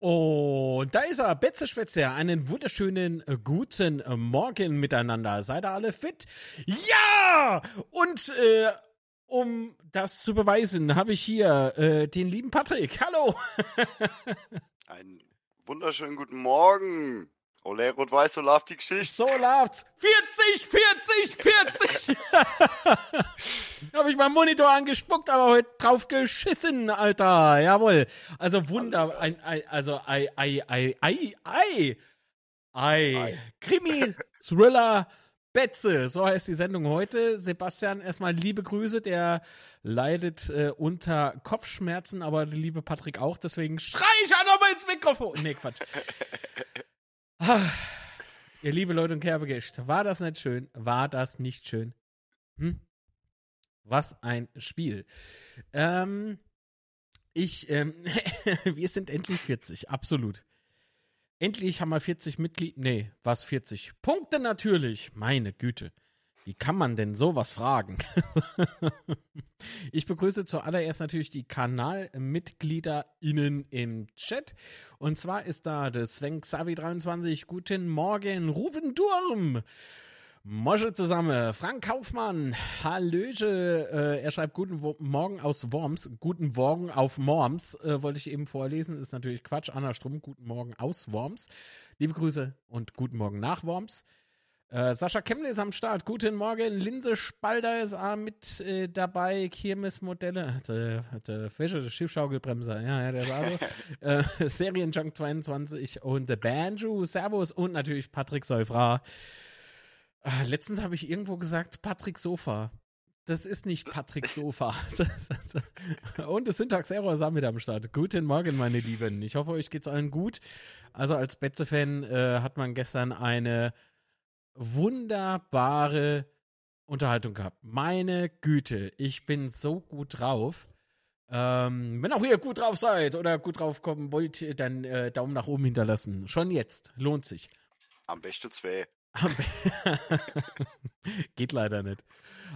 Und da ist er, Betze Schwätzer. Einen wunderschönen äh, guten äh, Morgen miteinander. Seid ihr alle fit? Ja! Und äh, um das zu beweisen, habe ich hier äh, den lieben Patrick. Hallo! Einen wunderschönen guten Morgen. Ole Rot-Weiß, so läuft die Geschichte. So läuft's. 40, 40, 40. Habe ich meinen Monitor angespuckt, aber heute drauf geschissen, Alter. Jawohl. Also wunder, ein, ein, also ei, ei, ei, ei, ei. Ei. Krimi, Thriller, Betze, so heißt die Sendung heute. Sebastian, erstmal liebe Grüße, der leidet äh, unter Kopfschmerzen, aber der liebe Patrick auch, deswegen schrei ich ja nochmal ins Mikrofon. Nee, Quatsch. Ah, ihr liebe Leute und Kerbegischt, war das nicht schön? War das nicht schön? Hm? Was ein Spiel. Ähm, ich, ähm, wir sind endlich 40, absolut. Endlich haben wir 40 Mitglieder. Nee, was 40? Punkte natürlich. Meine Güte. Wie kann man denn sowas fragen? ich begrüße zuallererst natürlich die KanalmitgliederInnen im Chat. Und zwar ist da der Sven Xavi23. Guten Morgen, Ruven Durm. Mosche zusammen, Frank Kaufmann, Hallöche, äh, er schreibt Guten Wo Morgen aus Worms, Guten Morgen auf Worms, äh, wollte ich eben vorlesen, ist natürlich Quatsch, Anna Strumm, Guten Morgen aus Worms, liebe Grüße und Guten Morgen nach Worms. Äh, Sascha Kemmler ist am Start. Guten Morgen. Linse Spalder ist auch mit äh, dabei. Kirmesmodelle. Der, der Fischer, der Schiffschaukelbremser. Ja, ja, der ist auch äh, Serienjunk 22 und der Banjo. Servus. Und natürlich Patrick Seufra. Äh, letztens habe ich irgendwo gesagt, Patrick Sofa. Das ist nicht Patrick Sofa. und das Syntax Error ist auch mit am Start. Guten Morgen, meine Lieben. Ich hoffe, euch geht's allen gut. Also als Betze-Fan äh, hat man gestern eine wunderbare Unterhaltung gehabt. Meine Güte, ich bin so gut drauf. Ähm, wenn auch ihr gut drauf seid oder gut drauf kommen wollt, dann äh, Daumen nach oben hinterlassen. Schon jetzt. Lohnt sich. Am besten zwei. Geht leider nicht.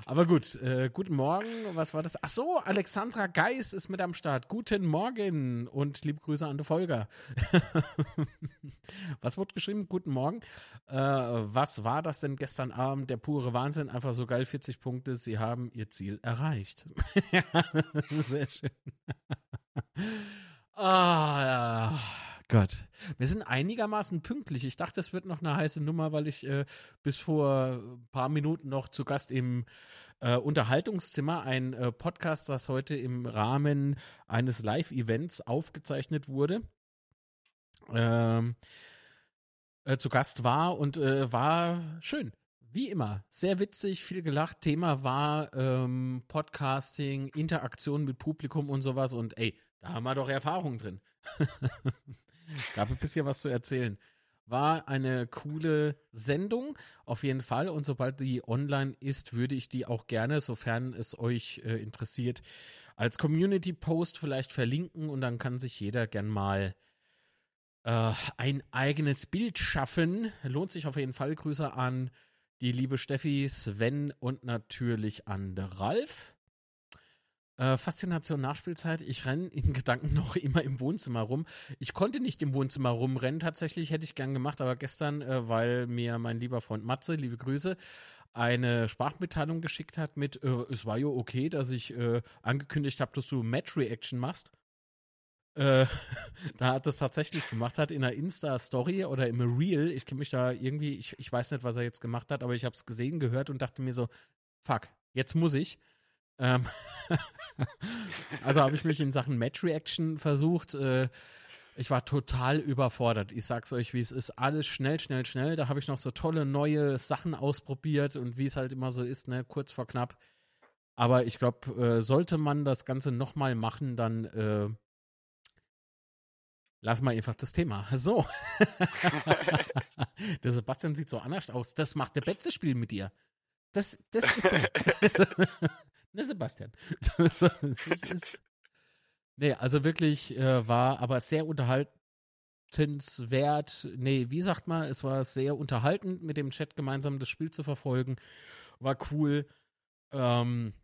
Aber gut, äh, guten Morgen. Was war das? Ach so, Alexandra Geis ist mit am Start. Guten Morgen und liebe Grüße an die Folger. was wurde geschrieben? Guten Morgen. Äh, was war das denn gestern Abend? Der pure Wahnsinn. Einfach so geil, 40 Punkte. Sie haben ihr Ziel erreicht. Sehr schön. Ah, ja. Gott. Wir sind einigermaßen pünktlich. Ich dachte, es wird noch eine heiße Nummer, weil ich äh, bis vor ein paar Minuten noch zu Gast im äh, Unterhaltungszimmer, ein äh, Podcast, das heute im Rahmen eines Live-Events aufgezeichnet wurde, ähm, äh, zu Gast war und äh, war schön. Wie immer, sehr witzig, viel gelacht. Thema war ähm, Podcasting, Interaktion mit Publikum und sowas. Und ey, da haben wir doch Erfahrung drin. Gab ein bisschen was zu erzählen. War eine coole Sendung, auf jeden Fall. Und sobald die online ist, würde ich die auch gerne, sofern es euch äh, interessiert, als Community-Post vielleicht verlinken und dann kann sich jeder gern mal äh, ein eigenes Bild schaffen. Lohnt sich auf jeden Fall. Grüße an die liebe Steffi, Sven und natürlich an Ralf. Äh, Faszination Nachspielzeit. Ich renne in Gedanken noch immer im Wohnzimmer rum. Ich konnte nicht im Wohnzimmer rumrennen, tatsächlich hätte ich gern gemacht, aber gestern, äh, weil mir mein lieber Freund Matze, liebe Grüße, eine Sprachmitteilung geschickt hat mit, äh, es war ja okay, dass ich äh, angekündigt habe, dass du Match Reaction machst. Äh, da hat es tatsächlich gemacht hat in einer Insta-Story oder im Reel. Ich kenne mich da irgendwie, ich, ich weiß nicht, was er jetzt gemacht hat, aber ich habe es gesehen, gehört und dachte mir so, fuck, jetzt muss ich. Ähm also habe ich mich in Sachen Match Reaction versucht. Äh, ich war total überfordert. Ich sag's euch, wie es ist. Alles schnell, schnell, schnell. Da habe ich noch so tolle neue Sachen ausprobiert und wie es halt immer so ist, ne, kurz vor knapp. Aber ich glaube, äh, sollte man das Ganze nochmal machen, dann äh, lass mal einfach das Thema. So. der Sebastian sieht so anders aus. Das macht der Betze-Spiel mit dir. Das, das ist so. Ne, Sebastian. das ist, nee, also wirklich äh, war aber sehr unterhaltenswert. Nee, wie sagt man, es war sehr unterhaltend, mit dem Chat gemeinsam das Spiel zu verfolgen. War cool. Ähm,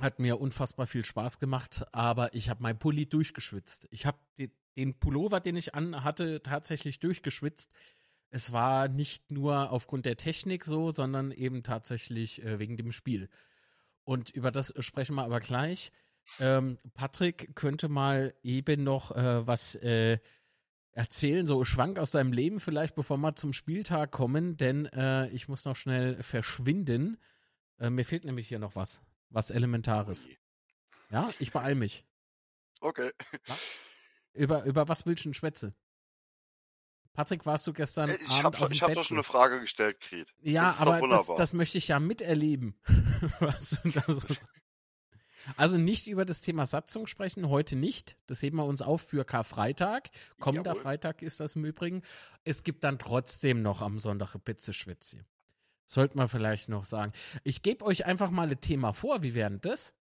hat mir unfassbar viel Spaß gemacht, aber ich habe mein Pulli durchgeschwitzt. Ich habe den Pullover, den ich an hatte, tatsächlich durchgeschwitzt. Es war nicht nur aufgrund der Technik so, sondern eben tatsächlich äh, wegen dem Spiel. Und über das sprechen wir aber gleich. Ähm, Patrick könnte mal eben noch äh, was äh, erzählen, so Schwank aus deinem Leben vielleicht, bevor wir zum Spieltag kommen, denn äh, ich muss noch schnell verschwinden. Äh, mir fehlt nämlich hier noch was, was Elementares. Ja, ich beeil mich. Okay. Ja? Über, über was willst du denn schwätze? Patrick, warst du gestern Äh, Ich Abend habe dem ich hab Bett? doch schon eine Frage gestellt, Kriet. Ja, Das aber das, das möchte ich ja miterleben. Also nicht über das Thema Satzung sprechen, heute nicht. Das heben wir uns auf für Karfreitag. Kommender Jawohl. Freitag ist das im Übrigen. Es gibt dann trotzdem noch am Sonntag Pizzeschwitze. Sollte man vielleicht noch sagen. Ich gebe euch einfach mal ein Thema vor. Wie wären das?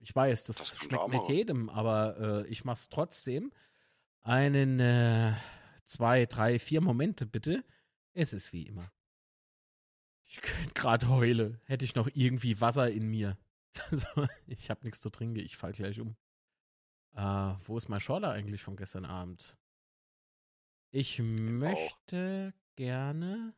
Ich weiß, das, Das schmeckt mit jedem, aber äh, ich mach's trotzdem. Einen, äh, zwei, drei, vier Momente bitte. Es ist wie immer. Ich könnte gerade heule. Hätte ich noch irgendwie Wasser in mir. So, ich habe nichts zu trinken, ich fall gleich um. Äh, wo ist mein Schorler eigentlich von gestern Abend? Ich möchte gerne.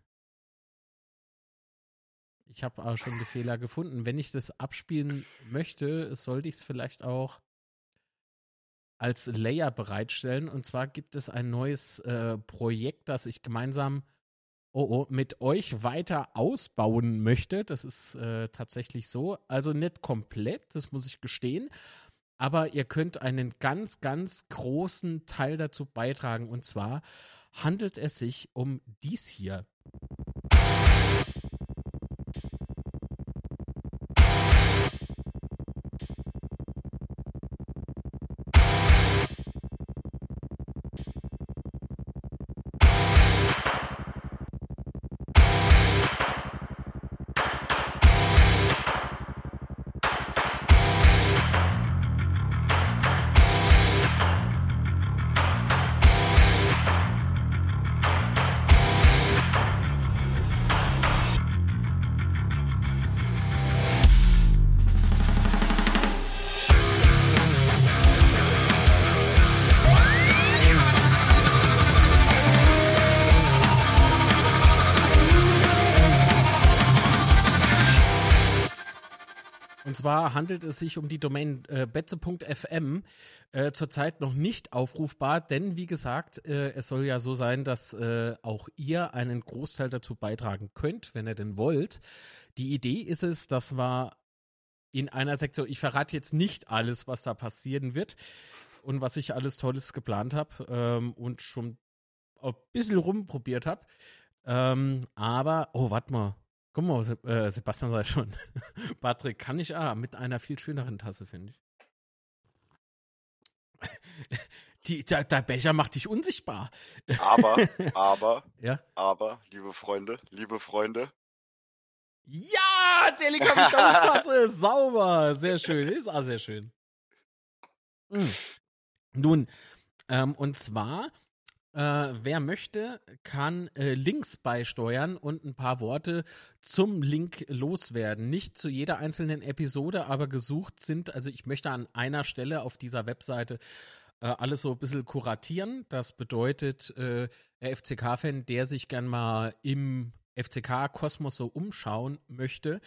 Ich habe auch schon den Fehler gefunden. Wenn ich das abspielen möchte, sollte ich es vielleicht auch als Layer bereitstellen. Und zwar gibt es ein neues äh, Projekt, das ich gemeinsam oh, oh, mit euch weiter ausbauen möchte. Das ist äh, tatsächlich so. Also nicht komplett, das muss ich gestehen. Aber ihr könnt einen ganz, ganz großen Teil dazu beitragen. Und zwar handelt es sich um dies hier. Zwar handelt es sich um die Domain äh, betze.fm, äh, zurzeit noch nicht aufrufbar, denn wie gesagt, äh, es soll ja so sein, dass äh, auch ihr einen Großteil dazu beitragen könnt, wenn ihr denn wollt. Die Idee ist es, dass wir in einer Sektion, ich verrate jetzt nicht alles, was da passieren wird und was ich alles Tolles geplant habe ähm, und schon ein bisschen rumprobiert habe. Ähm, aber, oh, warte mal. Guck mal, äh, Sebastian sei schon. Patrick, kann ich ah, mit einer viel schöneren Tasse, finde ich. Die, der, der Becher macht dich unsichtbar. Aber, aber, Ja. aber, liebe Freunde, liebe Freunde, Ja, Delikavitastasse, sauber, sehr schön, ist auch sehr schön. Hm. Nun, ähm, und zwar, äh, wer möchte, kann äh, Links beisteuern und ein paar Worte zum Link loswerden. Nicht zu jeder einzelnen Episode, aber gesucht sind, also ich möchte an einer Stelle auf dieser Webseite äh, alles so ein bisschen kuratieren. Das bedeutet, äh, der FCK-Fan, der sich gern mal im FCK-Kosmos so umschauen möchte,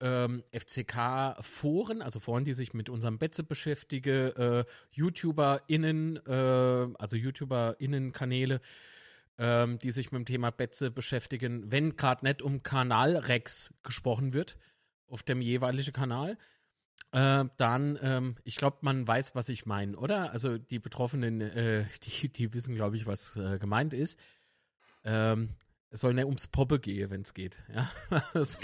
ähm, FCK-Foren, also Foren, die sich mit unserem Betze beschäftigen, äh, YouTuber-Innen, äh, also YouTuber-Innen-Kanäle, ähm, die sich mit dem Thema Betze beschäftigen, wenn gerade nicht um Kanal-Rex gesprochen wird, auf dem jeweiligen Kanal. Äh, dann, ähm, ich glaube, man weiß, was ich meine, oder? Also die Betroffenen, äh, die, die wissen, glaube ich, was äh, gemeint ist. Ähm, es soll nicht ums Poppe gehen, wenn es geht. Ja? so.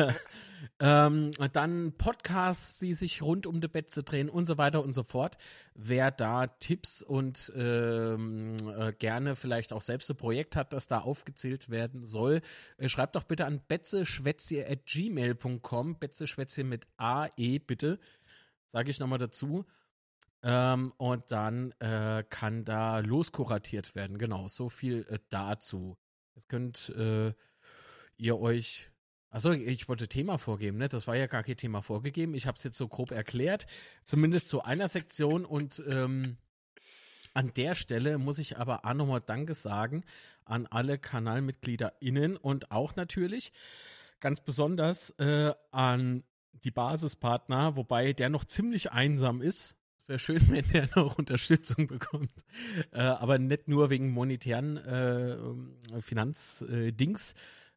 ähm, dann Podcasts, die sich rund um die Betze drehen und so weiter und so fort. Wer da Tipps und ähm, äh, gerne vielleicht auch selbst ein Projekt hat, das da aufgezählt werden soll, äh, schreibt doch bitte an betzeschwätzie.gmail.com. Betzeschwätzie mit AE bitte. Sage ich nochmal dazu. Ähm, und dann äh, kann da loskuratiert werden. Genau, so viel äh, dazu. Jetzt könnt äh, ihr euch. Achso, ich wollte Thema vorgeben, ne? Das war ja gar kein Thema vorgegeben. Ich habe es jetzt so grob erklärt. Zumindest zu einer Sektion und ähm, An der Stelle muss ich aber auch nochmal Danke sagen an alle KanalmitgliederInnen und auch natürlich ganz besonders äh, an die Basispartner, wobei der noch ziemlich einsam ist. Wäre schön, wenn der noch Unterstützung bekommt. Äh, aber nicht nur wegen monetären äh, Finanzdings.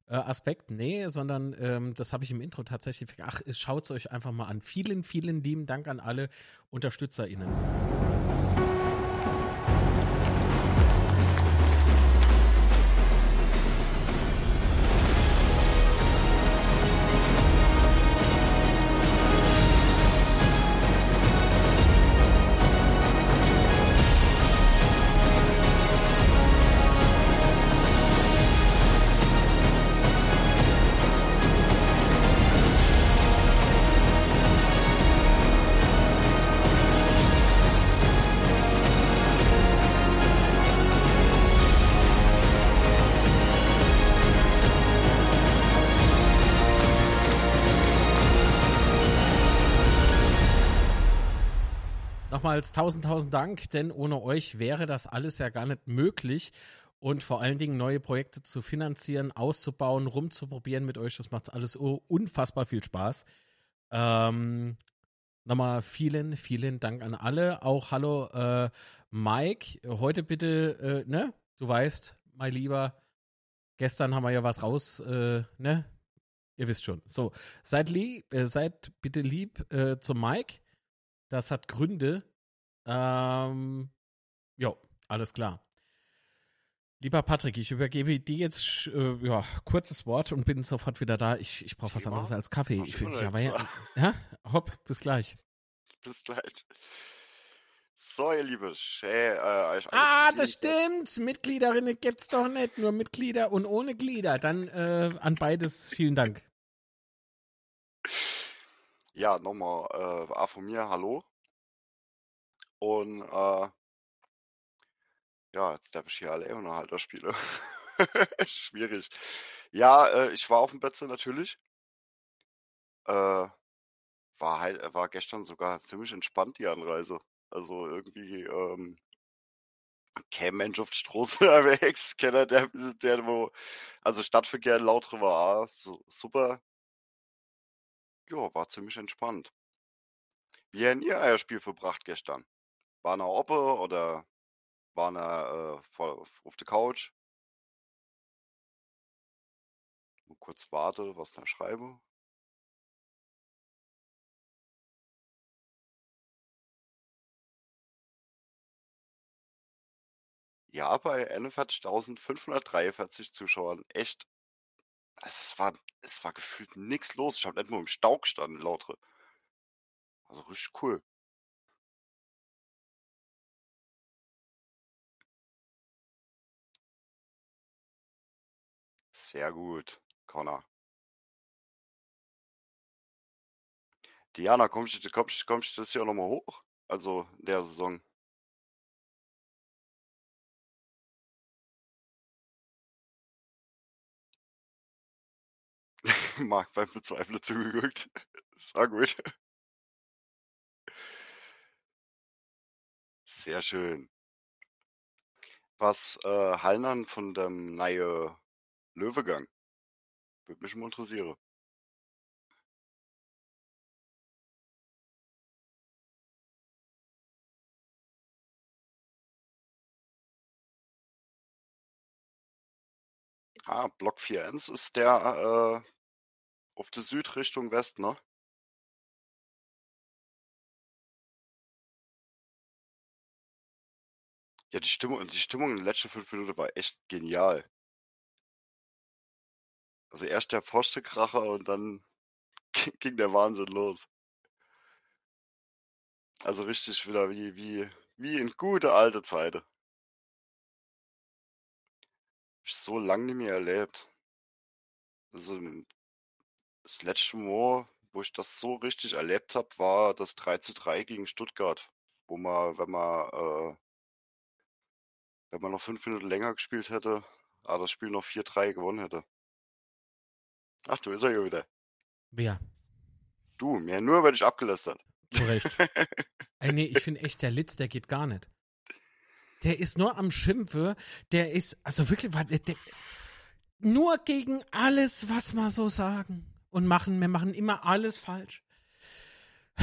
Äh, Aspekt, nee, sondern ähm, das habe ich im Intro tatsächlich. Ach, schaut es euch einfach mal an. Vielen, vielen lieben Dank an alle UnterstützerInnen. Nochmals tausend, tausend Dank, denn ohne euch wäre das alles ja gar nicht möglich. Und vor allen Dingen neue Projekte zu finanzieren, auszubauen, rumzuprobieren mit euch, das macht alles unfassbar viel Spaß. Ähm, nochmal vielen, vielen Dank an alle. Auch hallo äh, Mike, heute bitte, äh, ne, du weißt, mein Lieber, gestern haben wir ja was raus, äh, ne, ihr wisst schon. So, seid lieb, äh, seid bitte lieb äh, zum Mike. Das hat Gründe, ähm, jo, alles klar. Lieber Patrick, ich übergebe dir jetzt äh, ja, kurzes Wort und bin sofort wieder da. Ich, ich brauche was anderes als Kaffee. Ich, ich, ja, ja, ja, hopp, bis gleich. Bis gleich. So, ihr liebe Schä, äh, Ah, das stimmt. Mitgliederinnen gibt es doch nicht. Nur Mitglieder und ohne Glieder. Dann äh, an beides vielen Dank. Ja, nochmal äh, A von mir, hallo. Und äh, ja, jetzt darf ich hier alle Eonhalter spiele. Schwierig. Ja, äh, ich war auf dem Betze natürlich. Äh, war halt, äh, war gestern sogar ziemlich entspannt die Anreise. Also irgendwie, ähm, kein Mensch auf die Straße unterwegs, kenner der, der, wo, also Stadtverkehr lautere war so, super. Ja, war ziemlich entspannt. Wie habt ihr euer Spiel verbracht gestern? War er oppe oder war er äh, auf der Couch? Mal kurz warte, was ich schreibe. Ja, bei 41.543 Zuschauern. Echt. Es war, es war gefühlt nichts los. Ich habe nicht nur im Stau gestanden, lautere. Also richtig cool. Sehr gut, Connor. Diana, kommst du, kommst, kommst du das Jahr nochmal hoch? Also der Saison. Marc beim Bezweifler zugeguckt. Sehr gut. Sehr schön. Was äh, Hallnern von dem neue Löwegang. Würde mich mal interessieren. Ah, Block 4-1 ist der äh, auf der Südrichtung West, ne? Ja, die Stimmung, die Stimmung in den letzten fünf Minuten war echt genial. Also erst der Postekracher und dann ging der Wahnsinn los. Also richtig wieder wie, wie, wie in gute alte Zeiten. Ich so lange nicht mehr erlebt. Also das letzte Mal, wo ich das so richtig erlebt habe, war das 3 zu 3 gegen Stuttgart. Wo man, wenn man, äh, wenn man noch fünf Minuten länger gespielt hätte, aber das Spiel noch 4-3 gewonnen hätte. Ach, du ist er ja wieder. Wer? Du, mir nur werde ich abgelästert. Zu Recht. Ey, nee, ich finde echt, der Litz, der geht gar nicht. der ist nur am Schimpfe, der ist, also wirklich, der, der, nur gegen alles, was wir so sagen und machen. Wir machen immer alles falsch.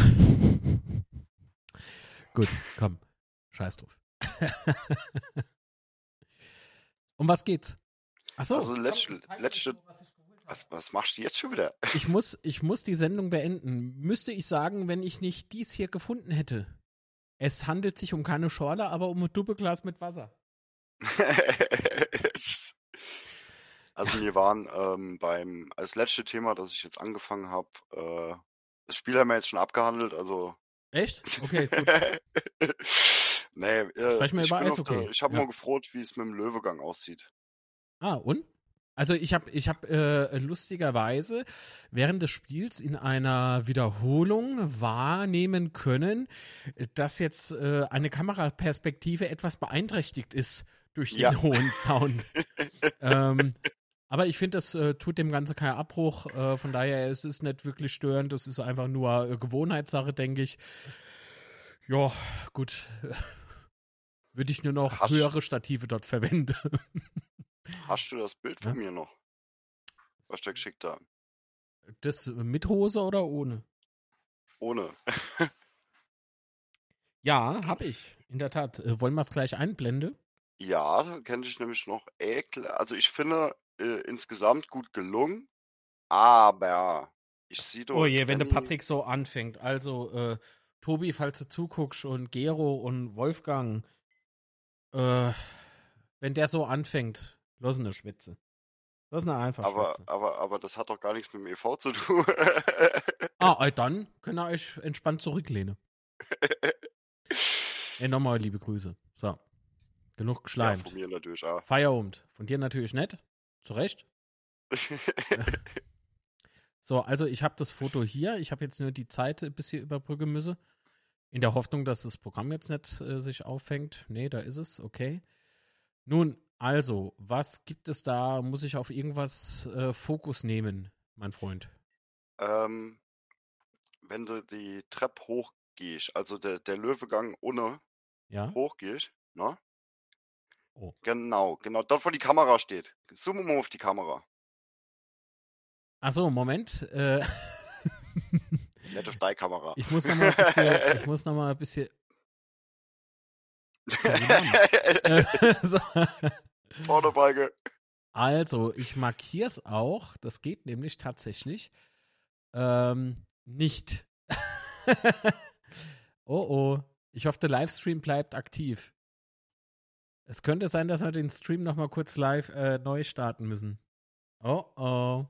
Gut, komm, scheiß drauf. um was geht's? Achso. Also letzte, letzte, was, was machst du jetzt schon wieder? Ich muss, ich muss die Sendung beenden. Müsste ich sagen, wenn ich nicht dies hier gefunden hätte. Es handelt sich um keine Schorle, aber um ein Doppelglas mit Wasser. also wir waren ähm, beim, als letzte Thema, das ich jetzt angefangen habe, äh, das Spiel haben wir jetzt schon abgehandelt, also. Echt? Okay, gut. nee, äh, Sprechen wir über Eishockey. Der, ich habe ja. mal gefroht, wie es mit dem Löwegang aussieht. Ah, und? Also ich habe ich hab, äh, lustigerweise während des Spiels in einer Wiederholung wahrnehmen können, dass jetzt äh, eine Kameraperspektive etwas beeinträchtigt ist durch den Ja. hohen Sound. ähm, aber ich finde, das äh, tut dem Ganze keinen Abbruch. Äh, von daher, es ist nicht wirklich störend. Das ist einfach nur äh, Gewohnheitssache, denke ich. Ja, gut. Würde ich nur noch Hast- höhere Stative dort verwenden. Hast du das Bild von Ja. mir noch? Was dir geschickt habe? Das mit Hose oder ohne? Ohne. Ja, habe ich. In der Tat. Äh, wollen wir es gleich einblenden? Ja, da kenne ich nämlich noch ekel. Also ich finde äh, insgesamt gut gelungen, aber ich sehe doch. Oh je, wenn der Kenny- Patrick so anfängt. Also, äh, Tobi, falls du zuguckst und Gero und Wolfgang, äh, wenn der so anfängt, los eine Schwitze. Los eine einfach Aber, Schwitze. aber, aber das hat doch gar nichts mit dem EV zu tun. Ah, äh, dann könnt ihr euch entspannt zurücklehnen. Ey, nochmal liebe Grüße. So. Genug ja, geschleimt. von mir natürlich auch. Feierabend. Von dir natürlich nicht. Zu Recht. So, also ich habe das Foto hier. Ich habe jetzt nur die Zeit ein bisschen überbrücken müssen. In der Hoffnung, dass das Programm jetzt nicht äh, sich auffängt. Nee, da ist es. Okay. Nun, also, was gibt es da? Muss ich auf irgendwas äh, Fokus nehmen, mein Freund? ähm, wenn du die Treppe hochgehst, also der, der Löwegang ohne Ja? hochgehst, ne? Oh. Genau, genau, dort wo die Kamera steht. Zoom mal auf die Kamera. Achso, Moment. Äh, Nicht auf deine Kamera. ich muss noch mal ein bisschen. Ich muss noch mal ein bisschen. Äh, so. Vorderbeige. Also, ich markiere es auch. Das geht nämlich tatsächlich ähm, nicht. oh oh. Ich hoffe, der Livestream bleibt aktiv. Es könnte sein, dass wir den Stream noch mal kurz live äh, neu starten müssen. Oh oh.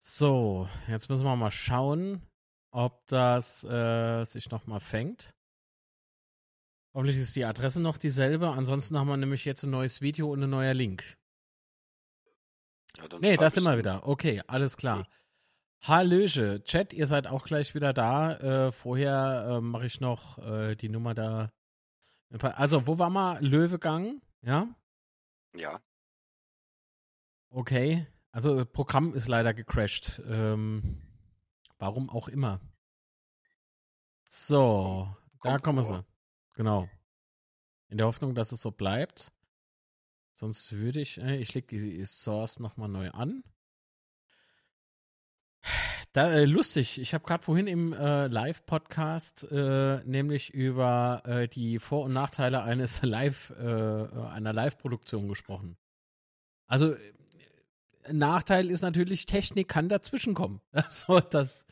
So, jetzt müssen wir mal schauen, ob das äh, sich noch mal fängt. Hoffentlich ist die Adresse noch dieselbe. Ansonsten haben wir nämlich jetzt ein neues Video und ein neuer Link. Ja, Nee, da wir dann. wieder. Okay, alles klar. Hallöche, Chat, ihr seid auch gleich wieder da. Äh, vorher äh, mache ich noch äh, die Nummer da. Also, wo war mal Löwegang? Ja, Ja, okay. Also, Programm ist leider gecrashed. Ähm, warum auch immer. So, da Kommt kommen vor. sie. Genau. In der Hoffnung, dass es so bleibt. Sonst würde ich, äh, ich lege die Source nochmal neu an. Da, äh, lustig, ich habe gerade vorhin im äh, Live-Podcast äh, nämlich über äh, die Vor- und Nachteile eines Live, äh, einer Live-Produktion gesprochen. Also Nachteil ist natürlich, Technik kann dazwischenkommen. Also das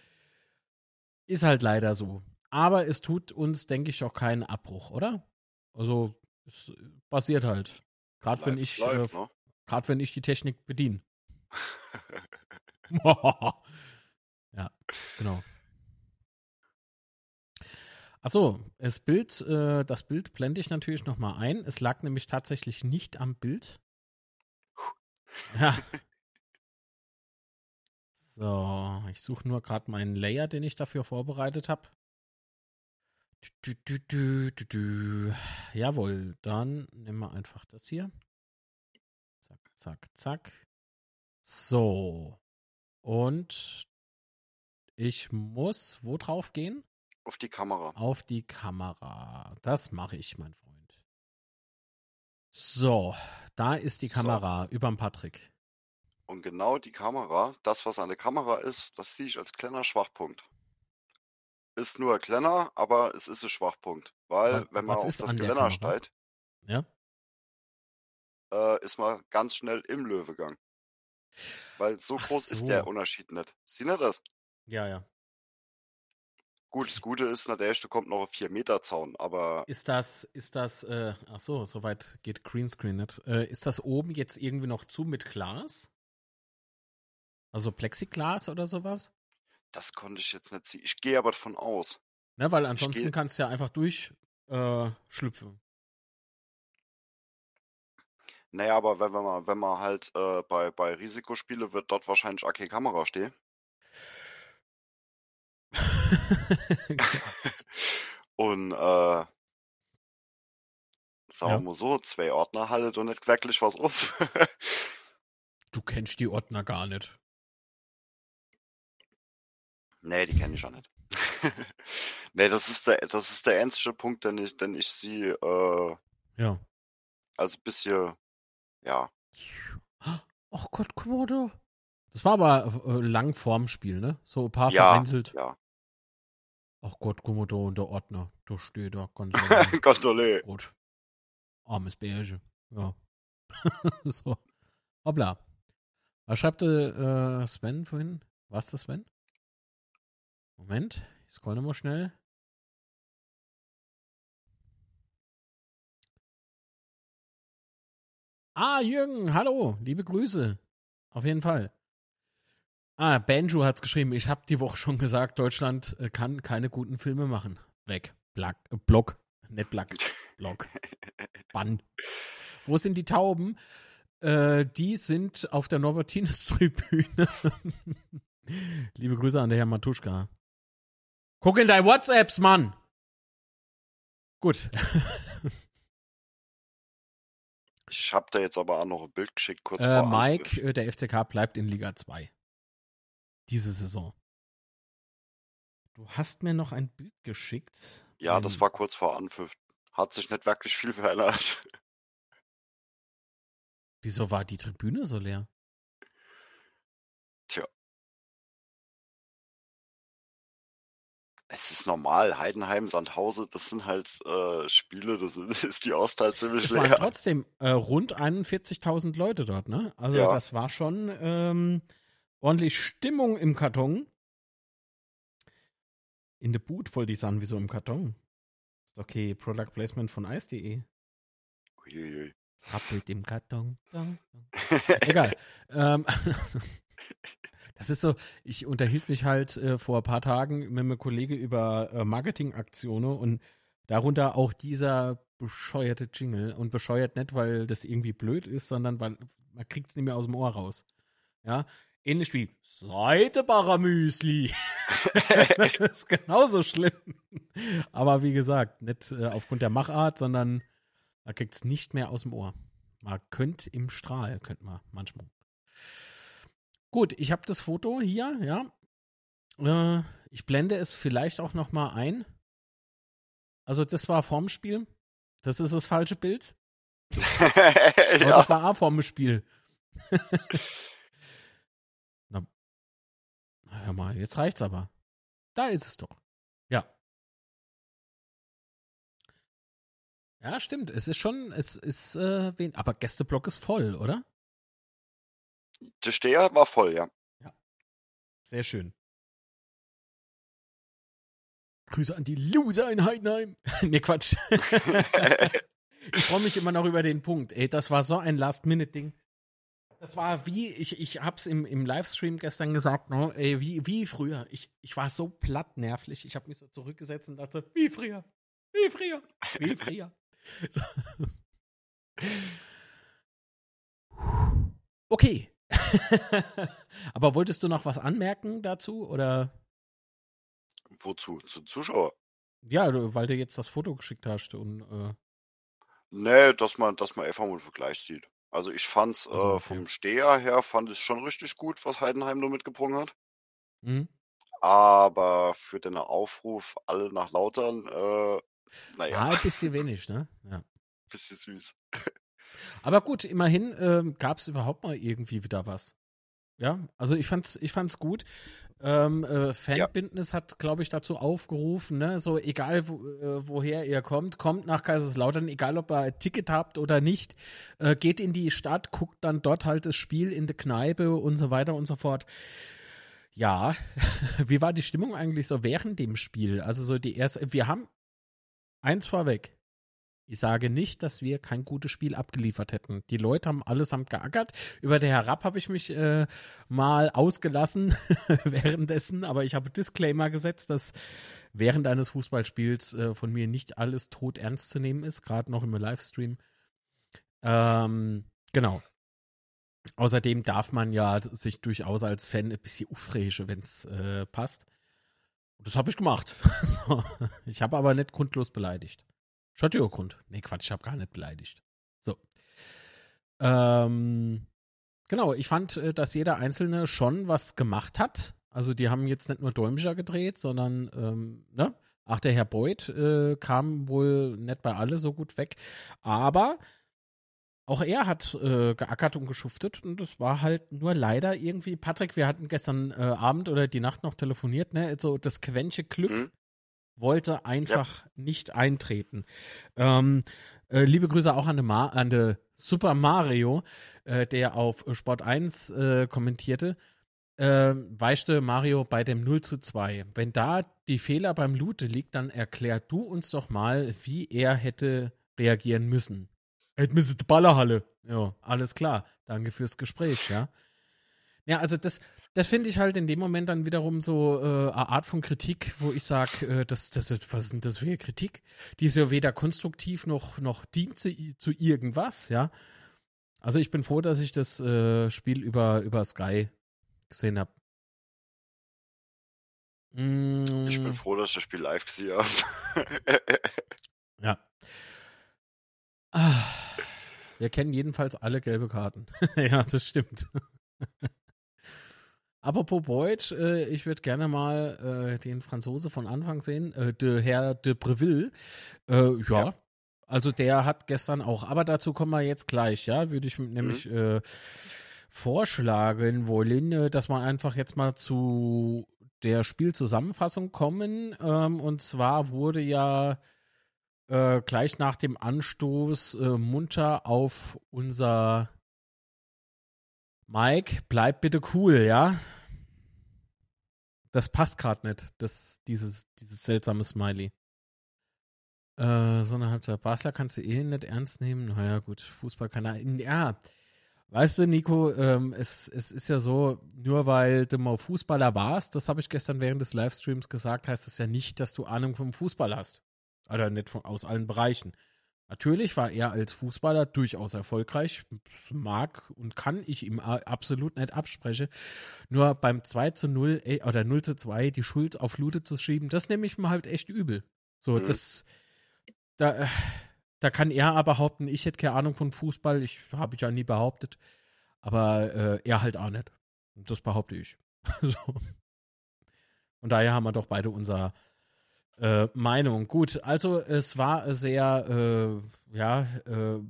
ist halt leider so. Aber es tut uns, denke ich, auch keinen Abbruch, oder? Also es passiert halt. Gerade wenn ich, äh, ne? gerade wenn ich die Technik bediene. ja, genau. Achso, das Bild, äh, das Bild blende ich natürlich nochmal ein. Es lag nämlich tatsächlich nicht am Bild. Ja. So, ich suche nur gerade meinen Layer, den ich dafür vorbereitet habe. Du, du, du, du, du. Jawohl, dann nehmen wir einfach das hier. Zack, zack, zack. So. Und ich muss wo drauf gehen? Auf die Kamera. Auf die Kamera. Das mache ich, mein Freund. So, da ist die So. Kamera überm Patrick. Und genau die Kamera, das, was an der Kamera ist, das sehe ich als kleiner Schwachpunkt. Ist nur ein kleiner, aber es ist ein Schwachpunkt. Weil, Wa- wenn man auf das der Geländer steigt, Ja? äh, ist man ganz schnell im Löwegang. Weil so Ach groß ist der so. Unterschied nicht. Sieh nicht das? Ja, ja. Gut, das Gute ist natürlich, da kommt noch ein 4-Meter-Zaun, aber Ist das, ist das, äh, ach so, soweit geht Greenscreen nicht. Äh, ist das oben jetzt irgendwie noch zu mit Glas? Also Plexiglas oder sowas? Das konnte ich jetzt nicht sehen. Ich gehe aber davon aus. Ne, weil ansonsten kannst du ja einfach durch äh. Naja, aber wenn man, wenn man halt äh, bei, bei Risikospiele wird dort wahrscheinlich auch keine Kamera stehen. Und äh, sagen wir so, zwei Ordner haltet und nicht wirklich was auf. du kennst die Ordner gar nicht. Nee, die kenne ich auch nicht. nee, das ist der, das ist der ernste Punkt, den ich, den ich sie äh, Ja. als bisschen, ja, Ach Gott, da. Das war aber äh, lang vorm Spiel, ne? So ein paar Ja, vereinzelt. ja. Ach Gott, da und der Ordner. Da steht da ganz normal. Kontrolle. Gut. Armes Bärchen. Ja. so. Hoppla. Was schreibt äh, Sven vorhin? Was das Sven? Moment. Ich scroll nochmal schnell. Ah, Jürgen, hallo. Liebe Grüße. Auf jeden Fall. Ah, Banjo hat's geschrieben. Ich habe die Woche schon gesagt, Deutschland äh, kann keine guten Filme machen. Weg. Black, äh, Block. Nicht Black. Block. Bann. Wo sind die Tauben? Äh, die sind auf der Norbertines-Tribüne. Liebe Grüße an der Herr Matuschka. Guck in deine WhatsApps, Mann! Gut. Ich habe da jetzt aber auch noch ein Bild geschickt, kurz Äh, vor Mike, Anpfiff. äh, der FCK bleibt in Liga 2. Diese Saison. Du hast mir noch ein Bild geschickt. Ja, Ähm, das war kurz vor Anpfiff. Hat sich nicht wirklich viel verändert. Wieso war die Tribüne so leer? Es ist normal, Heidenheim, Sandhause, das sind halt äh, Spiele, das ist, die Ostal ziemlich Es waren leer. trotzdem äh, rund 41.000 Leute dort, ne? Also Ja. das war schon ähm, ordentlich Stimmung im Karton. In der Boot wollte ich sagen, wieso im Karton? Ist okay, Product Placement von Ice.de. Uiuiui. Es rappelt im Karton. Egal. ähm, das ist so, ich unterhielt mich halt äh, vor ein paar Tagen mit einem Kollege über äh, Marketingaktionen und darunter auch dieser bescheuerte Jingle. Und bescheuert nicht, weil das irgendwie blöd ist, sondern weil man kriegt es nicht mehr aus dem Ohr raus. Ja, ähnlich wie Seidebacher Müsli. das ist genauso schlimm. Aber wie gesagt, nicht äh, aufgrund der Machart, sondern man kriegt es nicht mehr aus dem Ohr. Man könnte im Strahl, könnte man manchmal. Gut, ich habe das Foto hier, ja. Äh, ich blende es vielleicht auch noch mal ein. Also das war vorm Spiel. Das ist das falsche Bild. Ja, das war auch vorm Spiel. Na, na, hör mal, jetzt reicht's aber. Da ist es doch. Ja. Ja, stimmt. Es ist schon, es ist, äh, wen, aber Gästeblock ist voll, oder? Der Steher war voll, ja. Sehr schön. Grüße an die Loser in Heidenheim. nee, Quatsch. ich freue mich immer noch über den Punkt. Ey, das war so ein Last-Minute-Ding. Das war wie, ich, ich hab's im, im Livestream gestern gesagt, no, ey, wie, wie früher. Ich, ich war so platt nervlich. Ich habe mich so zurückgesetzt und dachte, wie früher. Wie früher. Wie früher. So. Okay. Aber wolltest du noch was anmerken dazu? Oder Wozu? Zu Zuschauer? ja, weil du jetzt das Foto geschickt hast und äh, Nee, dass man, dass man einfach mal einen Vergleich sieht. Also ich fand's Also, äh, okay. vom Steher her, fand ich schon richtig gut, was Heidenheim nur mitgebrungen hat. hm? Aber für den Aufruf, alle nach Lautern, äh, naja, ah, ein bisschen wenig, ne? Ja. bisschen süß. Aber gut, immerhin äh, gab es überhaupt mal irgendwie wieder was. Ja, also ich fand's, ich fand's gut. Ähm, äh, Fanbindnis ja. hat, glaube ich, dazu aufgerufen, ne? So egal wo, äh, woher ihr kommt, kommt nach Kaiserslautern, egal ob ihr ein Ticket habt oder nicht, äh, geht in die Stadt, guckt dann dort halt das Spiel in der Kneipe und so weiter und so fort. Ja, wie war die Stimmung eigentlich so während dem Spiel? Also so die erste, wir haben eins vorweg. Ich sage nicht, dass wir kein gutes Spiel abgeliefert hätten. Die Leute haben allesamt geackert. Über der Herab habe ich mich äh, mal ausgelassen währenddessen, aber ich habe Disclaimer gesetzt, dass während eines Fußballspiels äh, von mir nicht alles tot ernst zu nehmen ist, gerade noch im Livestream. Ähm, genau. Außerdem darf man ja sich durchaus als Fan ein bisschen aufregen, wenn es äh, passt. Das habe ich gemacht. ich habe aber nicht grundlos beleidigt. Grund. Nee, Quatsch, ich habe gar nicht beleidigt. So. Ähm, genau, ich fand, äh, dass jeder Einzelne schon was gemacht hat. Also die haben jetzt nicht nur Däumscher gedreht, sondern, ähm, ne? Ach, der Herr Beuth äh, kam wohl nicht bei alle so gut weg. Aber auch er hat äh, geackert und geschuftet und das war halt nur leider irgendwie, Patrick, wir hatten gestern äh, Abend oder die Nacht noch telefoniert, ne? So das Quäntchen Glück mhm wollte einfach ja. nicht eintreten. Ähm, äh, liebe Grüße auch an de, an de Super Mario, äh, der auf Sport 1 äh, kommentierte. Äh, weichte Mario bei dem 0 zu 2. Wenn da die Fehler beim Lute liegt, dann erklär du uns doch mal, wie er hätte reagieren müssen. Hätten wir die Ballerhalle. Ja, alles klar. Danke fürs Gespräch, ja. Ja, also das, das finde ich halt in dem Moment dann wiederum so äh, eine Art von Kritik, wo ich sage, äh, das, das, was ist denn das für eine Kritik? Die ist ja weder konstruktiv noch, noch dient zu, zu irgendwas, ja. Also ich bin froh, dass ich das äh, Spiel über, über Sky gesehen habe. Mm. Ich bin froh, dass ich das Spiel live gesehen habe. ja. Ah, wir kennen jedenfalls alle gelbe Karten. ja, das stimmt. Apropos Boyd, äh, ich würde gerne mal äh, den Franzose von Anfang sehen, äh, der Herr de Breville. Äh, ja, ja, also der hat gestern auch, aber dazu kommen wir jetzt gleich, ja, würde ich nämlich mhm. Äh, vorschlagen wollen, äh, dass wir einfach jetzt mal zu der Spielzusammenfassung kommen. Ähm, und zwar wurde ja gleich nach dem Anstoß munter auf unser Mike, bleib bitte cool, ja? Das passt gerade nicht, das, dieses, dieses seltsame Smiley. Äh, so eine Halbzeit. Basler kannst du eh nicht ernst nehmen. Naja, gut, Fußball kann er. Ja, weißt du, Nico, ähm, es, es ist ja so, nur weil du mal Fußballer warst, das habe ich gestern während des Livestreams gesagt, heißt das ja nicht, dass du Ahnung vom Fußball hast. Oder nicht von, aus allen Bereichen. Natürlich war er als Fußballer durchaus erfolgreich, mag und kann ich ihm absolut nicht absprechen. Nur beim 2 zu 0 äh, oder 0 zu 2 die Schuld auf Lute zu schieben, das nehme ich mir halt echt übel. So, mhm. das, da, da kann er aber behaupten, ich hätte keine Ahnung von Fußball, ich habe ich ja nie behauptet, aber äh, er halt auch nicht. Das behaupte ich. so. Und daher haben wir doch beide unser äh, Meinung. Gut, also es war sehr, äh, ja, äh,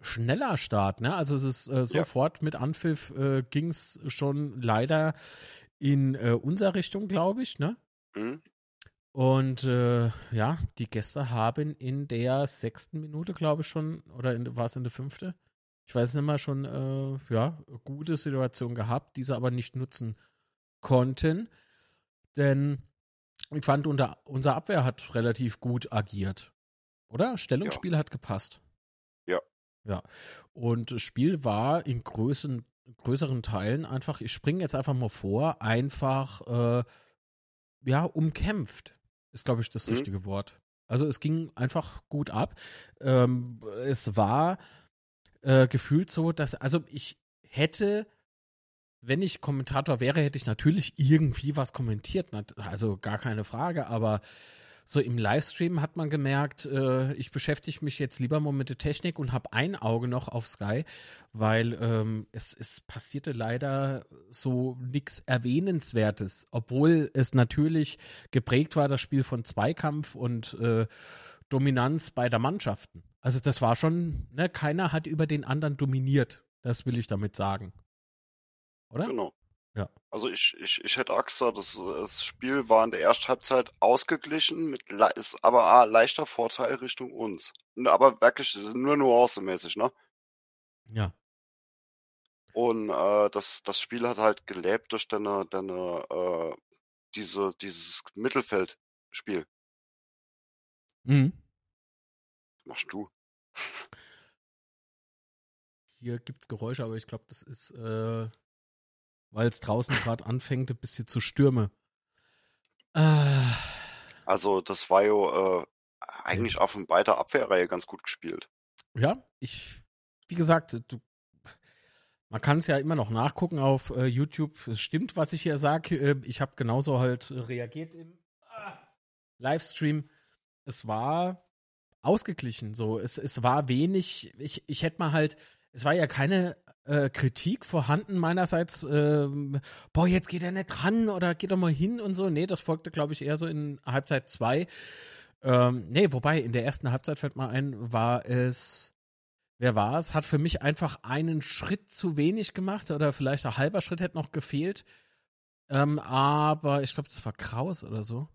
schneller Start, ne? Also es ist äh, sofort ja. mit Anpfiff äh, ging es schon leider in äh, unserer Richtung, glaube ich, ne? Mhm. Und äh, ja, die Gäste haben in der sechsten Minute, glaube ich, schon, oder war es in der fünfte? Ich weiß nicht mehr, schon, äh, ja, gute Situation gehabt, diese aber nicht nutzen konnten. Denn ich fand, unter, unser Abwehr hat relativ gut agiert. Oder? Stellungsspiel ja. hat gepasst. Ja. Ja. Und das Spiel war in größeren, größeren Teilen einfach, ich springe jetzt einfach mal vor, einfach, äh, ja, umkämpft. Ist, glaube ich, das mhm. richtige Wort. Also es ging einfach gut ab. Ähm, es war äh, gefühlt so, dass, also ich hätte wenn ich Kommentator wäre, hätte ich natürlich irgendwie was kommentiert. Also gar keine Frage, aber so im Livestream hat man gemerkt, äh, ich beschäftige mich jetzt lieber mal mit der Technik und habe ein Auge noch auf Sky, weil ähm, es, es passierte leider so nichts Erwähnenswertes, obwohl es natürlich geprägt war, das Spiel von Zweikampf und äh, Dominanz beider Mannschaften. Also das war schon, ne, keiner hat über den anderen dominiert. Das will ich damit sagen. Oder? Genau. Ja. Also ich, ich, ich hätte auch gesagt, das, das Spiel war in der ersten Halbzeit ausgeglichen, mit ist aber ein leichter Vorteil Richtung uns. Aber wirklich nur nuancemäßig, ne? Ja. Und äh, das, das Spiel hat halt gelebt durch deine, deine äh, diese, dieses Mittelfeldspiel. Mhm. Machst du. Hier gibt es Geräusche, aber ich glaube, das ist, äh, weil es draußen gerade anfängt, ein bisschen zu stürme. Äh, Also das war ja äh, eigentlich auch von beider Abwehrreihe ganz gut gespielt. ja, ich, wie gesagt, du, man kann es ja immer noch nachgucken auf äh, YouTube. Es stimmt, was ich hier sage. Äh, ich habe genauso halt reagiert im ah, Livestream. Es war ausgeglichen. So, es, es war wenig. Ich, ich hätte mal halt, es war ja keine äh, Kritik vorhanden meinerseits. ähm, boah, jetzt geht er nicht ran oder geht doch mal hin und so. Nee, das folgte, glaube ich, eher so in Halbzeit 2. Ähm, nee, wobei in der ersten Halbzeit fällt mal ein, war es. Wer war es? Hat für mich einfach einen Schritt zu wenig gemacht oder vielleicht ein halber Schritt hätte noch gefehlt. Ähm, aber ich glaube, das war Kraus oder so.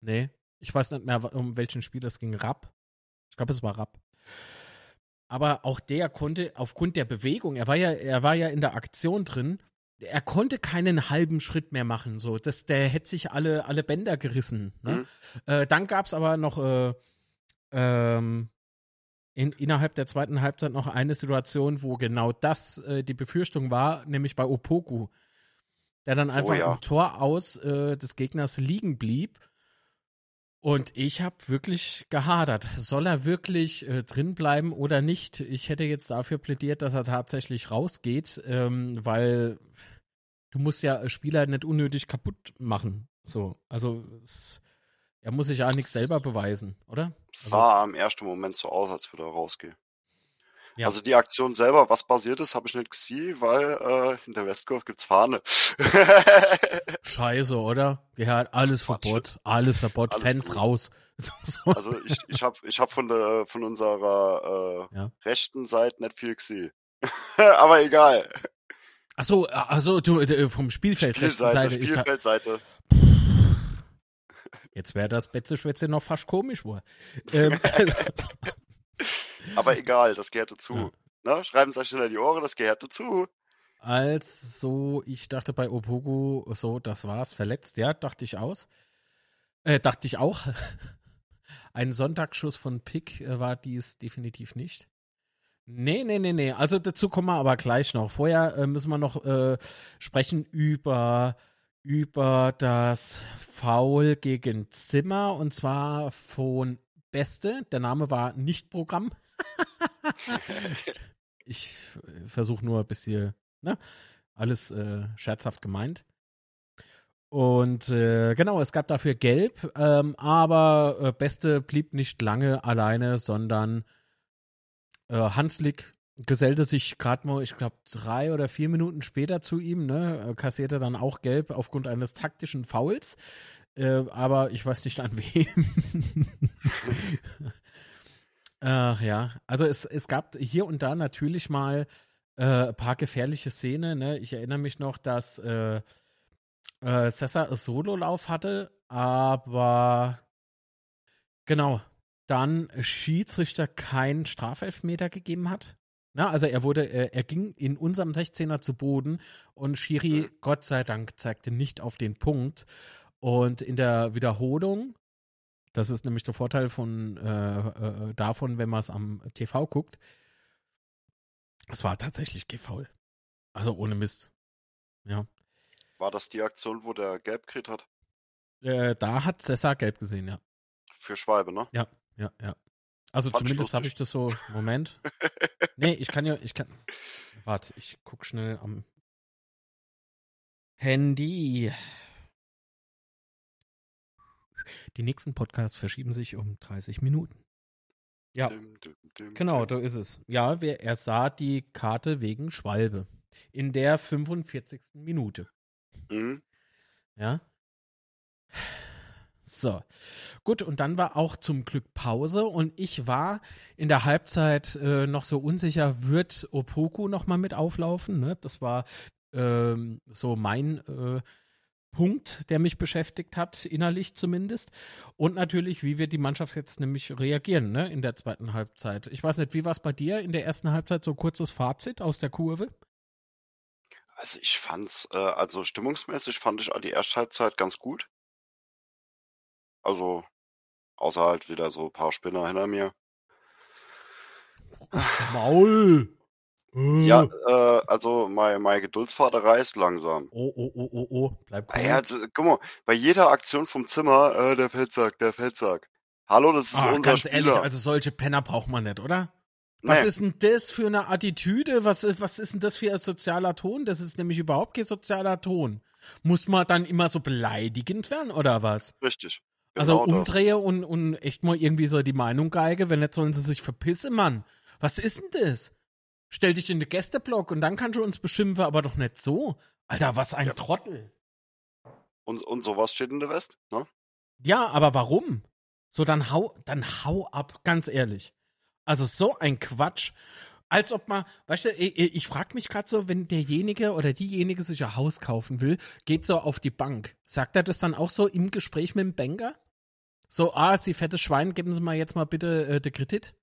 Nee, ich weiß nicht mehr, um welchen Spiel das ging. Rapp. Ich glaube, es war Rapp. Aber auch der konnte aufgrund der Bewegung, er war ja, er war ja in der Aktion drin, er konnte keinen halben Schritt mehr machen. So, das, der hätte sich alle, alle Bänder gerissen. Ne? Mhm. Äh, dann gab es aber noch äh, ähm, in, innerhalb der zweiten Halbzeit noch eine Situation, wo genau das äh, die Befürchtung war, nämlich bei Opoku, der dann einfach ja. am Tor aus äh, des Gegners liegen blieb. Und ich habe wirklich gehadert. Soll er wirklich äh, drin bleiben oder nicht? Ich hätte jetzt dafür plädiert, dass er tatsächlich rausgeht, ähm, weil du musst ja Spieler nicht unnötig kaputt machen. So, also es, er muss sich ja nichts selber beweisen, oder? Also, Sah im ersten Moment so aus, als würde er rausgehen. Ja. Also die Aktion selber, was passiert ist, habe ich nicht gesehen, weil äh, in der Westkurve gibt's Fahne. Scheiße, oder? Ja, alles. Verbot, alles Verbot, Alles Fans gut. raus. So. also ich, ich habe ich hab von der von unserer äh, Ja. rechten Seite nicht viel gesehen. Aber egal. Ach so, ach so, du äh, vom Spielfeld, Spielseite, Seite. Spielfeldseite. jetzt wäre das Betzeschwätze noch fast komisch wohl. Ähm, Aber egal, das gehört dazu. Ja. Ne? Schreiben Sie euch schnell die Ohren, das gehört dazu. Also, ich dachte bei Opoku, so, das war's, verletzt, ja, dachte ich aus. Äh, dachte ich auch. Ein Sonntagsschuss von Pick äh, war dies definitiv nicht. Nee, nee, nee, nee. Also dazu kommen wir aber gleich noch. Vorher äh, müssen wir noch äh, sprechen über, über das Foul gegen Zimmer und zwar von Beste. Der Name war nicht Programm. ich äh, versuche nur ein bisschen, ne? Alles äh, scherzhaft gemeint. Und äh, genau, es gab dafür Gelb, ähm, aber äh, Beste blieb nicht lange alleine, sondern äh, Hanslik gesellte sich gerade mal, ich glaube, drei oder vier Minuten später zu ihm, ne, äh, kassierte dann auch Gelb aufgrund eines taktischen Fouls. Äh, aber ich weiß nicht an wem. Ach ja, also es, es gab hier und da natürlich mal äh, ein paar gefährliche Szenen. Ne? Ich erinnere mich noch, dass äh, äh, Sessa Sololauf hatte, aber genau, dann Schiedsrichter keinen Strafelfmeter gegeben hat. Na, also er wurde, äh, er ging in unserem 16er zu Boden und Schiri, Gott sei Dank, zeigte nicht auf den Punkt. Und in der Wiederholung, das ist nämlich der Vorteil von äh, äh, davon, wenn man es am TV guckt, es war tatsächlich gefaul. Also ohne Mist. Ja. War das die Aktion, wo der gelb gekriegt hat? Äh, da hat Cesar gelb gesehen, ja. Für Schwalbe, ne? Ja, ja. Also Fand zumindest habe ich das so. Moment. nee, ich kann ja, ich kann. Warte, ich guck schnell am Handy. Die nächsten Podcasts verschieben sich um 30 Minuten. Ja, Dim, dim, dim, genau, da ist es. Ja, wer, er sah die Karte wegen Schwalbe. In der 45. Minute. Mhm. Ja. So. Gut, und dann war auch zum Glück Pause und ich war in der Halbzeit äh, noch so unsicher, wird Opoku nochmal mit auflaufen? Ne? Das war ähm, so mein äh, Punkt, der mich beschäftigt hat, innerlich zumindest. Und natürlich, wie wird die Mannschaft jetzt nämlich reagieren ne, in der zweiten Halbzeit. Ich weiß nicht, wie war es bei dir in der ersten Halbzeit? So kurzes Fazit aus der Kurve? Also ich fand's, äh, also stimmungsmäßig fand ich die erste Halbzeit ganz gut. Also, außer halt wieder so ein paar Spinner hinter mir. Maul! Ja, äh, also mein, mein Geduldsvater reißt langsam. Oh, oh, oh, oh, oh, bleib Ah cool. Ja, d- guck mal, bei jeder Aktion vom Zimmer, äh, der Feldsack, der Feldsack. Hallo, das ist Ah, unser ganz Spieler. ehrlich, also solche Penner braucht man nicht, oder? Was Nee. ist denn das für eine Attitüde? Was, ist- was ist denn das für ein sozialer Ton? Das ist nämlich überhaupt kein sozialer Ton. Muss man dann immer so beleidigend werden oder was? Richtig. Also Genau das. umdrehe und, und echt mal irgendwie so die Meinung geige, wenn nicht sollen sie sich verpissen, Mann. Was ist denn das? Stell dich in den Gästeblock und dann kannst du uns beschimpfen, aber doch nicht so. Alter, was ein Ja. Trottel. Und, und sowas steht in der West, ne? Ja, aber warum? So, dann hau, dann hau ab, ganz ehrlich. Also so ein Quatsch. Als ob man, weißt du, ich, ich frage mich gerade so, wenn derjenige oder diejenige sich ein Haus kaufen will, geht so auf die Bank. Sagt er das dann auch so im Gespräch mit dem Banker? So, ah, Sie fettes Schwein, geben Sie mal jetzt mal bitte äh, den Kredit.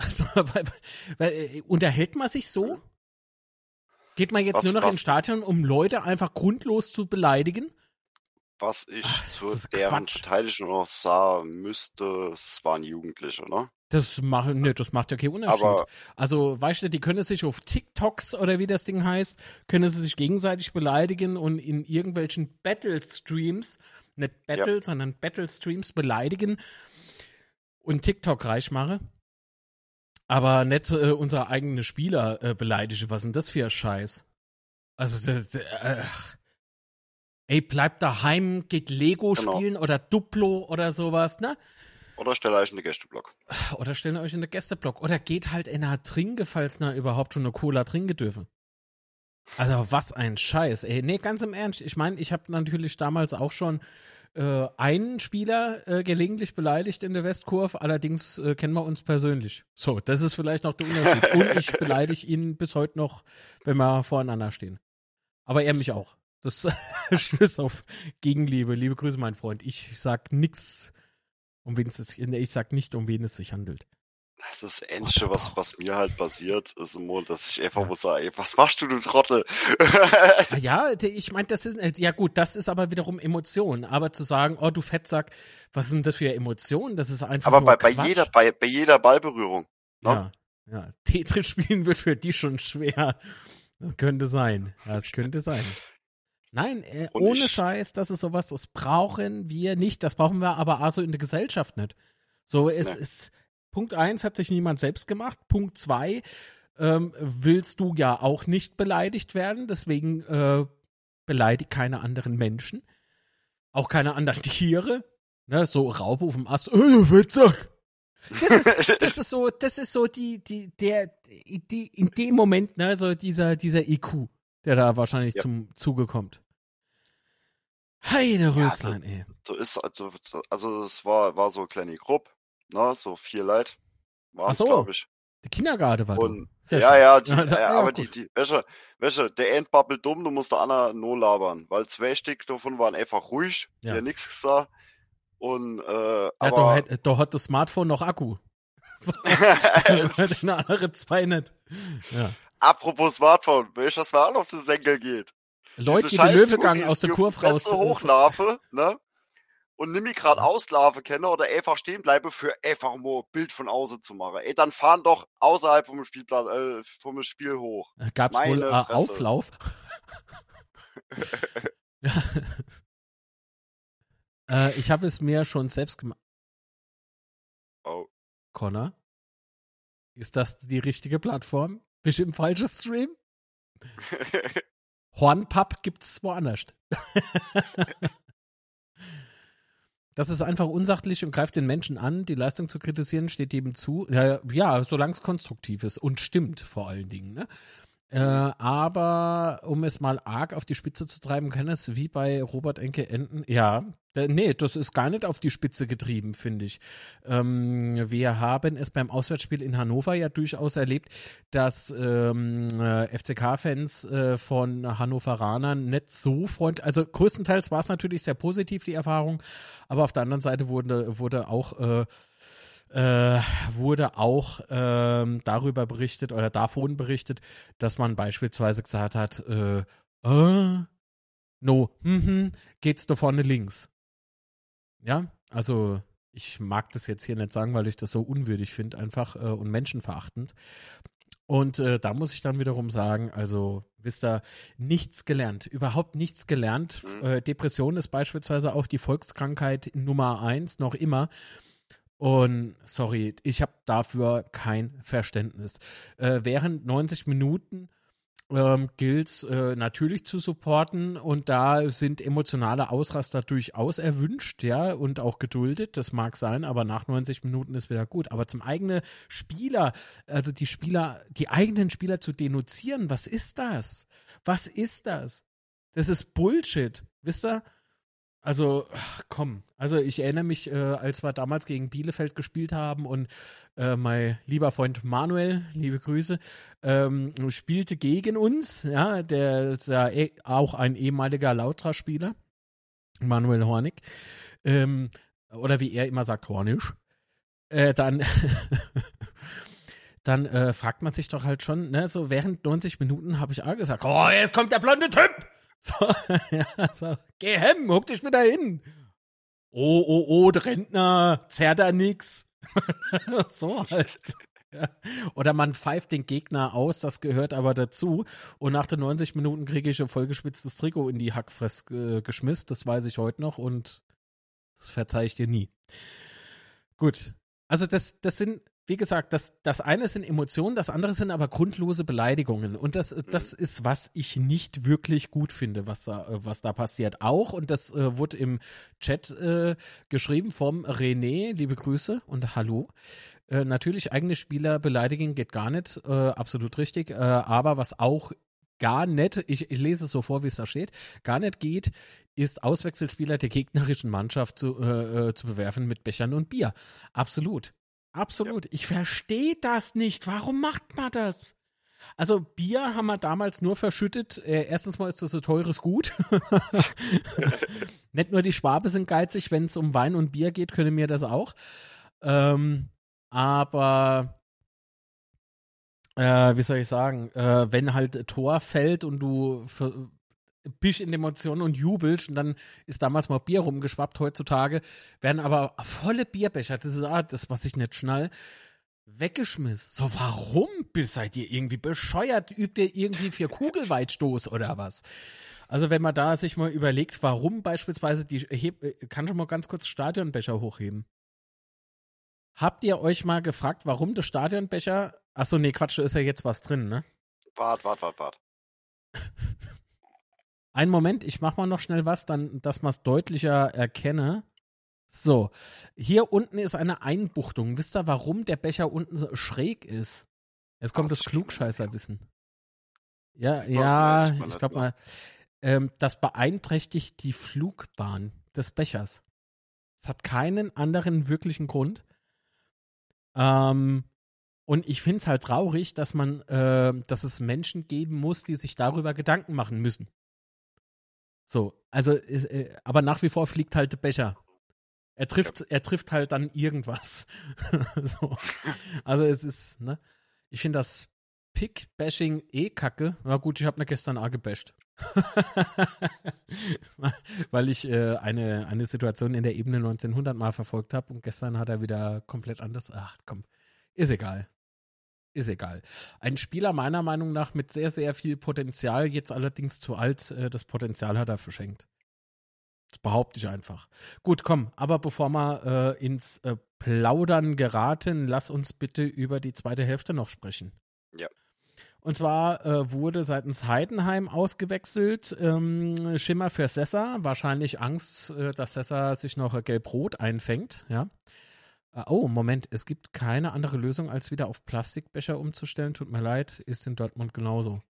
Also, weil, weil, äh, unterhält man sich so? Geht man jetzt Was- nur noch was- ins Stadion, um Leute einfach grundlos zu beleidigen? Was ich Ach, zu deren. Verteidigung noch sagen müsste, es waren Jugendliche, ne? Das macht, ne, das macht ja keinen Unterschied. Aber also, weißt du, die können sich auf TikToks oder wie das Ding heißt, können sie sich gegenseitig beleidigen und in irgendwelchen Battle-Streams, nicht Battle, sondern Battle-Streams beleidigen und TikTok reich mache. Aber nicht äh, unsere eigenen Spieler äh, beleidige. Was denn das für ein Scheiß? Also, äh, ey, bleibt daheim, geht Lego Genau. spielen oder Duplo oder sowas, ne? oder stell euch in den Gästeblock. Oder stellen euch in den Gästeblock. Oder geht halt in einer Trinke, falls na überhaupt schon eine Cola trinken dürfen. Also was ein Scheiß. Ey, nee, ganz im Ernst. Ich meine, ich habe natürlich damals auch schon äh, einen Spieler äh, gelegentlich beleidigt in der Westkurve. Allerdings äh, kennen wir uns persönlich. So, das ist vielleicht noch der Unterschied. Und ich beleidige ihn bis heute noch, wenn wir voreinander stehen. Aber er mich auch. Das Schluss auf Gegenliebe. Liebe Grüße, mein Freund. Ich sag nix, um wen es sich, ich sag nicht, um wen es sich handelt. Das ist das Ähnliche, was, was mir halt passiert, ist immer, dass ich einfach Ja. muss sagen, ey, was machst du, du Trottel? Ah Ja, ich meine, das ist, äh, ja gut, das ist aber wiederum Emotion. Aber zu sagen, oh, du Fettsack, was sind das für Emotionen? Das ist einfach Aber bei, bei jeder, bei, bei jeder Ballberührung. ne? Ja, ja. Tetris spielen wird für die schon schwer. Das könnte sein. Ja, es könnte sein. Nein, äh, ohne ich- Scheiß, das ist sowas, das brauchen wir nicht. Das brauchen wir aber auch so in der Gesellschaft nicht. So, es ist, Punkt eins hat sich niemand selbst gemacht. Punkt zwei, ähm, willst du ja auch nicht beleidigt werden. Deswegen äh, beleidigt keine anderen Menschen. Auch keine anderen Tiere. Ne, so Raupe auf dem Ast. Äh, du Fettsack. Das ist, das ist so, das ist so die, die, der, die, in dem Moment, ne, so dieser, dieser IQ, der da wahrscheinlich Ja. zum Zuge kommt. Heide Röslein, ey. so ist, also, so- also es war, war so eine kleine Gruppe, ne, so vier Leute waren so. glaube ich. Der Kindergarten war Und. Sehr ja, schön. ja, die, Also, äh, ja, aber gut. die, die, welche, welche, der Endbubble dumm, du musst der Anna no labern, weil zwei Stück davon waren einfach ruhig, Ja. die nichts gesagt. Und, äh, Ja, da, aber, hat, da hat das Smartphone noch Akku. So, den anderen zwei nicht. Ja. apropos Smartphone, du, was mir auch auf den Senkel geht? Leute, die den Löwegang aus der die Kurve die raus. Hochlaufe, ne? Und nimm mich gerade auslaufe kenne oder einfach stehen bleibe für einfach ein Bild von außen zu machen. Ey, dann fahren doch außerhalb vom Spielplatz, äh, vom Spiel hoch. Gab es wohl Meine äh, Fresse. Auflauf? ja. äh, ich habe es mir schon selbst gemacht. Oh. Connor? Ist das die richtige Plattform? Bist du im falschen Stream? Hornpapp gibt's woanders. Das ist einfach unsachlich und greift den Menschen an. Die Leistung zu kritisieren steht jedem zu. Ja, ja solange es konstruktiv ist und stimmt vor allen Dingen. Ne? Äh, aber um es mal arg auf die Spitze zu treiben, kann es wie bei Robert Enke enden. Ja, da, nee, das ist gar nicht auf die Spitze getrieben, finde ich. Ähm, wir haben es beim Auswärtsspiel in Hannover ja durchaus erlebt, dass ähm, äh, FCK-Fans äh, von Hannoveranern nicht so freundlich, also größtenteils war es natürlich sehr positiv, die Erfahrung, aber auf der anderen Seite wurde, wurde auch äh, wurde auch ähm, darüber berichtet oder davon berichtet, dass man beispielsweise gesagt hat, äh, äh, no, mhm, geht's da vorne links. Ja, also ich mag das jetzt hier nicht sagen, weil ich das so unwürdig finde, einfach äh, und menschenverachtend. Und äh, da muss ich dann wiederum sagen, also wisst ihr, nichts gelernt, überhaupt nichts gelernt. Mhm. Äh, Depression ist beispielsweise auch die Volkskrankheit Nummer eins, noch immer. Und sorry, ich habe dafür kein Verständnis. Äh, während 90 Minuten ähm, gilt äh, natürlich zu supporten und da sind emotionale Ausraster durchaus erwünscht, ja, und auch geduldet. Das mag sein, aber nach 90 Minuten ist wieder gut. Aber zum eigenen Spieler, also die Spieler, die eigenen Spieler zu denunzieren, was ist das? Was ist das? Das ist Bullshit, wisst ihr? Also, ach, komm. Also, ich erinnere mich, äh, als wir damals gegen Bielefeld gespielt haben und äh, mein lieber Freund Manuel, liebe Grüße, ähm, spielte gegen uns. Ja, der ist ja eh, auch ein ehemaliger Lautra-Spieler, Manuel Hornig. Ähm, oder wie er immer sagt, Hornisch. Äh, dann. dann äh, fragt man sich doch halt schon, ne, so während 90 Minuten habe ich auch gesagt, oh, jetzt kommt der blonde Typ! So, ja, so, geh hem, huck dich wieder hin. Oh, oh, oh, der Rentner, zerrt da nix. so halt. Oder man pfeift den Gegner aus, das gehört aber dazu. Und nach den 90 Minuten kriege ich ein vollgeschwitztes Trikot in die Hackfress äh, geschmissen. Das weiß ich heute noch und das verzeihe ich dir nie. Gut. Also das, das sind wie gesagt, das, das eine sind Emotionen, das andere sind aber grundlose Beleidigungen. Und das, das mhm. ist, was ich nicht wirklich gut finde, was da, was da passiert. Auch, und das äh, wurde im Chat äh, geschrieben vom René, liebe Grüße und Hallo. Äh, natürlich, eigene Spieler beleidigen geht gar nicht, äh, absolut richtig. Äh, aber was auch gar nicht, ich, ich, lese es so vor, wie es da steht, gar nicht geht, ist Auswechselspieler der gegnerischen Mannschaft zu, äh, äh, zu bewerfen mit Bechern und Bier. Absolut. Absolut. Ja. Ich verstehe das nicht. Warum macht man das? Also Bier haben wir damals nur verschüttet. Äh, erstens mal ist das ein teures Gut. nicht nur die Schwabe sind geizig, wenn es um Wein und Bier geht, können wir das auch. Ähm, aber äh, wie soll ich sagen, äh, wenn halt Tor fällt und du bist in Emotionen und jubelst und dann ist damals mal Bier rumgeschwappt. Heutzutage werden aber volle Bierbecher, das ist ah, das, was ich nicht schnall, weggeschmissen. So, warum seid ihr irgendwie bescheuert? Übt ihr irgendwie für Kugelweitstoß oder was? Also wenn man da sich mal überlegt, warum beispielsweise die, heb, kann schon mal ganz kurz Stadionbecher hochheben. Habt ihr euch mal gefragt, warum der Stadionbecher, achso, nee, Quatsch, da ist ja jetzt was drin, ne? Wart, wart, wart, wart. Einen Moment, ich mach mal noch schnell was, dann, dass man es deutlicher erkenne. So, hier unten ist eine Einbuchtung. Wisst ihr, warum der Becher unten so schräg ist? Jetzt kommt Ach, das Klugscheißerwissen. Ja, ja, ich glaube mal, ähm, das beeinträchtigt die Flugbahn des Bechers. Es hat keinen anderen wirklichen Grund. Ähm, und ich finde es halt traurig, dass man, äh, dass es Menschen geben muss, die sich darüber Gedanken machen müssen. So, also, äh, äh, aber nach wie vor fliegt halt der Becher. Er trifft, ja. er trifft halt dann irgendwas. so. Also es ist, ne? Ich finde das Pick-Bashing eh kacke. Na gut, ich habe ne gestern auch gebasht. Weil ich äh, eine, eine Situation in der Ebene 1900 mal verfolgt habe und gestern hat er wieder komplett anders. Ach komm, ist egal ist egal. Ein Spieler meiner Meinung nach mit sehr, sehr viel Potenzial, jetzt allerdings zu alt, äh, das Potenzial hat er verschenkt. Das behaupte ich einfach. Gut, komm, aber bevor wir äh, ins äh, Plaudern geraten, lass uns bitte über die zweite Hälfte noch sprechen. Ja. Und zwar äh, wurde seitens Heidenheim ausgewechselt ähm, Schimmer für Sessa. Wahrscheinlich Angst, äh, dass Sessa sich noch gelb-rot einfängt, ja. Ah, oh, Moment, es gibt keine andere Lösung, als wieder auf Plastikbecher umzustellen. Tut mir leid, ist in Dortmund genauso.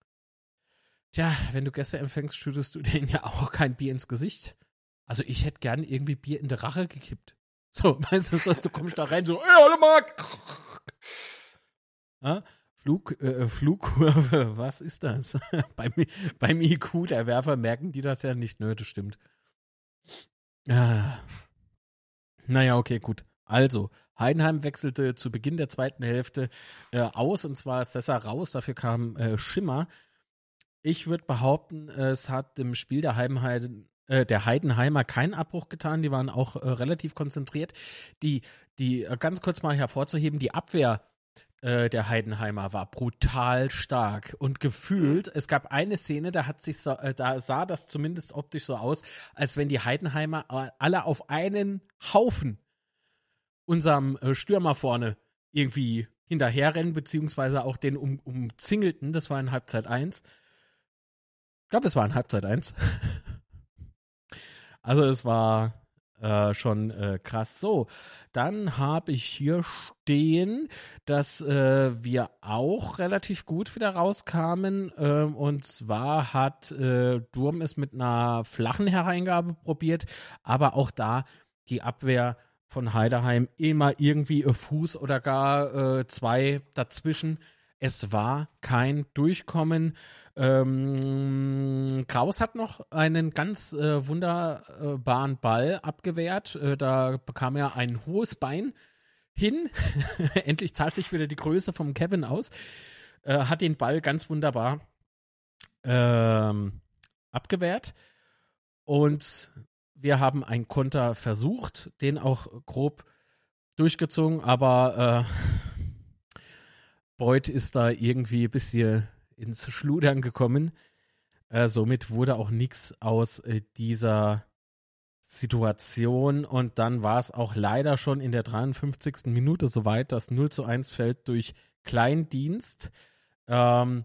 Tja, wenn du Gäste empfängst, schüttest du denen ja auch kein Bier ins Gesicht. Also ich hätte gern irgendwie Bier in der Rache gekippt. So, weißt du, so, du kommst da rein, so, ey, hallo Marc! Ja, Flug, äh, Flugkurve, was ist das? beim, beim IQ der Werfer merken die das ja nicht. Nö, das stimmt. Ah. Naja, okay, gut. Also, Heidenheim wechselte zu Beginn der zweiten Hälfte äh, aus und zwar Sessa raus, dafür kam äh, Schimmer. Ich würde behaupten, es hat im Spiel der, Heimheiden, äh, der Heidenheimer keinen Abbruch getan. Die waren auch äh, relativ konzentriert. Die, die äh, ganz kurz mal hervorzuheben, die Abwehr der Heidenheimer war brutal stark und gefühlt, es gab eine Szene, da hat sich so, da sah das zumindest optisch so aus, als wenn die Heidenheimer alle auf einen Haufen unserem äh, Stürmer vorne irgendwie hinterherrennen, beziehungsweise auch den um, umzingelten. Das war in Halbzeit 1. Ich glaube, es war in Halbzeit 1. also es war äh, schon äh, krass. So, dann habe ich hier stehen, dass äh, wir auch relativ gut wieder rauskamen. Ähm, und zwar hat äh, Durm es mit einer flachen Hereingabe probiert, aber auch da die Abwehr von Heideheim immer irgendwie Fuß oder gar äh, zwei dazwischen. Es war kein Durchkommen. Ähm, Kraus hat noch einen ganz äh, wunderbaren Ball abgewehrt. Äh, da bekam er ein hohes Bein hin. Endlich zahlt sich wieder die Größe vom Kevin aus. Äh, hat den Ball ganz wunderbar ähm, abgewehrt. Und wir haben einen Konter versucht, den auch grob durchgezogen, aber äh, Beuth ist da irgendwie ein bisschen ins Schludern gekommen. Äh, somit wurde auch nichts aus äh, dieser Situation und dann war es auch leider schon in der 53. Minute soweit, dass 0 zu 1 fällt durch Kleindienst. Ähm,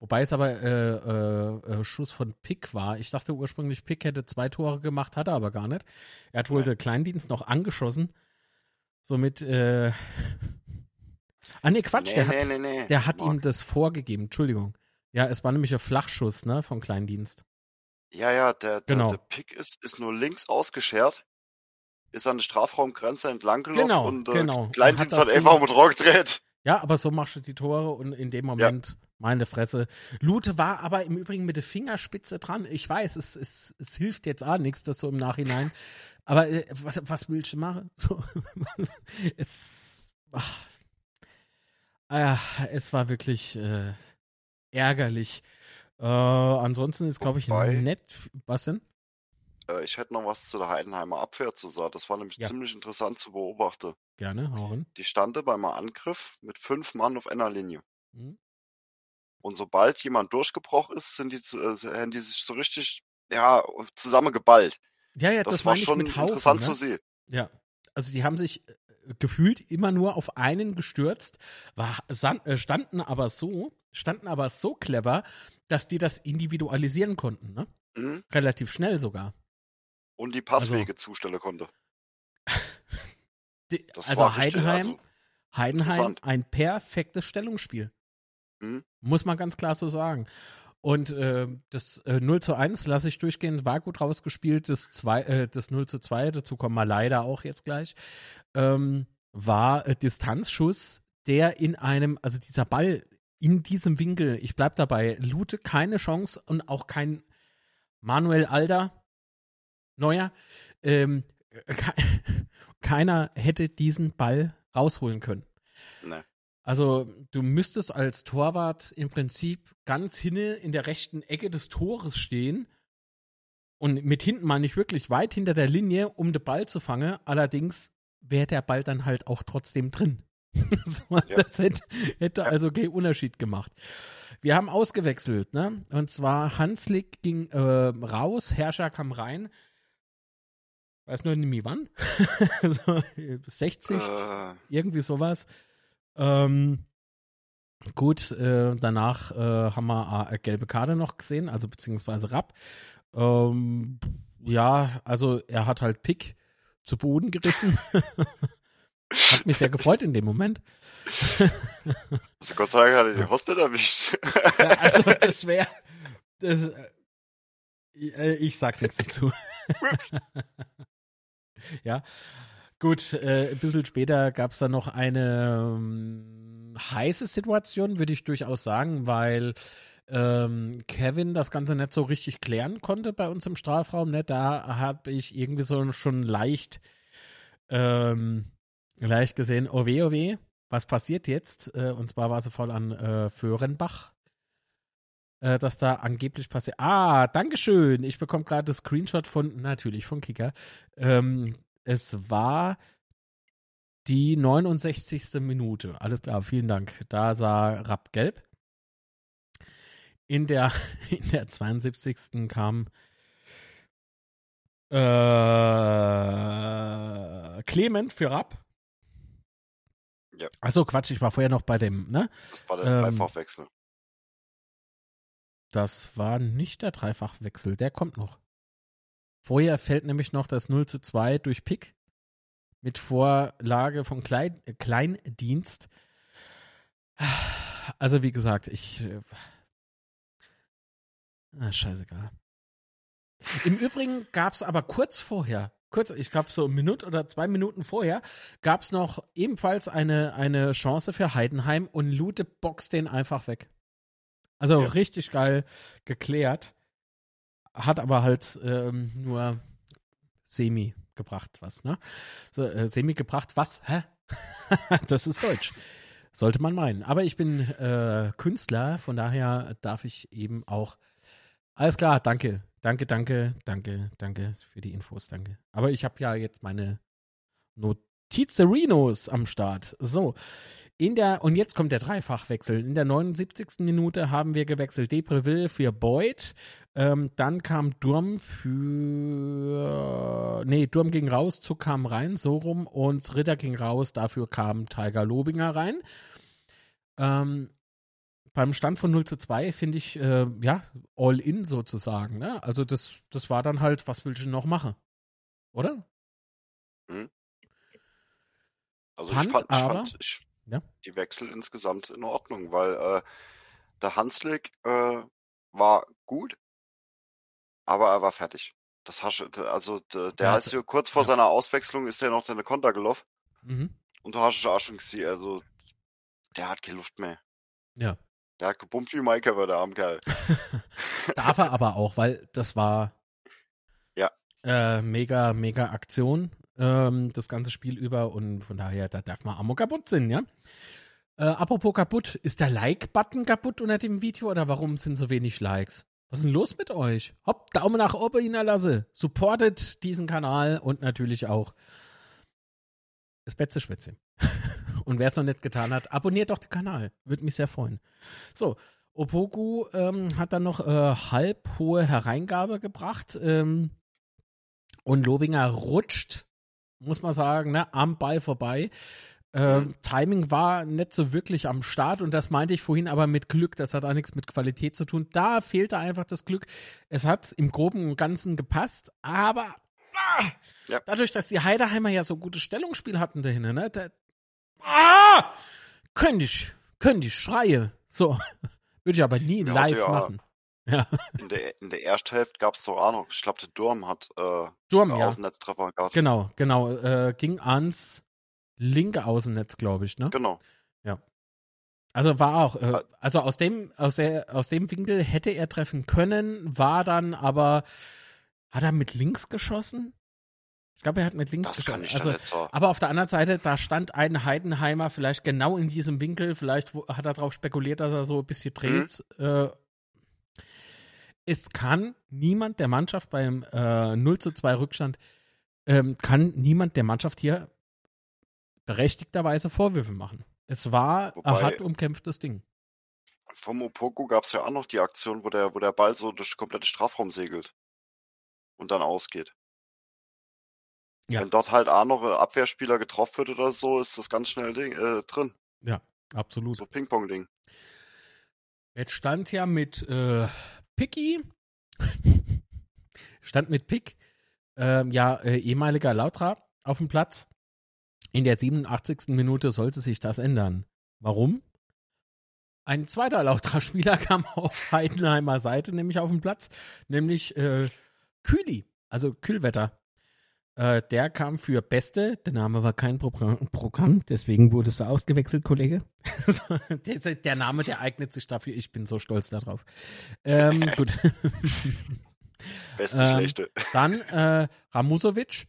Wobei es aber äh, äh, äh, Schuss von Pick war. Ich dachte ursprünglich, Pick hätte zwei Tore gemacht, hat er aber gar nicht. Er hat wohl den Kleindienst noch angeschossen. Somit, äh. Ah, nee, Quatsch, nee, der, nee, hat, nee, der hat ihm das vorgegeben. Entschuldigung. Ja, es war nämlich ein Flachschuss, ne, vom Kleindienst. Ja, ja, der, der, genau. der Pick ist, ist nur links ausgeschert, ist an der Strafraumgrenze entlang gelaufen genau, und äh, genau. Kleindienst hat, hat einfach mit Rohr gedreht. Ja, aber so machst du die Tore und in dem Moment. Ja meine Fresse. Lute war aber im Übrigen mit der Fingerspitze dran. Ich weiß, es, es, es hilft jetzt auch nichts, das so im Nachhinein. Aber äh, was, was willst du machen? So, es, ach, ah, es war wirklich äh, ärgerlich. Äh, ansonsten ist, glaube ich, nett. Was denn? Äh, ich hätte noch was zu der Heidenheimer Abwehr zu sagen. Das war nämlich ja. ziemlich interessant zu beobachten. Gerne, hau hin. Die stande beim Angriff mit fünf Mann auf einer Linie. Mhm. Und sobald jemand durchgebrochen ist, sind die, äh, sind die sich so richtig ja, zusammengeballt. Ja, ja, das, das war schon mit Haufen, interessant ne? zu sehen. Ja, also die haben sich äh, gefühlt immer nur auf einen gestürzt, war, äh, standen aber so, standen aber so clever, dass die das individualisieren konnten, ne? Mhm. Relativ schnell sogar. Und die Passwege also, zustellen konnte. die, also Heidenheim, also Heidenheim, ein perfektes Stellungsspiel. Mhm. Muss man ganz klar so sagen. Und äh, das äh, 0 zu 1 lasse ich durchgehen, war gut rausgespielt. Das, zwei, äh, das 0 zu 2, dazu kommen wir leider auch jetzt gleich, ähm, war äh, Distanzschuss, der in einem, also dieser Ball in diesem Winkel, ich bleib dabei, Lute keine Chance und auch kein Manuel Alder, neuer, ähm, ke keiner hätte diesen Ball rausholen können. Nee. Also du müsstest als Torwart im Prinzip ganz hinne in der rechten Ecke des Tores stehen und mit hinten mal nicht wirklich weit hinter der Linie, um den Ball zu fangen. Allerdings wäre der Ball dann halt auch trotzdem drin. so, ja. Das hätte, hätte also keinen Unterschied gemacht. Wir haben ausgewechselt, ne? Und zwar Hanslik ging äh, raus, Herrscher kam rein. Weiß nur nicht mehr wann. so, 60, uh. irgendwie sowas. Ähm, gut, äh, danach äh, haben wir eine gelbe Karte noch gesehen, also beziehungsweise Rapp. Ähm, ja, also er hat halt Pick zu Boden gerissen. hat mich sehr gefreut in dem Moment. also Gott sei Dank hat er die Hostel erwischt. ja, also das wäre Das, äh, ich sag nichts dazu. ja. Gut, äh, ein bisschen später gab es dann noch eine ähm, heiße Situation, würde ich durchaus sagen, weil ähm, Kevin das Ganze nicht so richtig klären konnte bei uns im Strafraum. Ne? Da habe ich irgendwie so schon leicht, ähm, leicht gesehen, oh weh, oh weh, was passiert jetzt? Äh, und zwar war sie voll an äh, Föhrenbach äh, dass da angeblich passiert. Ah, Dankeschön. Ich bekomme gerade das Screenshot von, natürlich von Kicker. Ähm, es war die 69. Minute. Alles klar, vielen Dank. Da sah Rapp gelb. In der, in der 72. kam äh, Clement für Rapp. Ja. Achso, Quatsch, ich war vorher noch bei dem, ne? Das war der ähm, Dreifachwechsel. Das war nicht der Dreifachwechsel, der kommt noch. Vorher fällt nämlich noch das 0 zu 2 durch Pick mit Vorlage vom Klein, äh, Kleindienst. Also wie gesagt, ich. Äh, ah, scheißegal. Im Übrigen gab es aber kurz vorher, kurz, ich glaube so eine Minute oder zwei Minuten vorher, gab es noch ebenfalls eine, eine Chance für Heidenheim und Lute boxt den einfach weg. Also ja. richtig geil geklärt. Hat aber halt ähm, nur semi gebracht, was, ne? So, äh, semi gebracht, was? Hä? das ist Deutsch. Sollte man meinen. Aber ich bin äh, Künstler, von daher darf ich eben auch. Alles klar, danke. Danke, danke, danke, danke für die Infos, danke. Aber ich habe ja jetzt meine Notizerinos am Start. So, in der, und jetzt kommt der Dreifachwechsel. In der 79. Minute haben wir gewechselt Depreville für Boyd. Ähm, dann kam Durm für. Nee, Durm ging raus, Zuck kam rein, so rum. Und Ritter ging raus, dafür kam Tiger Lobinger rein. Ähm, beim Stand von 0 zu 2 finde ich, äh, ja, all in sozusagen. Ne? Also, das, das war dann halt, was will ich noch machen? Oder? Mhm. Also, fand, ich fand, ich fand, ich, ja. die Wechsel insgesamt in Ordnung, weil äh, der Hanslik äh, war gut, aber er war fertig. Das hast also der, der ja, ist ja kurz vor ja. seiner Auswechslung ist er noch seine Konter gelaufen. Mhm. Und du hast auch schon gesehen, also der hat keine Luft mehr. Ja. Der hat gebumpt wie Maike, war der arme Kerl. Darf er aber auch, weil das war ja. Äh, mega, mega Aktion ähm, das ganze Spiel über und von daher, da darf man Ammo kaputt sein, ja. Äh, apropos kaputt, ist der Like-Button kaputt unter dem Video oder warum sind so wenig Likes? Was ist denn los mit euch? Hopp, Daumen nach oben hinterlasse. Supportet diesen Kanal und natürlich auch das Betze Spätzle. und wer es noch nicht getan hat, abonniert doch den Kanal. Würde mich sehr freuen. So, Opoku ähm, hat dann noch äh, halb hohe Hereingabe gebracht. Ähm, und Lobinger rutscht muss man sagen, ne, am Ball vorbei. Äh, mhm. Timing war nicht so wirklich am Start und das meinte ich vorhin aber mit Glück. Das hat auch nichts mit Qualität zu tun. Da fehlte einfach das Glück. Es hat im Groben und Ganzen gepasst, aber ah, ja. dadurch, dass die Heideheimer ja so gutes Stellungsspiel hatten dahinter, ne, da, ah, könnte ich, könnte ich, schreie. So, würde ich aber nie ja, live ja, machen. Ja. In der, in der ersten Hälfte gab es doch auch noch, ich glaube, der Durm hat äh, Durm, ja. Außennetztreffer gehabt. Genau, genau. Äh, ging ans linke Außennetz, glaube ich, ne? Genau. Ja. Also war auch, äh, also aus dem, aus, der, aus dem Winkel hätte er treffen können, war dann aber, hat er mit links geschossen? Ich glaube, er hat mit links das geschossen. Kann ich also, nicht so. Aber auf der anderen Seite, da stand ein Heidenheimer vielleicht genau in diesem Winkel, vielleicht hat er darauf spekuliert, dass er so ein bisschen dreht. Mhm. Äh, es kann niemand der Mannschaft beim äh, 0 zu 2 Rückstand, ähm, kann niemand der Mannschaft hier berechtigterweise Vorwürfe machen. Es war Wobei, ein hart umkämpftes Ding. Vom Opoko gab es ja auch noch die Aktion, wo der, wo der Ball so durch den kompletten Strafraum segelt und dann ausgeht. Ja. Wenn dort halt auch noch Abwehrspieler getroffen wird oder so, ist das ganz schnell Ding, äh, drin. Ja, absolut. So Ping-Pong-Ding. Jetzt stand ja mit äh, Picky, stand mit Pick, äh, ja, äh, ehemaliger Lautra auf dem Platz. In der 87. Minute sollte sich das ändern. Warum? ein zweiter Lautra-Spieler kam auf Heidenheimer Seite, nämlich auf den Platz, nämlich äh, Kühli, also Kühlwetter. Äh, der kam für Beste. Der Name war kein Programm, deswegen wurdest du ausgewechselt, Kollege. der, der, Name, der eignet sich dafür. Ich bin so stolz darauf. Ähm, gut. Beste, ähm, schlechte. Dann äh, Ramusovic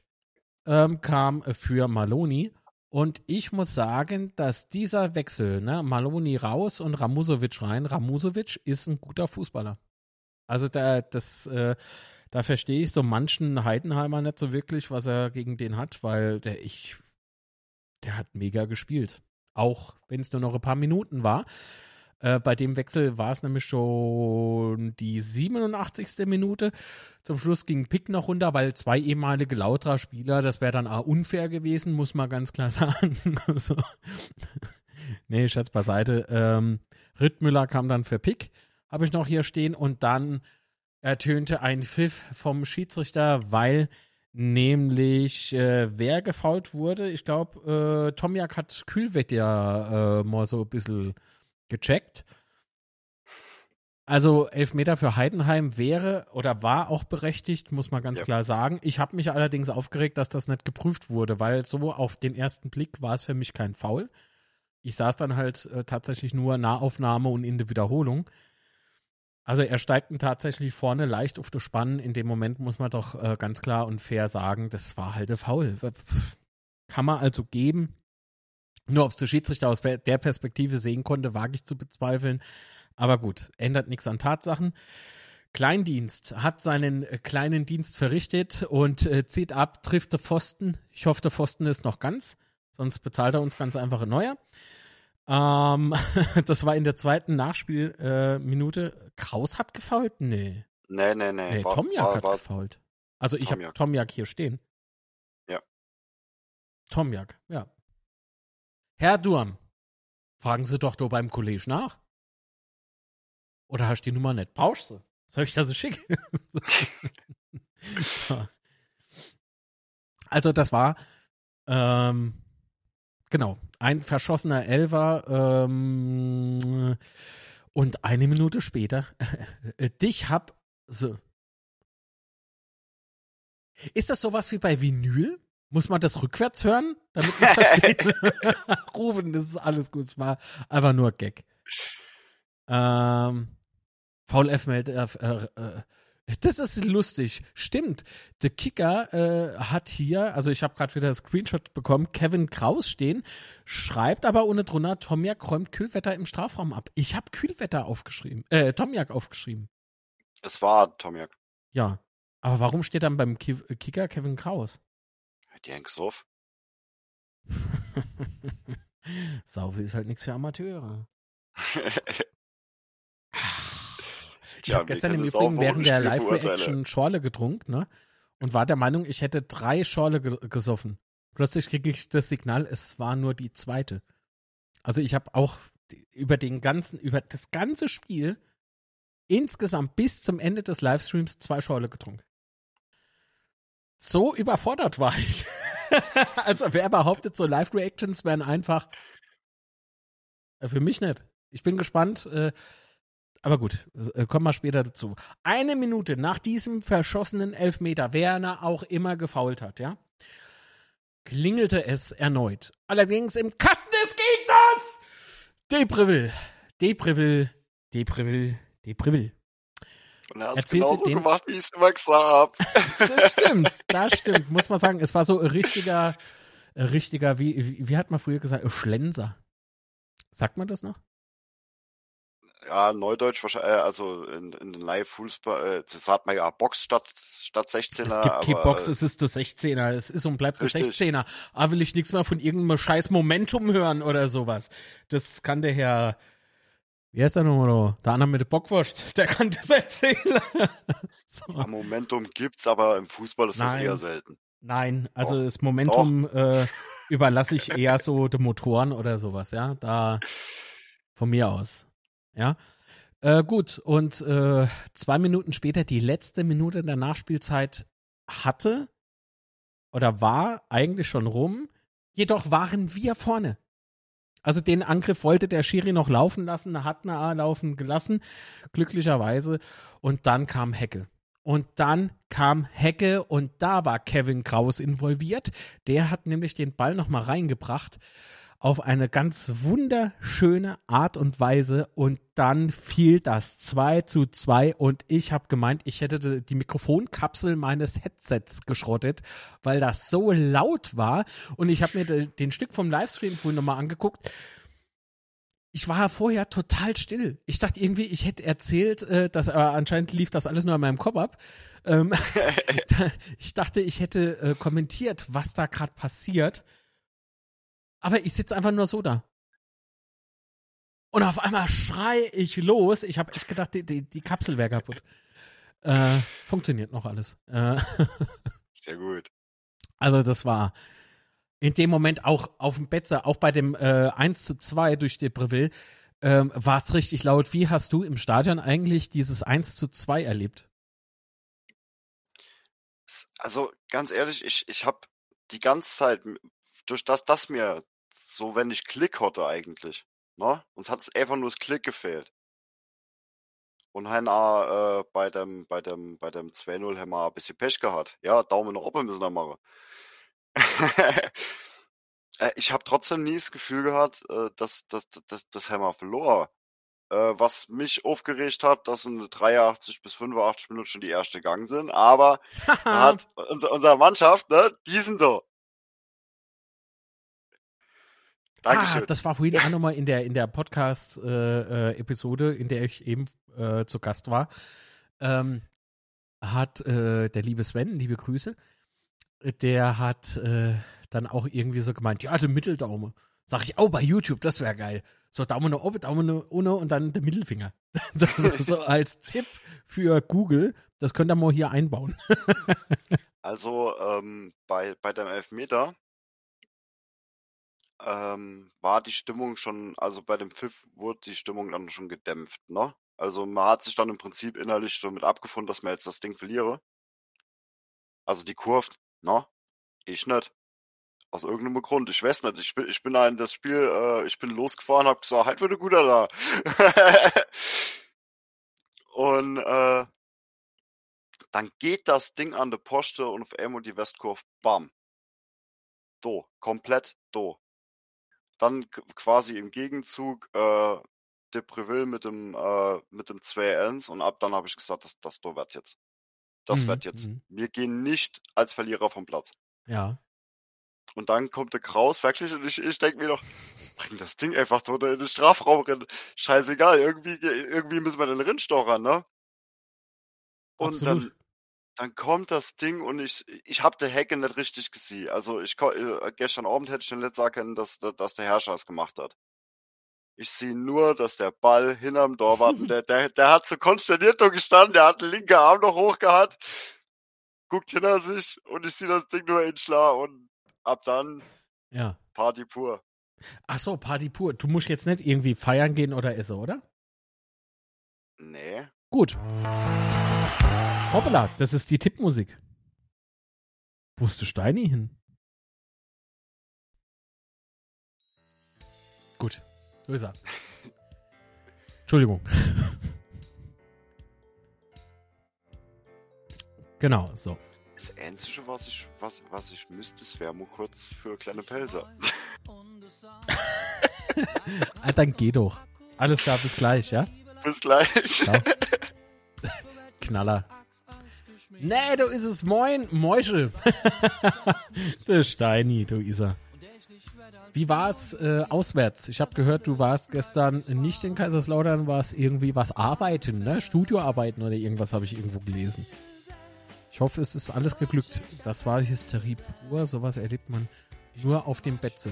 ähm, kam für Maloni. Und ich muss sagen, dass dieser Wechsel, ne, Maloni raus und Ramusovic rein, Ramusovic ist ein guter Fußballer. Also da, das, äh, da verstehe ich so manchen Heidenheimer nicht so wirklich, was er gegen den hat, weil der ich, der hat mega gespielt. Auch wenn es nur noch ein paar Minuten war. Äh, bei dem Wechsel war es nämlich schon die 87. Minute. Zum Schluss ging Pick noch runter, weil zwei ehemalige Lautra-Spieler, das wäre dann auch unfair gewesen, muss man ganz klar sagen. also, nee, Schatz beiseite. Ähm, Rittmüller kam dann für Pick, habe ich noch hier stehen. Und dann ertönte ein Pfiff vom Schiedsrichter, weil nämlich äh, wer gefault wurde. Ich glaube, äh, Tomjak hat Kühlwett ja äh, mal so ein bisschen gecheckt. Also Elfmeter für Heidenheim wäre oder war auch berechtigt, muss man ganz ja. klar sagen. Ich habe mich allerdings aufgeregt, dass das nicht geprüft wurde, weil so auf den ersten Blick war es für mich kein Foul. Ich saß dann halt äh, tatsächlich nur Nahaufnahme und in der Wiederholung. Also er steigt tatsächlich vorne leicht auf das Spannen. In dem Moment muss man doch äh, ganz klar und fair sagen, das war halt faul. Kann man also geben. Nur ob es der Schiedsrichter aus der Perspektive sehen konnte, wage ich zu bezweifeln. Aber gut, ändert nichts an Tatsachen. Kleindienst hat seinen äh, kleinen Dienst verrichtet und äh, zieht ab, trifft der Pfosten. Ich hoffe, der Pfosten ist noch ganz, sonst bezahlt er uns ganz einfach ein neuer. Ähm, das war in der zweiten Nachspielminute. Äh, Kraus hat gefault? Nee. Nee, nee, nee. nee war, Tomjak war, hat war, gefault. Also ich habe Tomjak hier stehen. Ja. Tomjak, ja. Herr Durm, fragen Sie doch doch beim Kollege nach. Oder hast du die Nummer nicht? Brauchst du? Soll ich das so schicken? so. Also das war ähm, Genau, ein verschossener Elfer ähm, und eine Minute später dich hab so. Ist das sowas wie bei Vinyl? Muss man das rückwärts hören, damit man versteht? Rufen, das ist alles gut. Es war einfach nur Gag. Ähm, VLF meldet, äh, äh, das ist lustig. Stimmt. Der Kicker äh, hat hier, also ich habe gerade wieder ein Screenshot bekommen, Kevin Kraus stehen, schreibt aber ohne drunter, Tomjak räumt Kühlwetter im Strafraum ab. Ich habe Kühlwetter aufgeschrieben, äh, Tomjak aufgeschrieben. Es war Tomjak. Ja. Aber warum steht dann beim Ki Kicker Kevin Kraus? Die hängst auf. Saufe ist halt nichts für Amateure. Ich habe gestern im Übrigen während der Live-Reaction Schorle getrunken, ne? Und war der Meinung, ich hätte drei Schorle ge gesoffen. Plötzlich kriege ich das Signal, es war nur die zweite. Also ich habe auch über den ganzen, über das ganze Spiel insgesamt bis zum Ende des Livestreams zwei Schorle getrunken. So überfordert war ich. also wer behauptet, so Live-Reactions wären einfach äh, für mich nicht. Ich bin gespannt. Äh, aber gut, äh, kommen wir später dazu. Eine Minute nach diesem verschossenen Elfmeter, wer er auch immer gefault hat, ja, klingelte es erneut. Allerdings im Kasten des Gegners! Depreville, Depreville, Depreville, Depreville. Und er hat es genauso den, gemacht, wie ich es immer gesagt habe. Das stimmt, das stimmt, muss man sagen. Es war so ein richtiger, ein richtiger, wie, wie, wie hat man früher gesagt, Schlenser. Sagt man das noch? Ja, Neudeutsch wahrscheinlich, äh, also in, in den Live-Fußball, äh, das sagt man ja Box statt, statt 16er. Es gibt keine Box, es ist das 16er. Es ist und bleibt das 16er. Ah, will ich nichts mehr von irgendeinem scheiß Momentum hören oder sowas. Das kann der Herr, wie heißt der nochmal? Der andere mit der Bockwurst, der kann das erzählen. so. ja, Momentum gibt's, aber im Fußball ist Nein. das eher selten. Nein, also Doch. das Momentum äh, überlasse ich eher so den Motoren oder sowas, ja. Da von mir aus. Ja. Äh, gut, und äh, zwei Minuten später, die letzte Minute der Nachspielzeit hatte oder war eigentlich schon rum, jedoch waren wir vorne. Also den Angriff wollte der Schiri noch laufen lassen, hat eine laufen gelassen, glücklicherweise. Und dann kam Hecke. Und dann kam Hecke und da war Kevin Kraus involviert. Der hat nämlich den Ball nochmal reingebracht auf eine ganz wunderschöne Art und Weise und dann fiel das 2 zu 2 und ich habe gemeint, ich hätte die Mikrofonkapsel meines Headsets geschrottet, weil das so laut war und ich habe mir den Stück vom Livestream vorhin nochmal angeguckt. Ich war vorher total still. Ich dachte irgendwie, ich hätte erzählt, äh, dass aber anscheinend lief das alles nur in meinem Kopf ab. Ähm, ich dachte, ich hätte äh, kommentiert, was da gerade passiert. Aber ich sitze einfach nur so da. Und auf einmal schrei ich los. Ich habe echt gedacht, die, die, die Kapsel wäre kaputt. Äh, funktioniert noch alles. Äh, Sehr gut. Also das war in dem Moment auch auf dem Betzer, auch bei dem äh, 1 zu 2 durch Debreville, ähm, war es richtig laut. Wie hast du im Stadion eigentlich dieses 1 zu 2 erlebt? Also ganz ehrlich, ich, ich habe die ganze Zeit durch das, dass mir so wenig Klick hatte eigentlich, ne? Uns hat es einfach nur das Klick gefehlt. Und haben auch, äh, bei dem, bei dem, bei dem 2-0 haben wir ein bisschen Pech gehabt. Ja, Daumen nach oben müssen wir machen. äh, ich habe trotzdem nie das Gefühl gehabt, äh, dass, dass, dass, dass haben wir verloren. Äh, was mich aufgeregt hat, dass in 83 bis 85 Minuten schon die erste Gang sind, aber hat unser, unsere Mannschaft, ne, die sind da. Dankeschön. Ah, das war vorhin auch nochmal in der, in der Podcast-Episode, äh, in der ich eben äh, zu Gast war. Ähm, hat äh, der liebe Sven, liebe Grüße, der hat äh, dann auch irgendwie so gemeint, ja, der Mitteldaumen. Sag ich, oh, bei YouTube, das wäre geil. So, Daumen nach oben, Daumen nach unten und dann der Mittelfinger. so, so als Tipp für Google, das könnt ihr mal hier einbauen. also ähm, bei, bei dem Elfmeter ähm, war die Stimmung schon, also bei dem Pfiff wurde die Stimmung dann schon gedämpft, ne? Also man hat sich dann im Prinzip innerlich schon mit abgefunden, dass man jetzt das Ding verliere. Also die Kurve, ne? Ich nicht. Aus irgendeinem Grund. Ich weiß nicht. Ich bin, ich bin in das Spiel, äh, ich bin losgefahren, hab gesagt, halt würde guter da. und äh, dann geht das Ding an der Poste und auf einmal die Westkurve, bam. Do, komplett do. Dann quasi im Gegenzug äh, Depreville mit dem äh, mit dem 2 Ns und ab dann habe ich gesagt, das, das da wird jetzt. Das mhm, wird jetzt. Mhm. Wir gehen nicht als Verlierer vom Platz. Ja. Und dann kommt der Kraus wirklich und ich, ich denke mir noch, bring das Ding einfach drunter in den Strafraum rein. Scheißegal, irgendwie, irgendwie müssen wir den rinstochern, ne? Und Absolut. dann dann kommt das Ding und ich, ich habe der Hecke nicht richtig gesehen. Also ich äh, gestern Abend hätte ich den letzten erkennen, dass, dass der Herrscher es gemacht hat. Ich sehe nur, dass der Ball hinterm Torwart, der, der, der hat so konsterniert gestanden, der hat den linken Arm noch hoch gehabt, guckt hinter sich und ich sehe das Ding nur in Schla und ab dann ja. Party pur. Ach so, Party pur. Du musst jetzt nicht irgendwie feiern gehen oder essen, oder? Nee. Gut. Hoppala, das ist die Tippmusik. Wo ist der Steini hin? Gut, so ist er. Entschuldigung. genau, so. Das Einzige, was ich, was, was ich müsste, wäre mal kurz für kleine Pelzer. ah, dann geh doch. Alles klar, bis gleich, ja? Bis gleich. Knaller. Nee, du ist es. Moin, Mäusche. der Steini, du ist er. Wie war es äh, auswärts? Ich habe gehört, du warst gestern nicht in Kaiserslautern, warst irgendwie was arbeiten, ne? Studioarbeiten oder irgendwas habe ich irgendwo gelesen. Ich hoffe, es ist alles geglückt. Das war Hysterie pur. Sowas erlebt man nur auf dem Betze.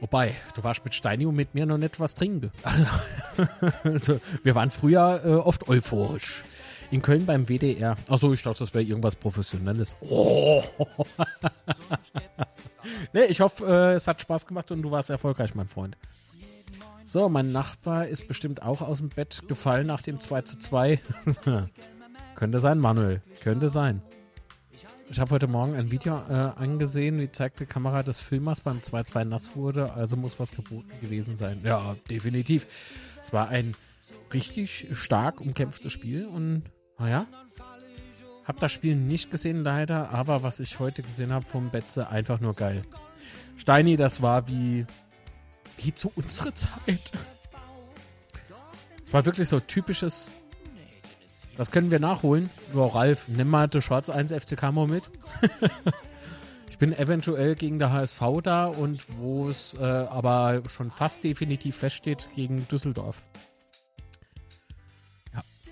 Wobei, du warst mit Steini und mit mir noch nicht was trinken. Wir waren früher äh, oft euphorisch. In Köln beim WDR. Achso, ich dachte, das wäre irgendwas Professionelles. Oh. nee, ich hoffe, äh, es hat Spaß gemacht und du warst erfolgreich, mein Freund. So, mein Nachbar ist bestimmt auch aus dem Bett gefallen nach dem 2 zu 2. Könnte sein, Manuel. Könnte sein. Ich habe heute Morgen ein Video äh, angesehen, wie zeigt die Kamera des Filmers beim 2-2 nass wurde, also muss was geboten gewesen sein. Ja, definitiv. Es war ein richtig stark umkämpftes Spiel und naja, hab das Spiel nicht gesehen leider, aber was ich heute gesehen habe vom Betze, einfach nur geil. Steini, das war wie, wie zu unserer Zeit. Es war wirklich so typisches das können wir nachholen. Ja, Ralf, nimm mal die Schwarz 1 FC Camo mit. ich bin eventuell gegen der HSV da und wo es äh, aber schon fast definitiv feststeht, gegen Düsseldorf.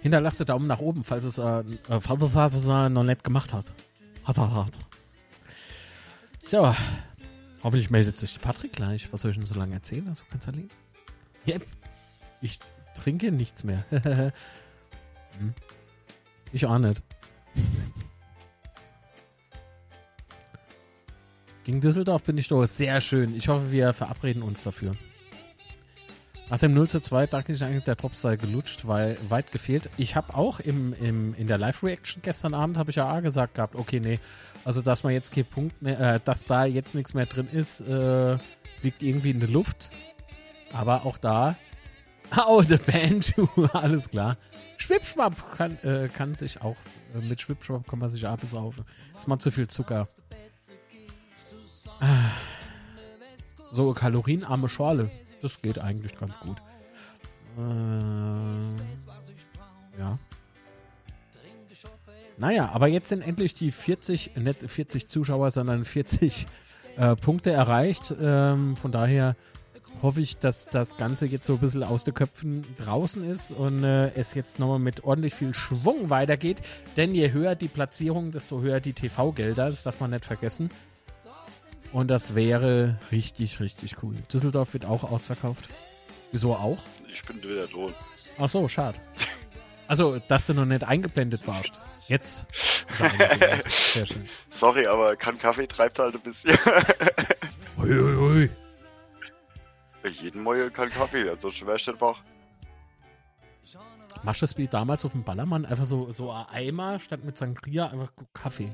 Hinterlasst den Daumen nach oben, falls es, äh, äh noch nicht gemacht hat. Hat er hart. So. Hoffentlich meldet sich Patrick gleich. Was soll ich denn so lange erzählen? Also kannst du erleben. Yep. Ich trinke nichts mehr. hm. Ich auch nicht. Gegen Düsseldorf bin ich durch. Sehr schön. Ich hoffe, wir verabreden uns dafür. Nach dem 0 zu 2 dachte ich eigentlich, der Drops sei gelutscht, weil weit gefehlt. Ich habe auch im, im, in der Live-Reaction gestern Abend, habe ich ja A gesagt gehabt, okay, nee, also dass man jetzt kein Punkt mehr, äh, dass da jetzt nichts mehr drin ist, äh, liegt irgendwie in der Luft. Aber auch da Oh, the Banjo, alles klar. Schwipschwapp kann, äh, kann sich auch, äh, mit Schwipschwapp kann man sich absaufen. Ist mal zu viel Zucker. Ah. So, kalorienarme Schorle. Das geht eigentlich ganz gut. Äh, ja. Naja, aber jetzt sind endlich die 40, nicht 40 Zuschauer, sondern 40 äh, Punkte erreicht. Ähm, von daher hoffe ich, dass das Ganze jetzt so ein bisschen aus den Köpfen draußen ist und äh, es jetzt nochmal mit ordentlich viel Schwung weitergeht. Denn je höher die Platzierung, desto höher die TV-Gelder. Das darf man nicht vergessen. Und das wäre richtig, richtig cool. Düsseldorf wird auch ausverkauft. Wieso auch? Ich bin wieder drin. Ach so, schade. Also, dass du noch nicht eingeblendet warst. Jetzt. Sehr schön. Sorry, aber kann Kaffee treibt halt ein bisschen. ui, ui, ui. Jeden Morgen kein Kaffee, also wach. Machst du das wie damals auf dem Ballermann? Einfach so, so ein Eimer statt mit Sangria einfach Kaffee.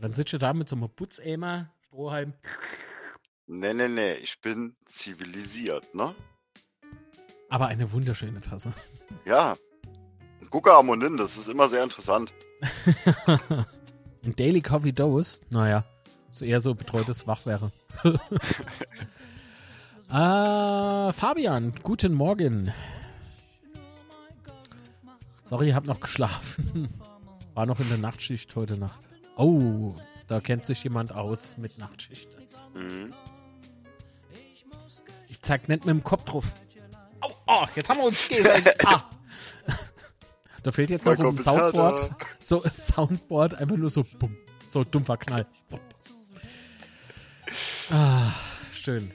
Und dann sitzt du da mit so einem Putzeimer, Strohhalm. Nee, nee, nee, ich bin zivilisiert, ne? Aber eine wunderschöne Tasse. Ja. Guck mal hin, das ist immer sehr interessant. Ein Daily Coffee Dose? Naja, so eher so betreutes Wachwäre. Äh, Fabian, guten Morgen. Sorry, hab noch geschlafen. War noch in der Nachtschicht heute Nacht. Oh, da kennt sich jemand aus mit Nachtschicht. Mhm. Ich zeig nicht mit dem Kopf drauf. Oh, oh jetzt haben wir uns gegenseitig. ah. Da fehlt jetzt noch ein Soundboard. So ein Soundboard, einfach nur so bumm. So dumpfer Knall. Ah, schön.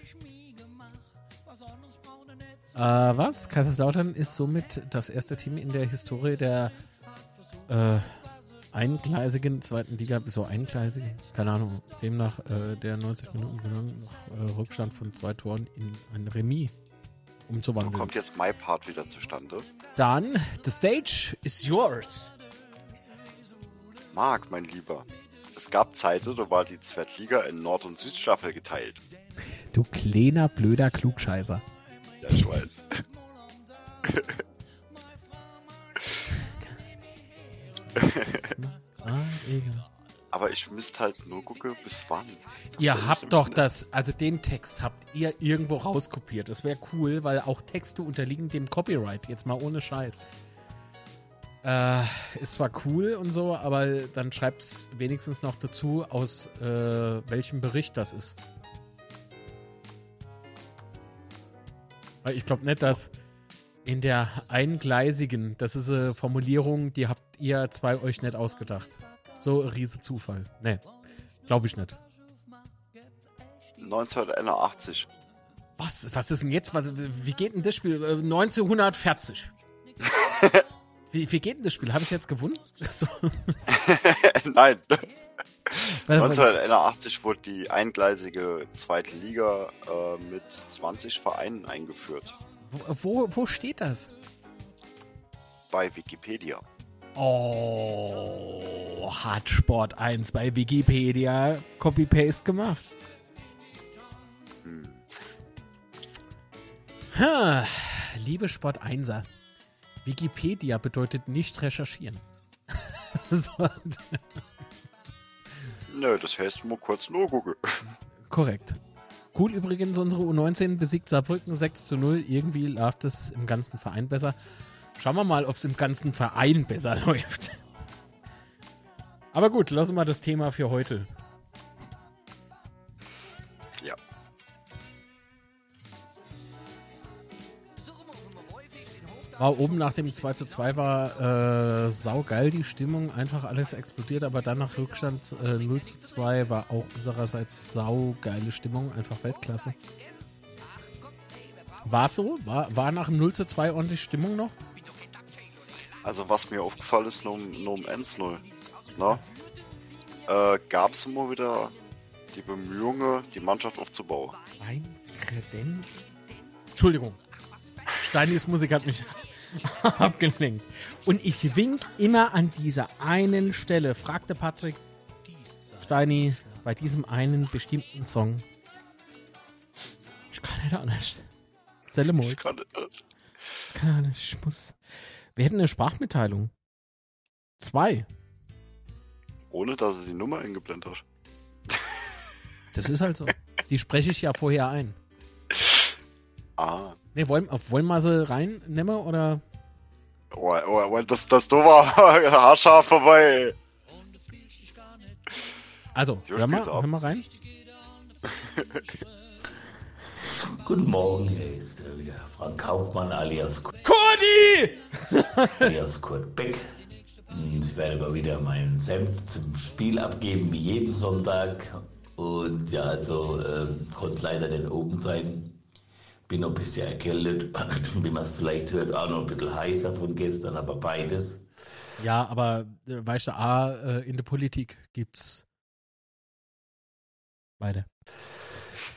Äh, was? Kaiserslautern ist somit das erste Team in der Historie der äh, eingleisigen zweiten Liga, so eingleisigen, keine Ahnung, demnach äh, der 90 Minuten genommen, noch, äh, Rückstand von zwei Toren in ein Remis umzuwandeln. So kommt jetzt My Part wieder zustande. Dann, the stage is yours. Marc, mein Lieber, es gab Zeiten, da war die Zweitliga in Nord- und Südstaffel geteilt. Du kleiner, blöder Klugscheißer. Ja, ich weiß. ah, egal. Aber ich müsste halt nur gucken, bis wann. Das ihr habt doch das, also den Text habt ihr irgendwo rauskopiert. Das wäre cool, weil auch Texte unterliegen dem Copyright. Jetzt mal ohne Scheiß. Äh, ist zwar cool und so, aber dann schreibt es wenigstens noch dazu, aus äh, welchem Bericht das ist. Weil ich glaube nicht, dass in der eingleisigen, das ist eine Formulierung, die habt ihr zwei euch nicht ausgedacht. So ein riese Zufall. Nee, glaube ich nicht. 1981. Was? Was ist denn jetzt? Was, wie geht denn das Spiel? 1940. wie, wie geht denn das Spiel? Habe ich jetzt gewonnen? So. Nein. 1981 wurde die eingleisige zweite Liga äh, mit 20 Vereinen eingeführt. Wo, wo, wo steht das? Bei Wikipedia. Oh, hat Sport 1 bei Wikipedia Copy-Paste gemacht. Hm. Ha, liebe Sport 1er, Wikipedia bedeutet nicht recherchieren. so, Nö, das heißt nur kurz nur Google. korrekt. Cool übrigens, unsere U19 besiegt Saarbrücken 6 zu 0. Irgendwie läuft es im ganzen Verein besser. Schauen wir mal, ob es im ganzen Verein besser läuft. Aber gut, lassen wir das Thema für heute. Ja. War oben nach dem 2 zu 2 war äh, saugeil die Stimmung, einfach alles explodiert, aber dann nach Rückstand äh, 0 zu 2 war auch unsererseits saugeile Stimmung, einfach Weltklasse. War es so? War, war nach dem 0 zu 2 ordentlich Stimmung noch? Also was mir aufgefallen ist, nur nur um 1-0, ne? Äh, gab es immer wieder die Bemühungen, die Mannschaft aufzubauen. Ein Kredenz. Entschuldigung. Steinis Musik hat mich abgelenkt. Und ich wink immer an dieser einen Stelle, fragte Patrick Steini bei diesem einen bestimmten Song. Ich kann nicht anders. Selle Ich kann, Ich kann nicht. Ich muss. Wir hätten eine Sprachmitteilung. Zwei. ohne dass es die Nummer eingeblendet hat. Das ist halt so. Die spreche ich ja vorher ein. Ah. Ne, wollen, wollen wir sie reinnehmen oder? Oh, oh, oh, das, das du war haarscharf vorbei. Also, hör mal, hör mal rein. Guten Morgen, hier ist äh, wieder Frank Kaufmann alias, Ku- Cody! alias Kurt Beck. Und ich werde mal wieder meinen Senf zum Spiel abgeben, wie jeden Sonntag. Und ja, also ähm, konnte leider nicht oben sein. Bin noch ein bisschen erkältet, wie man es vielleicht hört, auch noch ein bisschen heißer von gestern, aber beides. Ja, aber äh, weißt du, A, äh, in der Politik gibt's beide.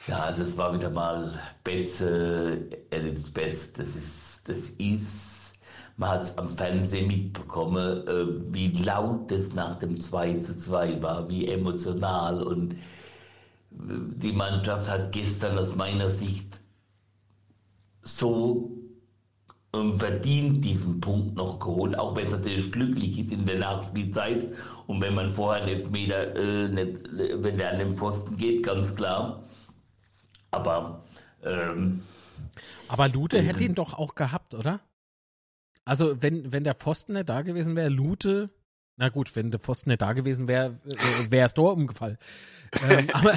Ja, also es war wieder mal Betze at its best. Das ist, das ist, man hat es am Fernsehen mitbekommen, äh, wie laut es nach dem 2 zu 2 war, wie emotional. Und äh, die Mannschaft hat gestern aus meiner Sicht so ähm, verdient diesen Punkt noch geholt, auch wenn es natürlich glücklich ist in der Nachspielzeit und wenn man vorher einen Elfmeter, äh, nicht, wenn der an den Pfosten geht, ganz klar. Aber ähm, Aber Lute Mhm. hätte ihn doch auch gehabt, oder? Also, wenn, wenn der Pfosten nicht da gewesen wäre, Lute, na gut, wenn der Pfosten nicht da gewesen wäre, äh, wäre es Tor umgefallen. ähm, aber,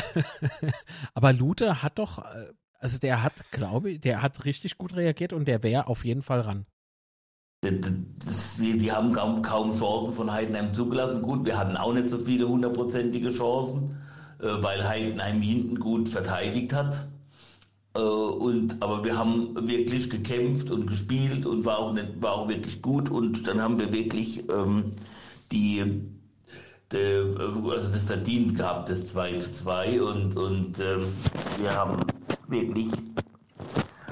aber Lute hat doch, äh, also der hat, glaube ich, der hat richtig gut reagiert und der wäre auf jeden Fall ran. das, die, die haben kaum, kaum Chancen von Heidenheim zugelassen. Gut, wir hatten auch nicht so viele hundertprozentige Chancen, äh, weil Heidenheim hinten gut verteidigt hat. Äh, und, aber wir haben wirklich gekämpft und gespielt und war auch, nicht, war auch wirklich gut. Und dann haben wir wirklich ähm, die, der, also das verdient gehabt, das 2 zu 2. Und, und ähm, wir haben wirklich.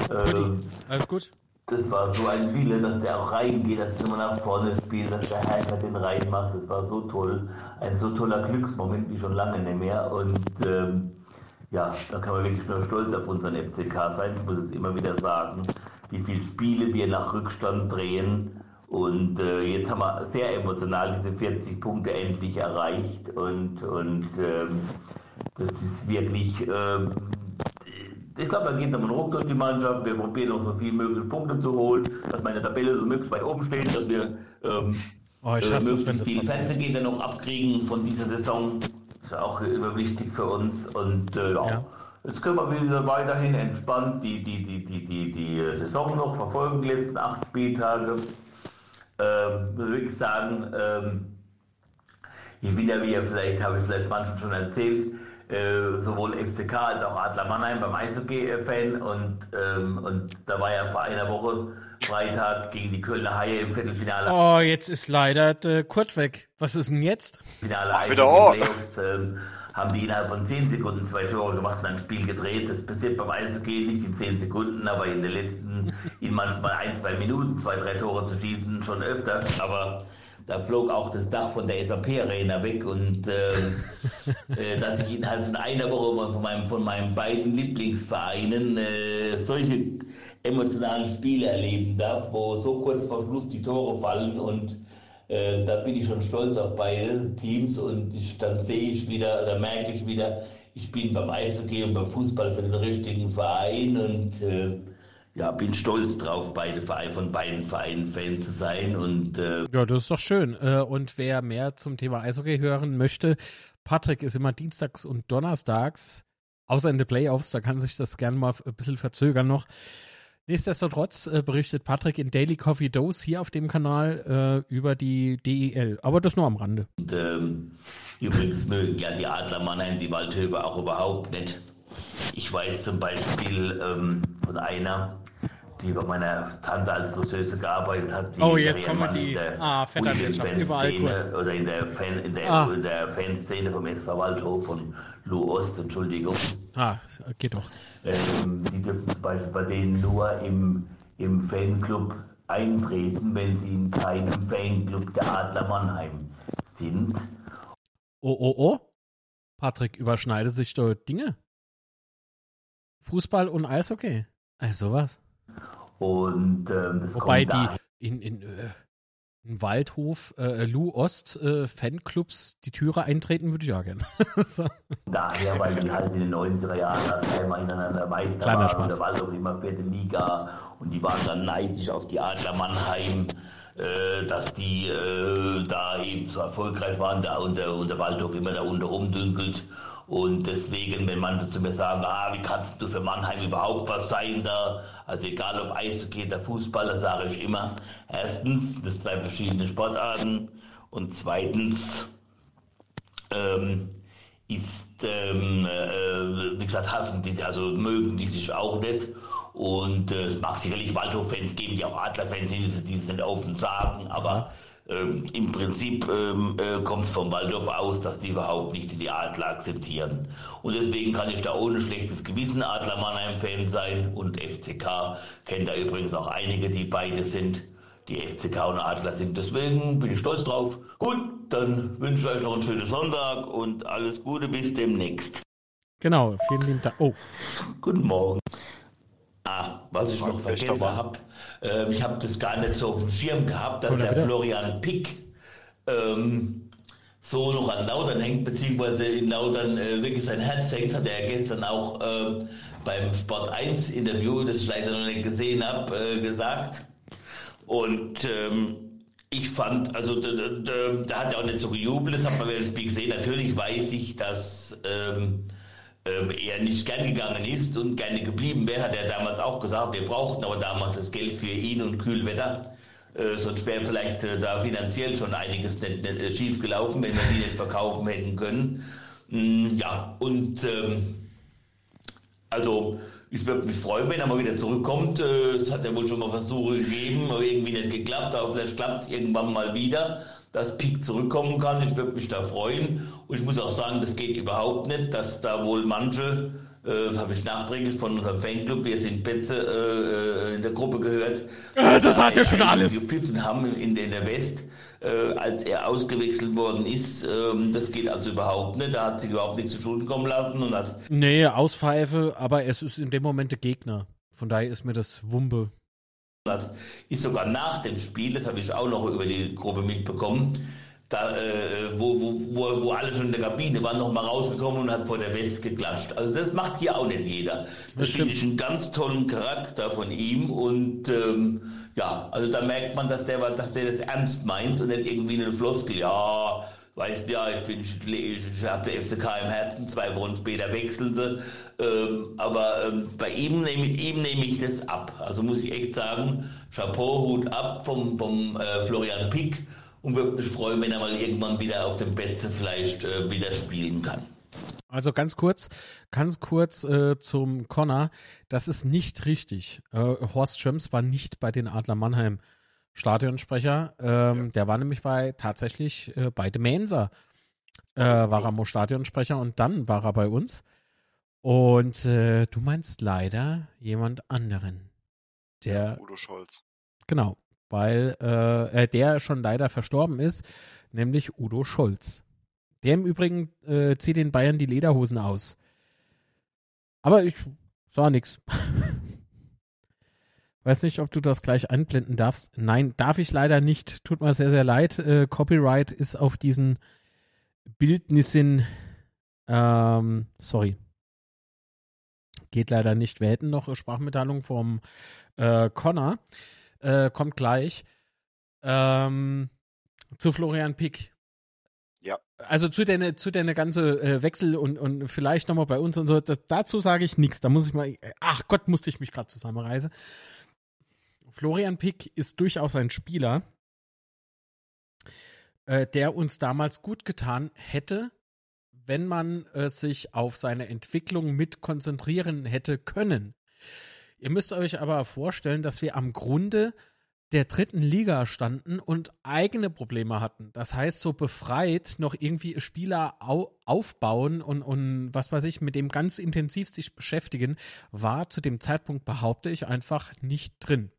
Cody, ähm, alles gut? Das war so ein Wille, dass der auch reingeht, dass er immer nach vorne spielt, dass der Heimer den reinmacht. Das war so toll. Ein so toller Glücksmoment wie schon lange nicht mehr. Und ähm, ja, da kann man wirklich nur stolz auf unseren FCK sein. Ich muss es immer wieder sagen, wie viele Spiele wir nach Rückstand drehen. Und äh, jetzt haben wir sehr emotional diese 40 Punkte endlich erreicht. Und, und ähm, das ist wirklich, ähm, ich glaube, da geht nochmal ein Ruck durch die Mannschaft. Wir probieren noch so viel möglich Punkte zu holen, dass meine Tabelle so möglichst weit oben steht, dass wir ähm, Oh, ich äh, es, möglichst das die. Fernsehgelder noch abkriegen von dieser Saison. Das ist auch immer wichtig für uns. Und äh, ja. Ja. jetzt können wir wieder weiterhin entspannt die, die, die, die, die, die Saison noch verfolgen, die letzten acht Spieltage. Ähm, würde ich sagen, ähm, hier wieder, wie ihr vielleicht, habe ich vielleicht manchen schon erzählt, äh, sowohl FCK als auch Adler Mannheim beim Eishockey-Fan und, ähm, und da war ja vor einer Woche Freitag gegen die Kölner Haie im Viertelfinale. Oh, jetzt ist leider der Kurt weg. Was ist denn jetzt? Finale Ach, wieder. Playoffs, ähm, haben die innerhalb von 10 Sekunden zwei Tore gemacht und ein Spiel gedreht. Das passiert beim Eishockey nicht in 10 Sekunden, aber in den letzten, in manchmal ein, zwei Minuten, zwei, drei Tore zu schießen, schon öfters. Aber da flog auch das Dach von der SAP-Arena weg und ähm, äh, dass ich innerhalb von einer Woche von meinem, von meinen beiden Lieblingsvereinen äh, solche emotionalen Spiele erleben darf, wo so kurz vor Schluss die Tore fallen und äh, da bin ich schon stolz auf beide Teams und ich, dann sehe ich wieder, da merke ich wieder, ich bin beim Eishockey und beim Fußball für den richtigen Verein und äh, ja, bin stolz drauf, beide Vereine, von beiden Vereinen Fan zu sein. Und, äh ja, das ist doch schön. Äh, und wer mehr zum Thema Eishockey hören möchte, Patrick ist immer dienstags und donnerstags, außer in den Playoffs, da kann sich das gerne mal ein bisschen verzögern noch. Nichtsdestotrotz äh, berichtet Patrick in Daily Coffee Dose hier auf dem Kanal äh, über die DEL, aber das nur am Rande. Und, ähm, übrigens mögen ja die Adler Mannheim die Waldhöfe auch überhaupt nicht. Ich weiß zum Beispiel ähm, von einer, die bei meiner Tante als Frisseuse gearbeitet hat. oh, jetzt kommen die ah, Vetternwirtschaft überall kurz. Oder in der, Fan, in der, ah. in der Fanszene vom SV Waldhof von Lou Ost, Entschuldigung. Ah, geht doch. Ähm, die dürfen zum Beispiel bei denen nur im, im Fanclub eintreten, wenn sie in keinem Fanclub der Adler Mannheim sind. Oh, oh, oh. Patrick, überschneide sich dort Dinge? Fußball und Eishockey. Also was? Und ähm, das Wobei die in, in, äh, in Waldhof äh, Lou Ost äh, Fanclubs die Türe eintreten würde ich ja gerne. so. Daher, weil die halt in den 90er Jahren einmal ineinander Meister Kleiner waren. Spaß. Der Waldhof immer vierte Liga und die waren dann neidisch auf die Adler Mannheim, äh, dass die äh, da eben so erfolgreich waren da und, der, und der Waldhof immer da unter rumdünkelt. Und deswegen, wenn manche zu mir sagen, ah, wie kannst du für Mannheim überhaupt was sein da? Also egal ob Eishockey oder Fußball, da sage ich immer, erstens, das zwei verschiedene Sportarten. Und zweitens ähm, ist, ähm, äh, wie gesagt, hassen die, also mögen die sich auch nicht. Und äh, es mag sicherlich Waldhof-Fans geben, die auch Adler-Fans sind, die es nicht offen sagen, aber ähm, Im Prinzip ähm, äh, kommt es vom Waldorf aus, dass die überhaupt nicht die Adler akzeptieren. Und deswegen kann ich da ohne schlechtes Gewissen Adler Mannheim-Fan sein und FCK. Kennt da übrigens auch einige, die beide sind. Die FCK und Adler sind. Deswegen bin ich stolz drauf. Gut, dann wünsche ich euch noch einen schönen Sonntag und alles Gute bis demnächst. Genau, vielen lieben Dank. Oh. Guten Morgen. Ah, was ich noch vergessen habe, äh, ich habe das gar nicht so auf dem Schirm gehabt, dass der Florian Pick ähm, so noch an Lautern hängt, beziehungsweise in Lautern äh, wirklich sein Herz hängt, hat er gestern auch äh, beim Sport 1 Interview, das ich leider noch nicht gesehen habe, äh, gesagt. Und ähm, ich fand, also da, da, da, hat er auch nicht so gejubelt, das hat man dem Spiel gesehen. Natürlich weiß ich, dass ähm, er nicht gern gegangen ist und gerne geblieben wäre, hat er damals auch gesagt. Wir brauchten aber damals das Geld für ihn und Kühlwetter. Äh, sonst wäre vielleicht äh, da finanziell schon einiges nicht, nicht äh, schief gelaufen, wenn wir die nicht verkaufen hätten können. Mm, ja, und ähm, also ich würde mich freuen, wenn er mal wieder zurückkommt. Äh, es hat ja wohl schon mal Versuche gegeben, aber irgendwie nicht geklappt, aber vielleicht klappt es irgendwann mal wieder dass Peak zurückkommen kann. Ich würde mich da freuen. Und ich muss auch sagen, das geht überhaupt nicht, dass da wohl manche, äh, habe ich nachträglich von unserem Fanclub, wir sind Betze, äh, in der Gruppe gehört. Äh, das hat ja schon alles. Gepfiffen haben in, in der West, äh, als er ausgewechselt worden ist. Ähm, das geht also überhaupt nicht. Da hat sich überhaupt nichts zu Schulden kommen lassen. Und hat nee, Auspfeife, aber es ist in dem Moment der Gegner. Von daher ist mir das Wumpe ist sogar nach dem Spiel, das habe ich auch noch über die Gruppe mitbekommen, da, äh, wo, wo, wo, wo, alle schon in der Kabine waren, noch mal rausgekommen und hat vor der West geklatscht. Also das macht hier auch nicht jeder. Das, das finde ich einen ganz tollen Charakter von ihm und ähm, ja, also da merkt man, dass der, dass der das ernst meint und nicht irgendwie eine Floskel, ja, weißt ja, ich bin, ich, ich habe der FCK im Herzen, zwei Wochen später wechseln sie. Ähm, aber ähm, bei ihm nehme ihm nehme ich das ab. Also muss ich echt sagen, Chapeau, Hut ab vom, vom äh, Florian Pick und würde mich freuen, wenn er mal irgendwann wieder auf dem Betze vielleicht äh, wieder spielen kann. Also ganz kurz, ganz kurz äh, zum Connor. Das ist nicht richtig. Äh, Horst Schöms war nicht bei den Adler Mannheim Stadionsprecher. Ähm, ja. Der war nämlich bei tatsächlich äh, bei The Mensa äh, war er Stadionsprecher und dann war er bei uns. Und äh, du meinst leider jemand anderen. Der Udo Scholz. Genau. weil äh, der schon leider verstorben ist, nämlich Udo Scholz. Der im Übrigen äh, zieht den Bayern die Lederhosen aus. Aber ich sah nichts. Weiß nicht, ob du das gleich einblenden darfst. Nein, darf ich leider nicht. Tut mir sehr, sehr leid. Äh, Copyright ist auf diesen Bildnissen. Ähm, sorry. Geht leider nicht. Wir hätten noch Sprachmitteilung vom äh, Connor. Äh, kommt gleich. Ähm, zu Florian Pick. Ja. Also zu deine, zu deine ganze äh, Wechsel und, und vielleicht nochmal bei uns und so. Das, dazu sage ich nichts. Da muss ich mal. Ach Gott, musste ich mich gerade zusammenreißen. Florian Pick ist durchaus ein Spieler, äh, der uns damals gut getan hätte, wenn man äh, sich auf seine Entwicklung mit konzentrieren hätte können. Ihr müsst euch aber vorstellen, dass wir am Grunde der dritten Liga standen und eigene Probleme hatten. Das heißt, so befreit noch irgendwie Spieler au aufbauen und, und was weiß ich, mit dem ganz intensiv sich beschäftigen, war zu dem Zeitpunkt, behaupte ich, einfach nicht drin.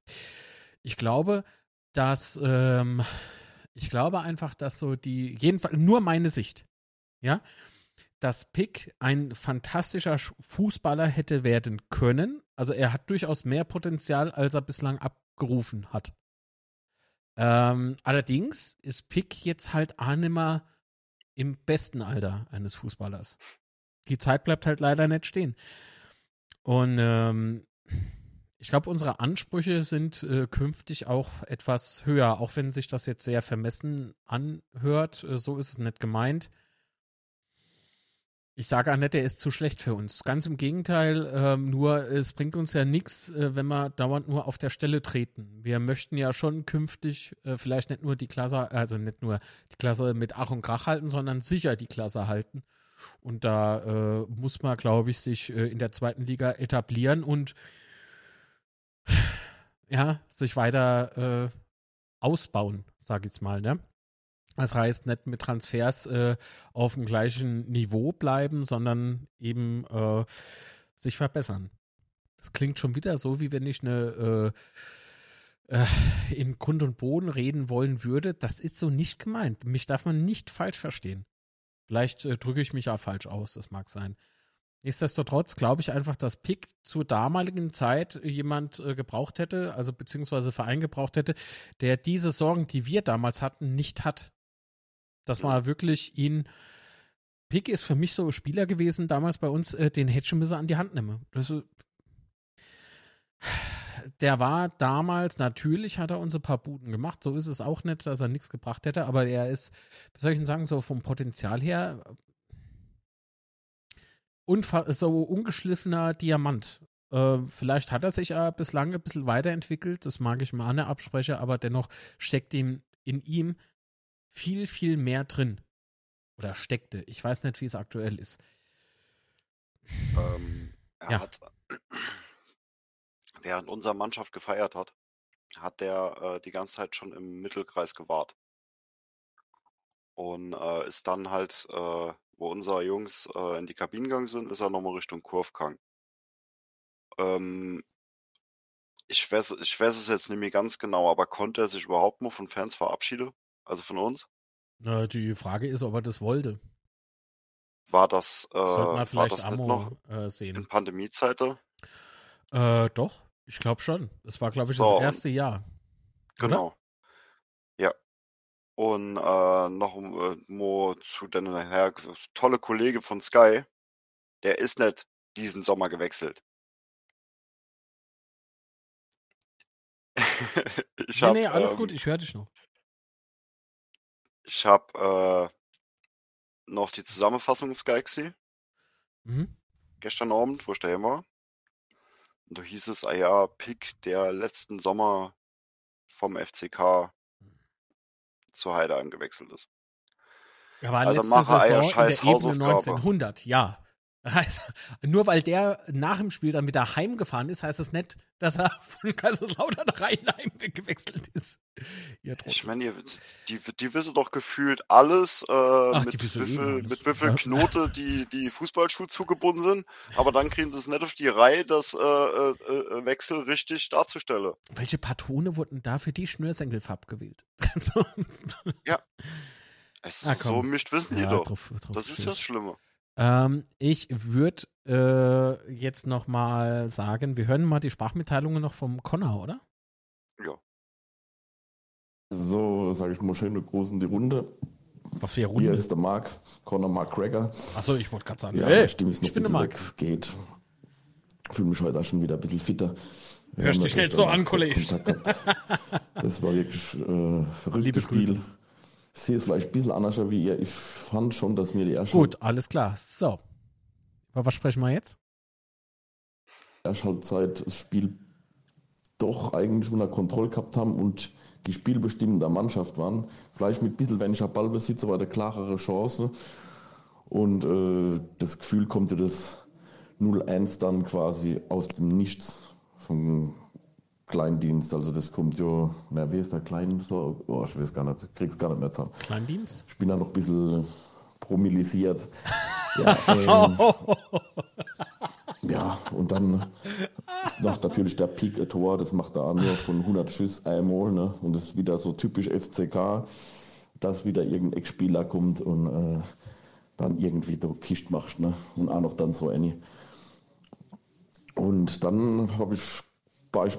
Ich glaube, dass, ähm, ich glaube einfach, dass so die, jedenfalls nur meine Sicht, ja, dass Pick ein fantastischer Fußballer hätte werden können. Also er hat durchaus mehr Potenzial, als er bislang abgerufen hat. Ähm, allerdings ist Pick jetzt halt auch mehr im besten Alter eines Fußballers. Die Zeit bleibt halt leider nicht stehen. Und ähm, ich glaube, unsere Ansprüche sind äh, künftig auch etwas höher, auch wenn sich das jetzt sehr vermessen anhört. Äh, so ist es nicht gemeint. Ich sage nicht, er ist zu schlecht für uns. Ganz im Gegenteil, ähm, nur es bringt uns ja nichts, äh, wenn wir dauernd nur auf der Stelle treten. Wir möchten ja schon künftig äh, vielleicht nicht nur die Klasse, also nicht nur die Klasse mit Ach und Krach halten, sondern sicher die Klasse halten. Und da äh, muss man, glaube ich, sich äh, in der zweiten Liga etablieren und ja, sich weiter äh, ausbauen, sage ich mal, ne? Das heißt, nicht mit Transfers äh, auf dem gleichen Niveau bleiben, sondern eben äh, sich verbessern. Das klingt schon wieder so, wie wenn ich eine äh, äh, in Grund und Boden reden wollen würde. Das ist so nicht gemeint. Mich darf man nicht falsch verstehen. Vielleicht äh, drücke ich mich auch falsch aus, das mag sein. Nichtsdestotrotz glaube ich einfach, dass Pick zur damaligen Zeit jemand äh, gebraucht hätte, also beziehungsweise Verein gebraucht hätte, der diese Sorgen, die wir damals hatten, nicht hat. Das war wirklich ihn. Pick ist für mich so ein Spieler gewesen, damals bei uns, äh, den hätte müsse an die Hand nehmen. Das, der war damals, natürlich hat er uns ein paar Buden gemacht, so ist es auch nicht, dass er nichts gebracht hätte, aber er ist, wie soll ich denn sagen, so vom Potenzial her so ungeschliffener Diamant. Äh, vielleicht hat er sich äh, bislang ein bisschen weiterentwickelt, das mag ich mal an der Abspreche, aber dennoch steckt ihm in ihm viel, viel mehr drin. Oder steckte. Ich weiß nicht, wie es aktuell ist. Ähm, er ja. hat, während unsere Mannschaft gefeiert hat, hat der äh, die ganze Zeit schon im Mittelkreis gewahrt. Und äh, ist dann halt äh, wo unsere Jungs äh, in die Kabinen gegangen sind, ist er nochmal Richtung Kurvgang. Ähm, ich weiß, ich weiß es jetzt nicht mehr ganz genau, aber konnte er sich überhaupt mal von Fans verabschieden? Also von uns? Na, die Frage ist, ob er das wollte. War das, äh, war das Ammo, nicht noch äh, sehen. in Pandemiezeiten? Äh, doch, ich glaube schon. Es war, glaube ich, so, das erste Jahr. Genau. Oder? Und äh, noch äh, mo zu den Herr tolle Kollege von Sky, der ist nicht diesen Sommer gewechselt. ich nee, hab, nee, alles ähm, gut, ich höre dich noch. Ich habe äh, noch die Zusammenfassung auf gesehen. Mhm. Gestern Abend, wo ich daheim war. Und da hieß es, ah ja, Pick der letzten Sommer vom FCK zur Heide angewechselt ist. Ja, war also letzte mache Saison Eier scheiß in der Ebene 1900, ja. Also, nur weil der nach dem Spiel dann wieder heimgefahren ist, heißt das nicht, dass er von Kaiserslautern nach Rheinheim gewechselt ist. Ja, ich meine, die, die wissen doch gefühlt alles, äh, Ach, mit, wie viel, alles. mit ja. Knote die, die Fußballschuhe zugebunden sind, aber dann kriegen sie es nicht auf die Reihe, das äh, äh, äh Wechsel richtig darzustellen. Welche Patrone wurden da für die Schnürsenkelfarb gewählt? Also, ja. Es, ah, so mischt wissen ja, die doch. Drauf, drauf das ist das Schlimme. Ähm, ich würde äh, jetzt noch mal sagen, wir hören mal die Sprachmitteilungen noch vom Connor, oder? Ja. So, sage ich mal schön und groß in die Runde. Was für Runde? Hier ist der Mark, Connor McGregor. Achso, ich wollte gerade sagen, ja, hey, stimme ich noch ich bin der Mark. Weg, geht. Fühle mich heute auch schon wieder ein bisschen fitter. Hörst dich nicht so an, Kollege. Das war wirklich äh, verrücktes Spiel. Ich sehe es vielleicht ein bisschen anders wie ihr. Ich fand schon, dass mir die erste. Gut, alles klar. So. Über was sprechen wir jetzt? Erst Halbzeit das Spiel doch eigentlich unter Kontrolle gehabt haben und die spielbestimmende Mannschaft waren. Vielleicht mit ein bisschen weniger Ballbesitz, aber eine klarere Chance. Und äh, das Gefühl kommt dir das 0-1 dann quasi aus dem Nichts vom Kleindienst, also das kommt ja, na, wie ist der Klein, so, oh, ich weiß gar nicht, krieg's gar nicht mehr zusammen. Kleindienst? Ich bin da noch ein bisschen promilisiert. ja, ähm, ja, und dann macht natürlich der Peak ein Tor, das macht er auch nur von 100 Schuss einmal, ne? und das ist wieder so typisch FCK, dass wieder irgendein Ex-Spieler kommt und äh, dann irgendwie da Kist macht, ne? und auch noch dann so eine. Und dann habe ich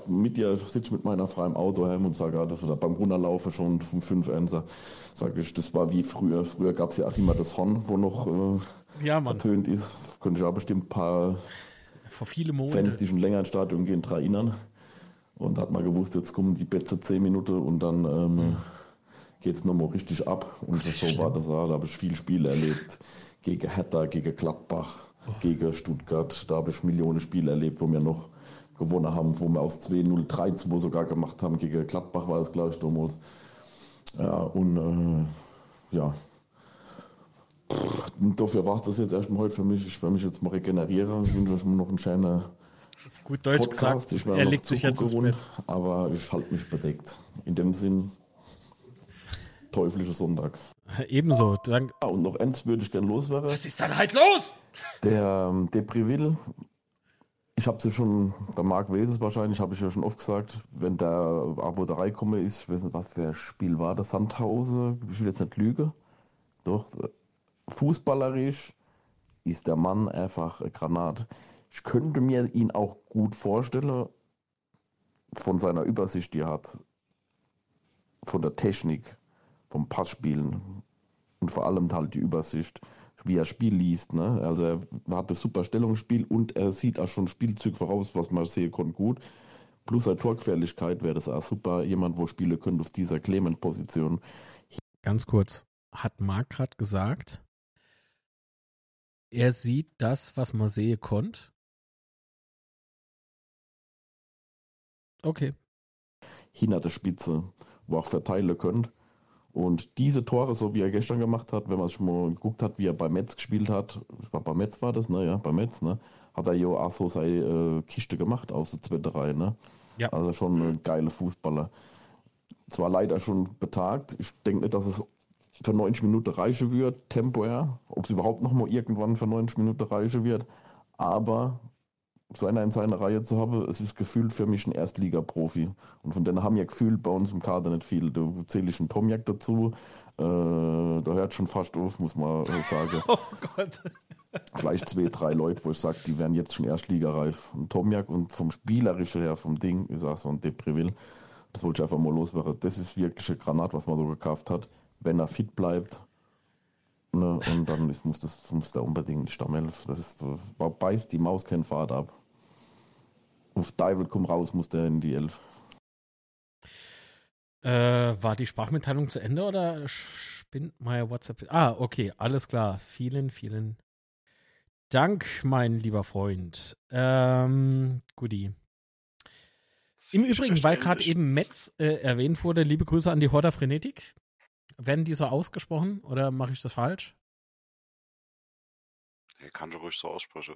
mit ihr, sitze mit meiner Frau im Auto heim und sage, das oder beim Runterlaufen schon vom 5 1 sage ich, das war wie früher. Früher gab es ja auch immer das Horn, wo noch äh, ja, ertönt ist. Könnte ich auch bestimmt ein paar Vor viele Monate. Fans, die schon länger ins Stadion gehen, daran erinnern. Und hat man gewusst, jetzt kommen die Betze 10 Minuten und dann ähm, mhm. geht es nochmal richtig ab. Und so schlimm. war das auch. Da habe ich viel Spiele erlebt. Gegen Hertha, gegen Gladbach, oh. gegen Stuttgart. Da habe ich Millionen Spiele erlebt, wo mir noch gewonnen haben, wo wir aus 2-0 3-2 sogar gemacht haben. Gegen Gladbach war das, glaube ich, damals. Ja, und äh, ja. Und dafür war es das jetzt erstmal heute für mich. Ich werde mich jetzt mal regenerieren. Ich wünsche euch noch einen schönen Gut Deutsch Podcast. gesagt, er legt sich jetzt ins Bett. Aber ich halte mich bedeckt. In dem Sinn, teuflischer Sonntag. Ebenso, danke. Ah, und noch eins würde ich gerne loswerden. Was ist dann halt los? Der ähm, Depriville ich habe es schon, der Marc weiß es wahrscheinlich, habe ich ja schon oft gesagt, wenn der wo da reinkomme ist, ich weiß nicht, was für ein Spiel war, das Sandhause, ich will jetzt nicht lügen, doch, fußballerisch ist der Mann einfach ein Granat. Ich könnte mir ihn auch gut vorstellen, von seiner Übersicht, die er hat, von der Technik, vom Passspielen und vor allem halt die Übersicht wie er Spiel liest. Ne? Also er hat das super Stellungsspiel und er sieht auch schon Spielzüge voraus, was man sehen konnte, gut. Plus eine Torgefährlichkeit wäre das auch super. Jemand, wo spielen könnte auf dieser Clement-Position. Ganz kurz, hat Marc gerade gesagt, er sieht das, was man sehen konnte. Okay. Hinter der Spitze, wo auch verteilen könnt. Und diese Tore, so wie er gestern gemacht hat, wenn man schon mal geguckt hat, wie er bei Metz gespielt hat, bei Metz war das, ne, ja, bei Metz, ne, hat er ja auch so seine äh, Kiste gemacht aus der zweiten Reihe, ne. Ja. Also schon ein geiler Fußballer. Zwar leider schon betagt, ich denke nicht, dass es für 90 Minuten reichen wird, temporär, ob es überhaupt noch mal irgendwann für 90 Minuten reichen wird, aber so einer in seiner Reihe zu haben, es ist gefühlt für mich ein Erstliga-Profi. Und von denen haben ja gefühlt bei uns im Kader nicht viel. Da zähle ich einen Tomjak dazu. Äh, da hört schon fast auf, muss man sagen. oh Gott. Vielleicht zwei, drei Leute, wo ich sage, die wären jetzt schon Erstligareif. Und Tomjak und vom Spielerischen her, vom Ding, ist auch so ein Deprivil. Das wollte ich einfach mal loswerden. Das ist wirklich ein Granat, was man so gekauft hat. Wenn er fit bleibt, Ne, und dann ist, muss, das, muss der unbedingt Stammelf. Das ist, beißt die Maus keinen Fahrt ab auf Teufel komm raus, muss der in die Elf. Äh, war die Sprachmitteilung zu Ende oder spinnt mein WhatsApp? Ah, okay, alles klar. Vielen, vielen Dank, mein lieber Freund. Ähm, Guti. Im Übrigen, weil gerade eben Metz äh, erwähnt wurde, liebe Grüße an die Horda Frenetik. Werden die so ausgesprochen oder mache ich das falsch? Ja, kann schon ruhig so aussprechen.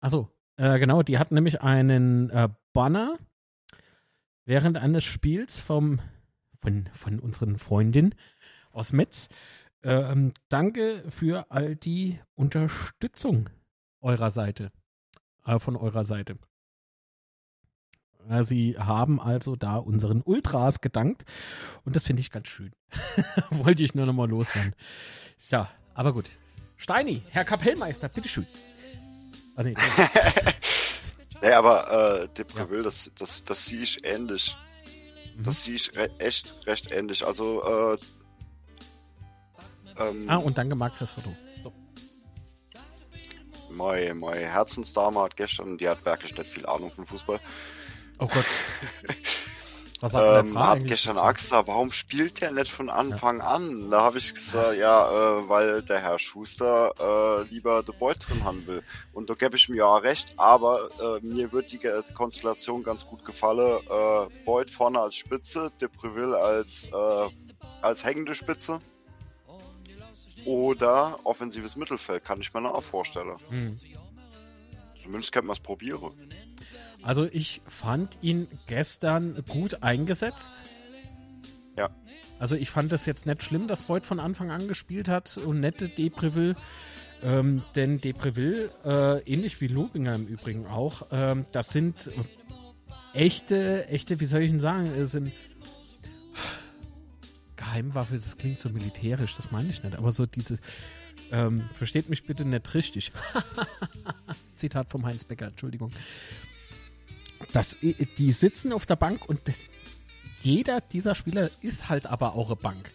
Achso, äh, genau, die hatten nämlich einen äh, Banner während eines Spiels vom, von, von unseren Freundinnen aus Metz. Ähm, danke für all die Unterstützung eurer Seite, äh, von eurer Seite. Äh, Sie haben also da unseren Ultras gedankt und das finde ich ganz schön. Wollte ich nur nochmal loswerden. So, aber gut. Steini, Herr Kapellmeister, bitteschön. Ah, nee, nee, aber äh, Depreville, das, das, das sehe ich ähnlich. Mhm. Das sehe ich re echt recht ähnlich. Also, äh, ähm, Ah, und danke Marc fürs Foto. So. meine, meine Herzensdame hat gestern, die hat wirklich nicht viel Ahnung von Fußball, Oh Gott. Was hat ähm, der hat gestern gesagt, warum spielt der nicht von Anfang an? Da habe ich gesagt, ja, äh, weil der Herr Schuster äh, lieber The Boy drin haben will. Und da gebe ich mir ja recht, aber äh, mir wird die Konstellation ganz gut gefallen. Äh, Boyd vorne als Spitze, De Preville als, äh, als hängende Spitze. Oder offensives Mittelfeld, kann ich mir noch vorstellen. Hm. Zumindest könnte man es probieren. Also ich fand ihn gestern gut eingesetzt. Ja. Also ich fand es jetzt nicht schlimm, dass Boyd von Anfang an gespielt hat und nette Depreville. Ähm, denn Depreville, äh, ähnlich wie Lobinger im Übrigen auch, ähm, das sind echte, echte, wie soll ich denn sagen, sind Geheimwaffe, das klingt so militärisch, das meine ich nicht, aber so dieses, ähm, versteht mich bitte nicht richtig. Zitat vom Heinz Becker, Entschuldigung. Das, die sitzen auf der Bank und das, jeder dieser Spieler ist halt aber auch eine Bank.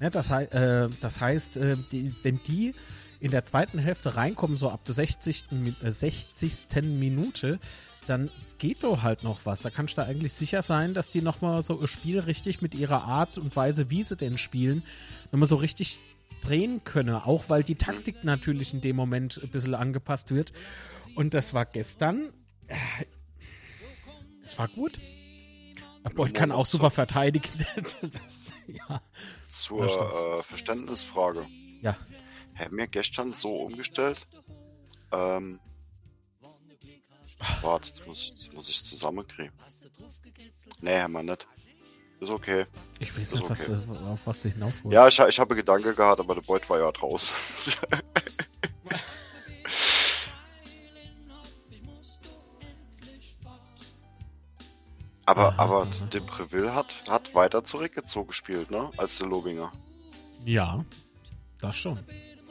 Ja, das, äh, das heißt, äh, die, wenn die in der zweiten Hälfte reinkommen, so ab der 60. Mi- äh, 60. Minute, dann geht doch halt noch was. Da kannst du eigentlich sicher sein, dass die nochmal so ihr Spiel richtig mit ihrer Art und Weise, wie sie denn spielen, nochmal so richtig drehen können. Auch weil die Taktik natürlich in dem Moment ein bisschen angepasst wird. Und das war gestern. Es war gut. Boyd kann auch super verteidigen. das, ja. Zur Ja, äh, Verständnisfrage. ja. Haben wir gestern so umgestellt? Ähm, warte, jetzt muss, jetzt muss ich zusammenkriegen. Nee, haben wir nicht. Ist okay. Ich weiß nicht, was, okay. äh, auf was du hinaus wolltest. Ja, ich, ich habe Gedanke gehabt, aber der Beut war ja draus. aber Aha, aber. Depreville hat, hat weiter zurückgezogen gespielt, ne? Als der Lobinger. Ja, das schon.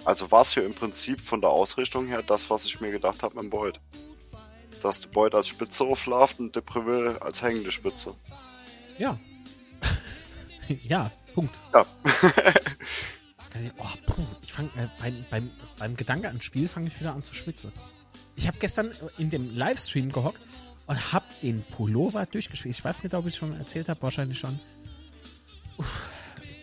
Also war es hier im Prinzip von der Ausrichtung her das, was ich mir gedacht habe mit dem Beut. Dass der Beut als Spitze aufläuft und Depreville als hängende Spitze. Ja. ja, Punkt. Ja. Oh, puh, ich fang, äh, beim, beim, beim Gedanke ans Spiel fange ich wieder an zu schwitzen. Ich habe gestern in dem Livestream gehockt und habe den Pullover durchgespielt. Ich weiß nicht, ob ich schon erzählt habe, wahrscheinlich schon. Uff.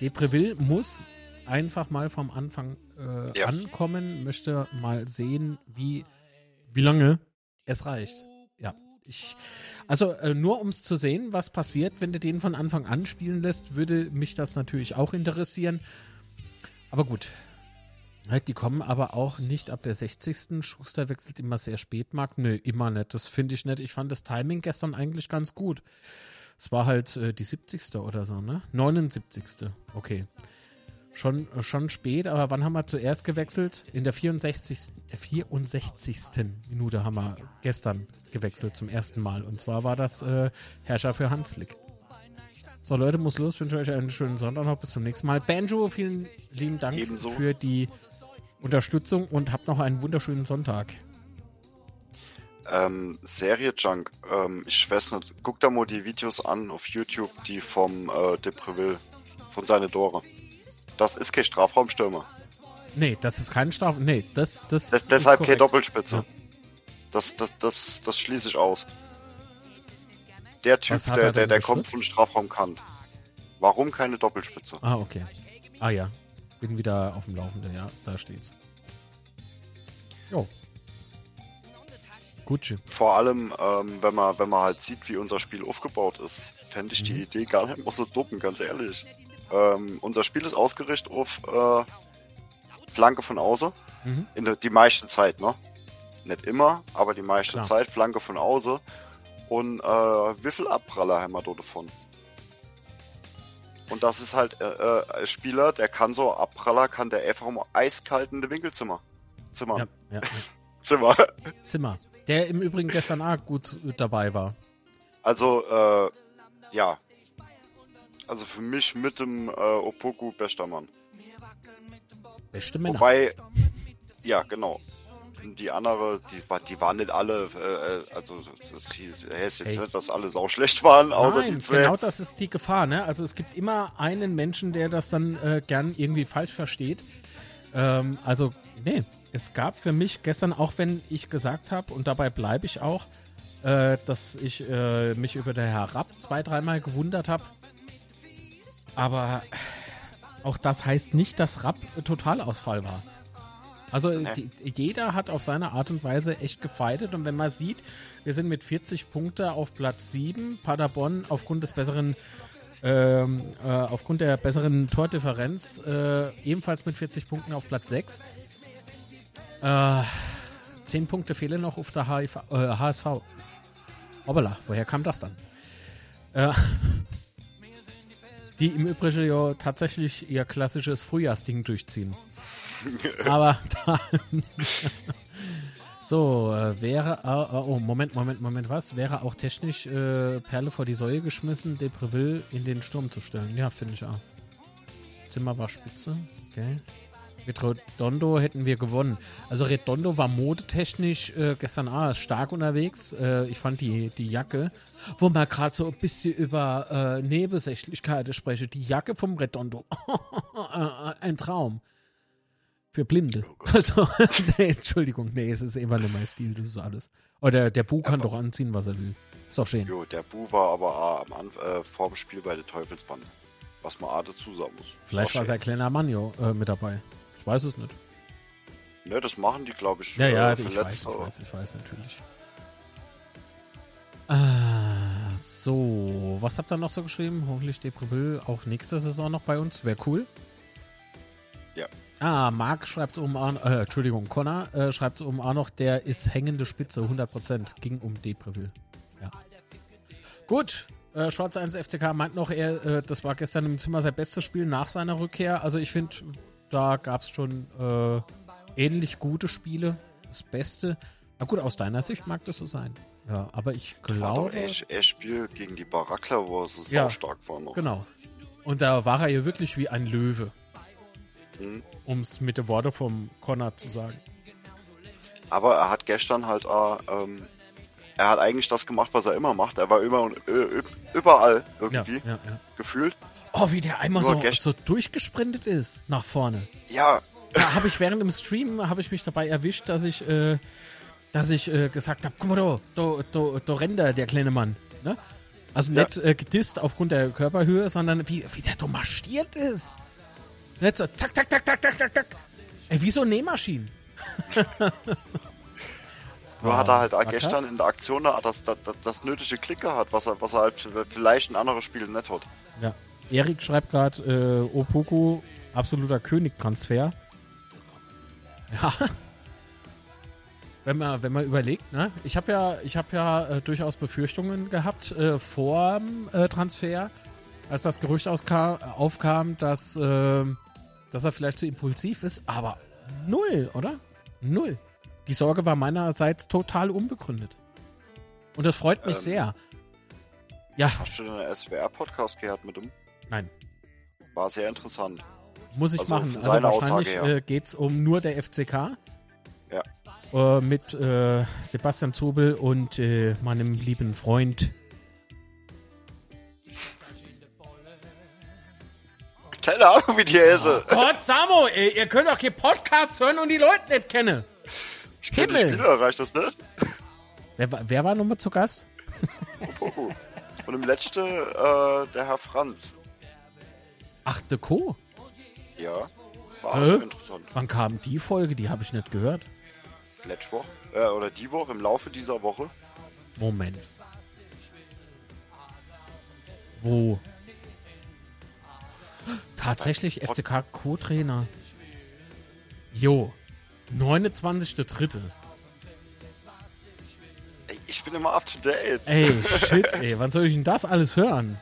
Depreville muss einfach mal vom Anfang äh, Ja. ankommen, möchte mal sehen, wie, wie lange es reicht. Ja, ich, also äh, nur um es zu sehen, was passiert, wenn du den von Anfang an spielen lässt, würde mich das natürlich auch interessieren. Aber gut. Halt, Die kommen aber auch nicht ab der 60. Schuster wechselt immer sehr spät, Marc. Nö, immer nicht. Das finde ich nicht. Ich fand das Timing gestern eigentlich ganz gut. Es war halt äh, die 70. oder so, ne? 79. Okay. Schon, äh, schon spät, aber wann haben wir zuerst gewechselt? In der 64. äh, 64. Minute haben wir gestern gewechselt zum ersten Mal. Und zwar war das äh, Herrscher für Hanslik. So, Leute, muss los. Ich wünsche euch einen schönen Sonntag noch. Bis zum nächsten Mal. Banjo, vielen lieben Dank Ebenso. für die Unterstützung und habt noch einen wunderschönen Sonntag. Ähm, Serie Junk, ähm, ich weiß nicht, guck da mal die Videos an auf YouTube, die vom äh, Depreville, von seine Dore. Das ist kein Strafraumstürmer. Nee, das ist kein Straf. Nee, das, das, Das, ist deshalb keine. Doppelspitze. Ja. Das, das, das, das schließe ich aus. Der Typ, der, er der, der kommt von Strafraumkant. Warum keine Doppelspitze? Ah, okay. Ah ja. Bin wieder auf dem Laufenden, ja, da steht's. Jo. Gucci. Vor allem, ähm, wenn man, wenn man halt sieht, wie unser Spiel aufgebaut ist, fände ich die Mhm. Idee gar nicht mal so dumm, ganz ehrlich. Ähm, unser Spiel ist ausgerichtet auf äh, Flanke von außen Mhm. In der, die meiste Zeit, ne? Nicht immer, aber die meiste Klar. Zeit, Flanke von außen. Und äh, wie viel Abpraller haben wir da davon? Und das ist halt äh, äh, ein Spieler, der kann so Abpraller, kann der einfach um eiskalt in den Winkelzimmer. Zimmer. Ja, ja. Zimmer. Zimmer. Der im Übrigen gestern auch gut dabei war. Also, äh, ja. Also für mich mit dem äh, Opoku bester Mann. Beste Männer. Wobei, ja, genau. Die andere, die, die waren nicht alle, äh, äh, also das hieß, heißt jetzt Hey. nicht, dass alle sau schlecht waren, außer Nein, die zwei. genau das ist die Gefahr. Ne? Also es gibt immer einen Menschen, der das dann äh, gern irgendwie falsch versteht. Ähm, also, nee, es gab für mich gestern, auch wenn ich gesagt habe, und dabei bleibe ich auch, äh, dass ich äh, mich über der Herr Rapp zwei, dreimal gewundert habe. Aber auch das heißt nicht, dass Rapp äh, Totalausfall war. Also Nee. die, jeder hat auf seine Art und Weise echt gefeitet und wenn man sieht, wir sind mit 40 Punkte auf Platz 7, Paderborn aufgrund des besseren ähm, äh, aufgrund der besseren Tordifferenz äh, ebenfalls mit 40 Punkten auf Platz 6. Äh, 10 Punkte fehlen noch auf der HIV, äh, HSV. Hoppala, woher kam das dann? Äh, die im Übrigen ja tatsächlich ihr klassisches Frühjahrsding durchziehen. Aber da, so, äh, wäre, äh, oh, Moment, Moment, Moment, was? Wäre auch technisch äh, Perle vor die Säule geschmissen, Depreville in den Sturm zu stellen. Ja, finde ich auch. Zimmer war spitze, okay. Mit Redondo hätten wir gewonnen. Also Redondo war modetechnisch äh, gestern auch stark unterwegs. Äh, ich fand die, die Jacke, wo man gerade so ein bisschen über äh, Nebensächlichkeiten spreche, die Jacke vom Redondo. ein Traum. Für Blinde. Also, nee, Entschuldigung, nee, es ist immer nicht mein Stil, das ist alles. Oder der Bu kann doch anziehen, was er will. Ist doch schön. Jo, der Bu war aber auch am Anf äh, vorm Spiel bei der Teufelsbande. Was man auch dazu sagen muss. Vielleicht war sein kleiner Manjo äh, mit dabei. Ich weiß es nicht. Ne, das machen die, glaube ich, Ja, ja, äh, ich weiß, ich weiß, ich weiß natürlich. Ah, so, was habt ihr noch so geschrieben? Hoffentlich Depreville auch nächste Saison noch bei uns. Wäre cool. Ah, Marc schreibt um, an- äh, Entschuldigung, Connor äh, schreibt um auch noch, der ist hängende Spitze, 100%. Ging um Depreville. Ja. Gut, äh, Shorts 1 FCK meint noch, er, äh, das war gestern im Zimmer sein bestes Spiel nach seiner Rückkehr. Also ich finde, da gab es schon äh, ähnlich gute Spiele. Das Beste. Na gut, aus deiner Sicht mag das so sein. Ja, aber ich glaube. echt, echt Spiel gegen die Barackler, wo er so Ja. saustark war noch. Genau. Und da war er ja wirklich wie ein Löwe, Mhm. um es mit den Worten vom Connor zu sagen. Aber er hat gestern halt auch, ähm, er hat eigentlich das gemacht, was er immer macht. Er war immer und ö- überall Ja, irgendwie ja, ja. gefühlt. Oh, wie der einmal so, so durchgesprintet ist nach vorne. Ja, Da habe ich während dem Stream habe ich mich dabei erwischt, dass ich, äh, dass ich äh, gesagt habe, guck mal da, da, da, da rennt der, der kleine Mann. Ne? Also Ja. nicht äh, gedisst aufgrund der Körperhöhe, sondern wie, wie der da marschiert ist. Nicht so tak, tak, tak, tak, tak, tak, tak. Ey, wie so Nähmaschinen. nur hat er halt auch war gestern krass. in der Aktion da das, das, das, das nötige Klick gehabt, was er, was er halt vielleicht in anderen Spielen nicht hat. Ja. Erik schreibt gerade, äh, Opoku, absoluter Königtransfer. Ja. Wenn man, wenn man überlegt, ne? Ich habe ja, ich habe ja äh, durchaus Befürchtungen gehabt äh, vor dem äh, Transfer, als das Gerücht auskam, aufkam, dass, äh, dass er vielleicht zu impulsiv ist, aber null, oder? Null. Die Sorge war meinerseits total unbegründet. Und das freut mich Ähm. sehr. Ja, Hast du den SWR-Podcast gehört mit ihm? nein. War sehr interessant. Muss ich Also machen. Also wahrscheinlich Aussage her. äh, geht es um nur der FCK. Ja. Äh, mit äh, Sebastian Zobel und äh, meinem lieben Freund. Keine Ahnung, wie die heiße. Gott, Samo, ey, ihr könnt doch hier Podcasts hören und die Leute nicht kennen. Ich kenne die. Spieler, reicht das nicht? Wer, war- wer war nochmal zu Gast? Opoku. Und im letzten, äh, der Herr Franz. Ach, De Co. Ja, war auch interessant. Wann kam die Folge? Die habe ich nicht gehört. Letzte Woche, äh, oder die Woche, im Laufe dieser Woche. Moment. Wo? Tatsächlich FCK Co-Trainer. Jo. 29.3. Ey, Ich bin immer up to date. Ey, shit, ey. Wann soll ich denn das alles hören?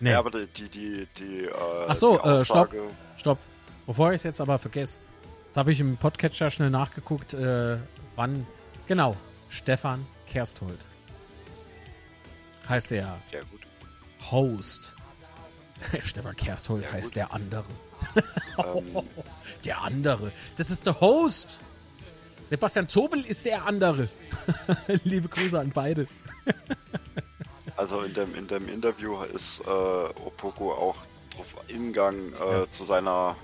Nee. Ja, aber die, die, die, die, äh, Ach so, die äh, stopp. Stopp. Bevor ich es jetzt aber vergesse. Jetzt habe ich im Podcatcher schnell nachgeguckt, äh, wann. Genau. Stefan Kersthold. Heißt der Sehr gut. Host. Stefan Kersthold heißt der andere. Ähm, Der andere. Das ist der Host. Sebastian Zobel ist der andere. Liebe Grüße an beide. also in dem, in dem Interview ist äh, Opoko auch drauf eingegangen äh, zu seiner,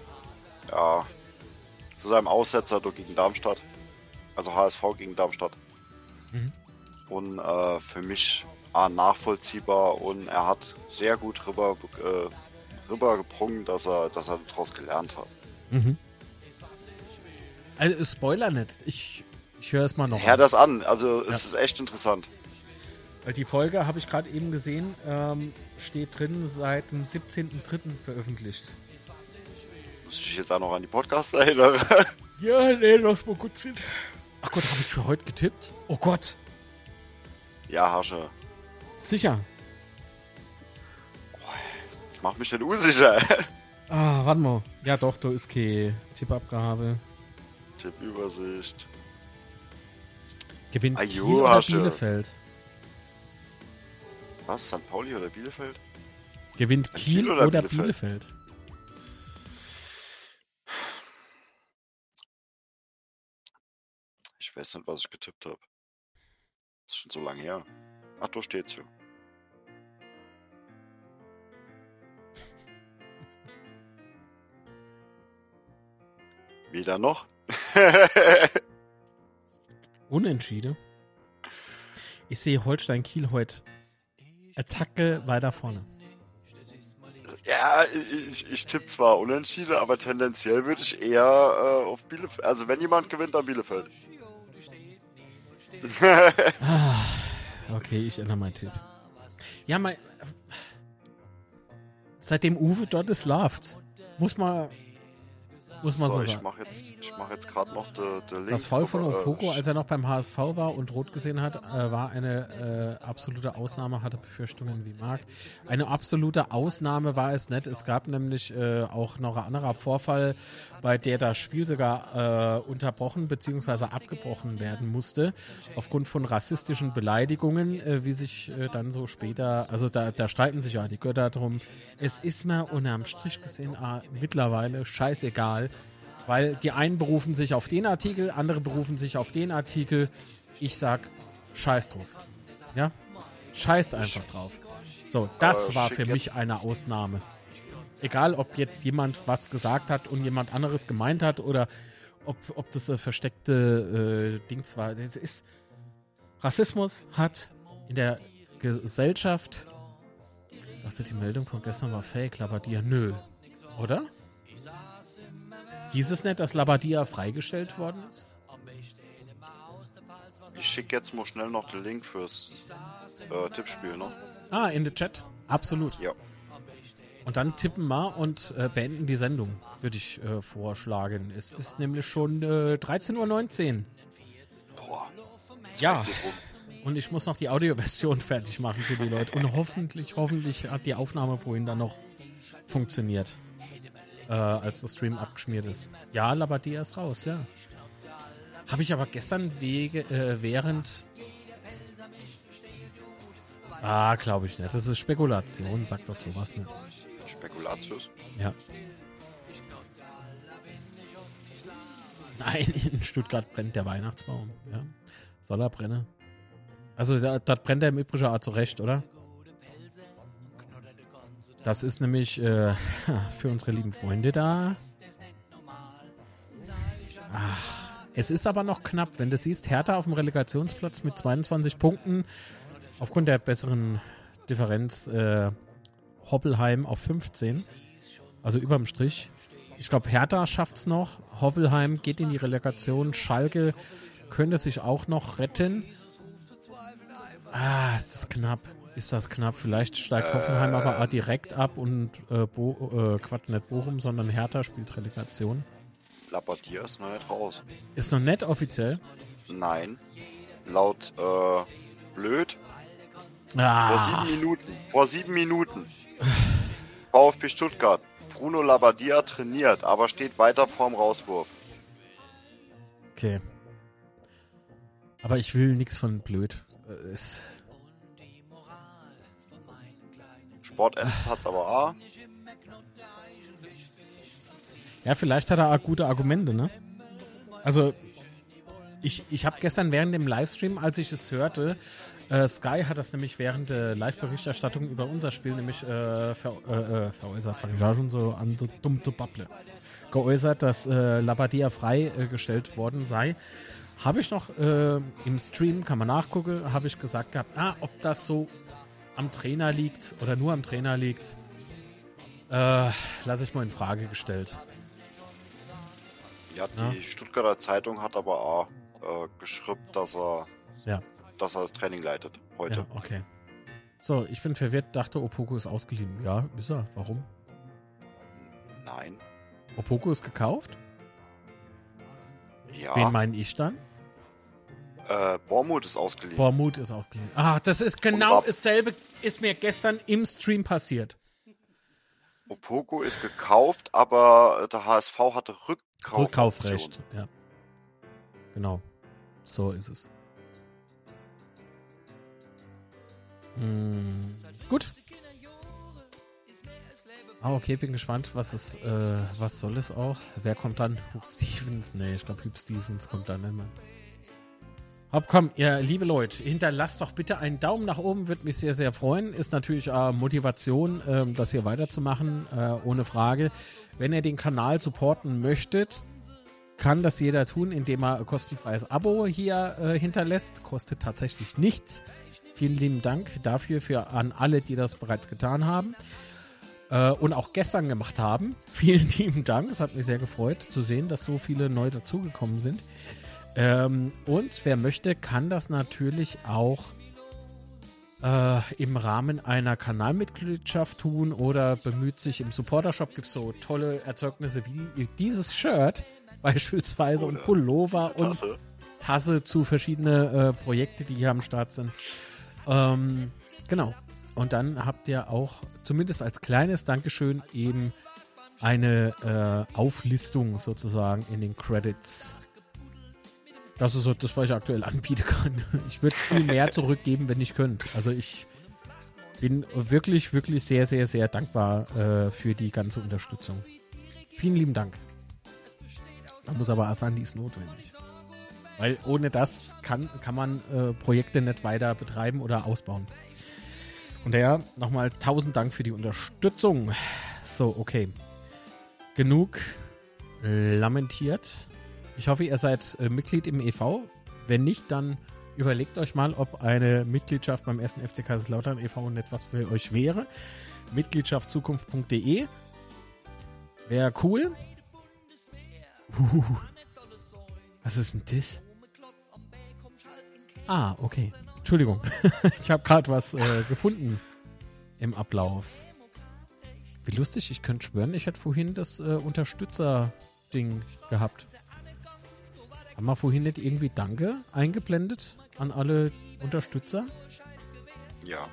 ja, zu seinem Aussetzer durch gegen Darmstadt. Also HSV gegen Darmstadt. Mhm. Und äh, für mich nachvollziehbar und er hat sehr gut rüber, äh, rübergebrungen, dass er, dass er daraus gelernt hat. Mhm. Also, Spoiler nicht. Ich, ich höre es mal noch. Hör an. das an, also es Ja. ist echt interessant. Weil die Folge, habe ich gerade eben gesehen, ähm, steht drin seit dem 17.03. veröffentlicht. Muss ich jetzt auch noch an die Podcasts erinnern? Ja, nee, lass mal gut sind. Ach Gott, habe ich für heute getippt? Oh Gott. ja, Hasche. Sicher. Das macht mich nicht unsicher. Ah, warte mal. Ja doch, da ist keine Tippabgabe. Tippübersicht. Gewinnt Ajo, Kiel oder. Bielefeld? Was? St. Pauli oder Bielefeld? Gewinnt Kiel Kiel, oder oder, Bielefeld? Bielefeld? Ich weiß nicht, was ich getippt habe. Ist schon so lange her. Ach, da steht's ja. Weder noch. Unentschieden. Ich sehe Holstein Kiel heute Attacke weiter vorne. ja, ich, ich tippe zwar unentschieden, aber tendenziell würde ich eher äh, auf Bielefeld. Also, wenn jemand gewinnt, dann Bielefeld. Ah, okay, ich ändere meinen Tipp. Ja, mein. Seitdem Uwe dort ist, läuft. Muss man. Muss man so, so, ich sagen. mache jetzt, ich mach jetzt gerade noch den de Link. Das Foul von äh, Opoko, als er noch beim HSV war und rot gesehen hat, äh, war eine äh, absolute Ausnahme, hatte Befürchtungen wie Marc. Eine absolute Ausnahme war es nicht. Es gab nämlich äh, auch noch ein anderer Vorfall, bei der das Spiel sogar äh, unterbrochen bzw. abgebrochen werden musste, aufgrund von rassistischen Beleidigungen, äh, wie sich äh, dann so später, also da, da streiten sich ja die Götter drum. Es ist mir unterm Strich gesehen ah, mittlerweile scheißegal, weil die einen berufen sich auf den Artikel, andere berufen sich auf den Artikel. Ich sag, scheiß drauf. Ja? Scheißt einfach drauf. So, das Äh, war für mich eine Ausnahme. Egal, ob jetzt jemand was gesagt hat und jemand anderes gemeint hat oder ob, ob das eine versteckte äh, Dings war. Das ist, Rassismus hat in der Gesellschaft. Ich dachte, die Meldung von gestern war fake, Labadia. Nö. Oder? Hieß es nicht, dass Labadia freigestellt worden ist? Ich schicke jetzt mal schnell noch den Link fürs äh, Tippspiel, ne? Ah, in the Chat. Absolut. Ja. Und dann tippen wir und äh, beenden die Sendung, würde ich äh, vorschlagen. Es ist nämlich schon äh, 13.19 Uhr. Boah. Ja. Und ich muss noch die Audioversion fertig machen für die Leute. Und hoffentlich, hoffentlich hat die Aufnahme vorhin dann noch funktioniert. Äh, als der Stream abgeschmiert ist. Ja, Labadia ist raus, ja. Habe ich aber gestern wege, äh, während. Ah, glaube ich nicht. Das ist Spekulation, sagt doch sowas nicht. Spekulatius. Ja. Nein, in Stuttgart brennt der Weihnachtsbaum. Ja. Soll er brennen? Also, da, dort brennt er im Übrigen auch zurecht, oder? Das ist nämlich äh, für unsere lieben Freunde da. Ach, es ist aber noch knapp. Wenn du siehst, Hertha auf dem Relegationsplatz mit 22 Punkten, aufgrund der besseren Differenz äh, Hoppelheim auf 15, also überm Strich. Ich glaube, Hertha schafft's noch. Hoppelheim geht in die Relegation. Schalke könnte sich auch noch retten. Ah, ist das knapp. Ist das knapp. Vielleicht steigt Hoffenheim aber auch direkt ab und äh, Bo äh, Quatsch, nicht Bochum, sondern Hertha spielt Relegation. Labbadia ist noch nicht raus. Ist noch nicht offiziell. Nein. Laut äh, blöd. Vor Ah, sieben Minuten. Vor sieben Minuten. VfB Stuttgart. Bruno Labbadia trainiert, aber steht weiter vorm Rauswurf. okay. Aber ich will nichts von blöd. Äh, Ist, Sport Ends hat's aber A. ja, vielleicht hat er auch gute Argumente, ne? Also, ich, ich habe gestern während dem Livestream, als ich es hörte, äh, Sky hat das nämlich während der Live-Berichterstattung über unser Spiel nämlich äh, ver, äh, äh, veräußert, fange da schon so an, so dumm zu babble, geäußert, dass äh, Labadia freigestellt worden sei. Habe ich noch äh, im Stream, kann man nachgucken, habe ich gesagt gehabt, ah, ob das so am Trainer liegt oder nur am Trainer liegt, äh, lasse ich mal in Frage gestellt. Ja, Ja. die Stuttgarter Zeitung hat aber auch äh, geschrieben, dass er, Ja. dass er das Training leitet heute. Ja, okay. So, ich bin verwirrt, dachte, Opoko ist ausgeliehen. Ja, ist er. Warum? Nein. Opoko ist gekauft? Ja. Wen meine ich dann? Äh, Bormut ist ausgeliehen. Bormut ist ausgeliehen. Ah, das ist genau dasselbe, ist mir gestern im Stream passiert. Opoko ist gekauft, aber der HSV hatte Rückkauf Rückkaufrecht. Ja. Genau. So ist es. Hm, gut. Ah, okay, bin gespannt, was es, äh, was soll es auch? Wer kommt dann? Hugh Stevens? Nee, ich glaube, Hugh Stevens kommt dann nicht mehr. Hopp, komm, ihr liebe Leute, hinterlasst doch bitte einen Daumen nach oben, würde mich sehr, sehr freuen. Ist natürlich äh, Motivation, ähm, das hier weiterzumachen, äh, ohne Frage. Wenn ihr den Kanal supporten möchtet, kann das jeder tun, indem er ein kostenfreies Abo hier äh, hinterlässt. Kostet tatsächlich nichts. Vielen lieben Dank dafür für an alle, die das bereits getan haben äh, und auch gestern gemacht haben. Vielen lieben Dank. Es hat mich sehr gefreut zu sehen, dass so viele neu dazugekommen sind. Ähm, und wer möchte, kann das natürlich auch äh, im Rahmen einer Kanalmitgliedschaft tun oder bemüht sich im Supporter-Shop. Gibt es so tolle Erzeugnisse wie dieses Shirt beispielsweise und Oder Pullover diese und Tasse. Tasse zu verschiedene äh, Projekte, die hier am Start sind. Ähm, genau. Und dann habt ihr auch zumindest als kleines Dankeschön eben eine äh, Auflistung sozusagen in den Credits. Das ist so das, was ich aktuell anbieten kann. Ich würde viel mehr zurückgeben, wenn ich könnte. Also ich bin wirklich, wirklich sehr, sehr, sehr dankbar äh, für die ganze Unterstützung. Vielen lieben Dank. Da muss aber Asandi ist notwendig. Weil ohne das kann, kann man äh, Projekte nicht weiter betreiben oder ausbauen. Und daher nochmal tausend Dank für die Unterstützung. So, okay. Genug lamentiert. Ich hoffe, ihr seid äh, Mitglied im EV. Wenn nicht, dann überlegt euch mal, ob eine Mitgliedschaft beim ersten FC Kaiserslautern e.V. nicht was für euch wäre. Mitgliedschaftzukunft.de Wäre cool. Uh, was ist denn das? Ah, okay. Entschuldigung. ich habe gerade was äh, gefunden im Ablauf. Wie lustig, ich könnte schwören, ich hätte vorhin das äh, Unterstützer-Ding gehabt. Haben wir vorhin nicht irgendwie Danke eingeblendet an alle Unterstützer? Ja.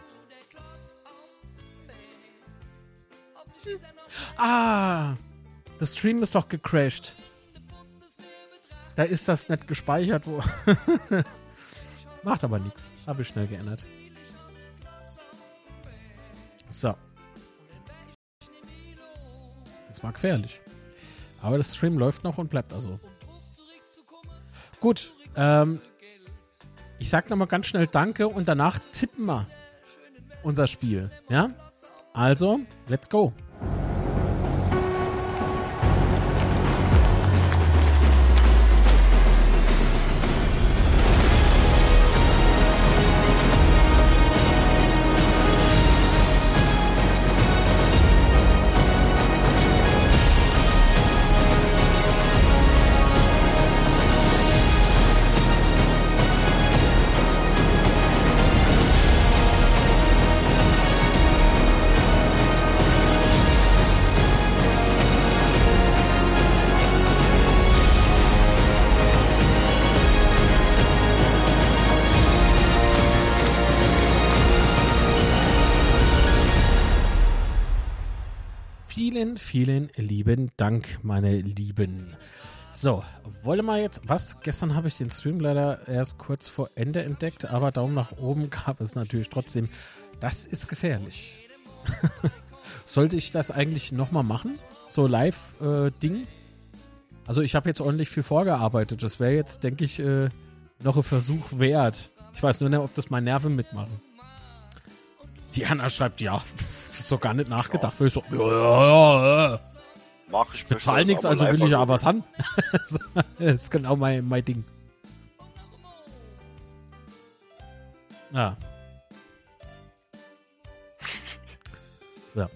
Ah, das Stream ist doch gecrashed. Da ist das nicht gespeichert. Wo Macht aber nichts. Habe ich schnell geändert. So. Das war gefährlich. Aber das Stream läuft noch und bleibt also. Gut. Ähm, ich sag nochmal ganz schnell Danke und danach tippen wir unser Spiel. Ja? Also, let's go. Vielen, lieben Dank, meine Lieben. So, wollen wir jetzt, was? Gestern habe ich den Stream leider erst kurz vor Ende entdeckt, aber Daumen nach oben gab es natürlich trotzdem. Das ist gefährlich. Sollte ich das eigentlich nochmal machen? So Live-Ding? Äh, also ich habe jetzt ordentlich viel vorgearbeitet. Das wäre jetzt, denke ich, äh, noch ein Versuch wert. Ich weiß nur nicht, ob das meine Nerven mitmachen. Diana schreibt, ja, ist doch gar nicht nachgedacht. Ja. Ich so, ja, ja, ja. Mach ich bezahle nichts, also will ich ja was haben. das ist genau mein, mein Ding. Ja. So.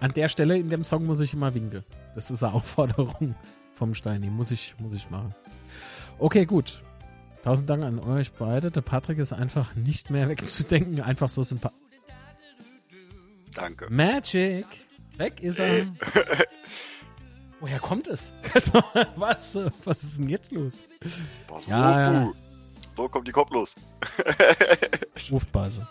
An der Stelle in dem Song muss ich immer winken. Das ist eine Aufforderung vom Steini. Muss ich, muss ich machen. Okay, gut. Tausend Dank an euch beide. Der Patrick ist einfach nicht mehr wegzudenken. Einfach so sympathisch. Danke. Magic. Weg ist er. Woher kommt es? Also, was, was ist denn jetzt los? Pass ja, auf, du. So kommt die Kopf los. Rufbase.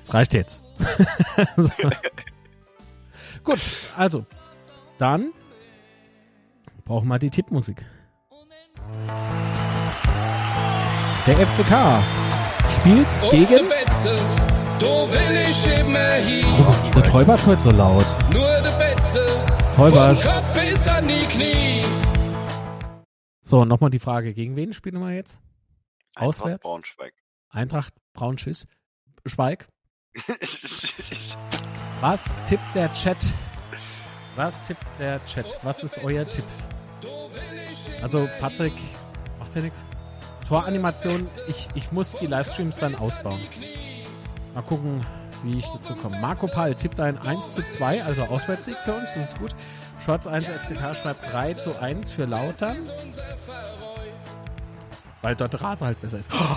Das reicht jetzt. so. Gut, also, dann brauchen wir die Tippmusik. Der FCK spielt Auf gegen. Betze, oh, der Täubert heute so laut? Nur der Betze, Täubert. So, nochmal die Frage, gegen wen spielen wir jetzt? Auswärts? Eintracht Braunschweig. Eintracht Braunschweig. Schweig. Was tippt der Chat? Was tippt der Chat? Was ist euer Tipp? Also, Patrick, macht ja nichts. Toranimation, ich, ich muss die Livestreams dann ausbauen. Mal gucken, wie ich dazu komme. Marco Pall tippt ein 1 zu 2, also Auswärtssieg für uns, das ist gut. Shorts 1 FCK schreibt 3 zu 1 für Lautern. Weil dort Rase halt besser ist. Oh.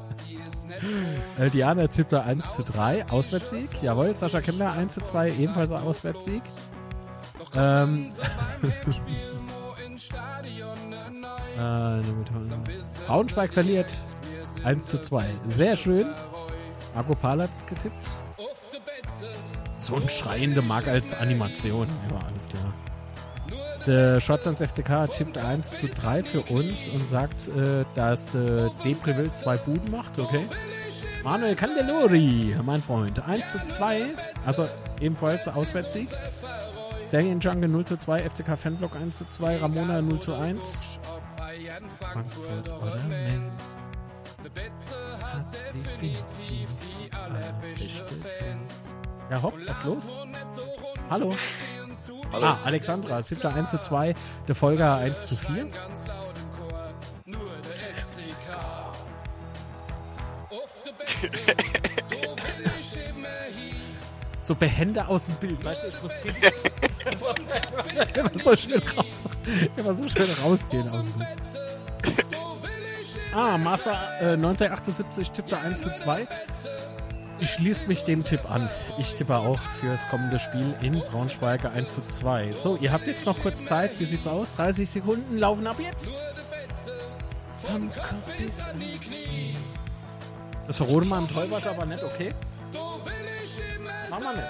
äh, Diana tippt 1 zu 3, Auswärtssieg. Jawohl, Sascha Kemmler 1 zu 2, ebenfalls Auswärtssieg. Ähm. äh, Braunschweig verliert 1 zu 2. Sehr schön. Marco Palatz getippt. So ein schreiende Mag als Animation. Ja, alles klar. Der Schottlands FTK tippt 1 zu 3 für uns und sagt, äh, dass der Depreville zwei Buden macht, okay? Manuel Candelori, mein Freund, 1 zu 2, also ebenfalls Auswärtssieg. Serien Jungle 0 zu 2, FCK Fanblock 1 zu 2, Ramona 0 zu 1. Frankfurt oder Mainz. Ja, hopp, was ist los? Hallo. Hallo. Ah, Alexandra, siebter 1 zu 2, der Folger 1 zu 4. so behende aus dem Bild, weißt du, ich muss immer so schön raus, immer so schön rausgehen aus dem Bild. Ah, Master äh, 1978 tippte 1 zu 2. Ich schließe mich dem Tipp an. Ich tippe auch fürs kommende Spiel in Braunschweig 1 zu 2. So, ihr habt jetzt noch kurz Zeit. Wie sieht's aus? 30 Sekunden laufen ab jetzt. Das verrote man am Täubersch aber nicht, okay? Machen wir nicht.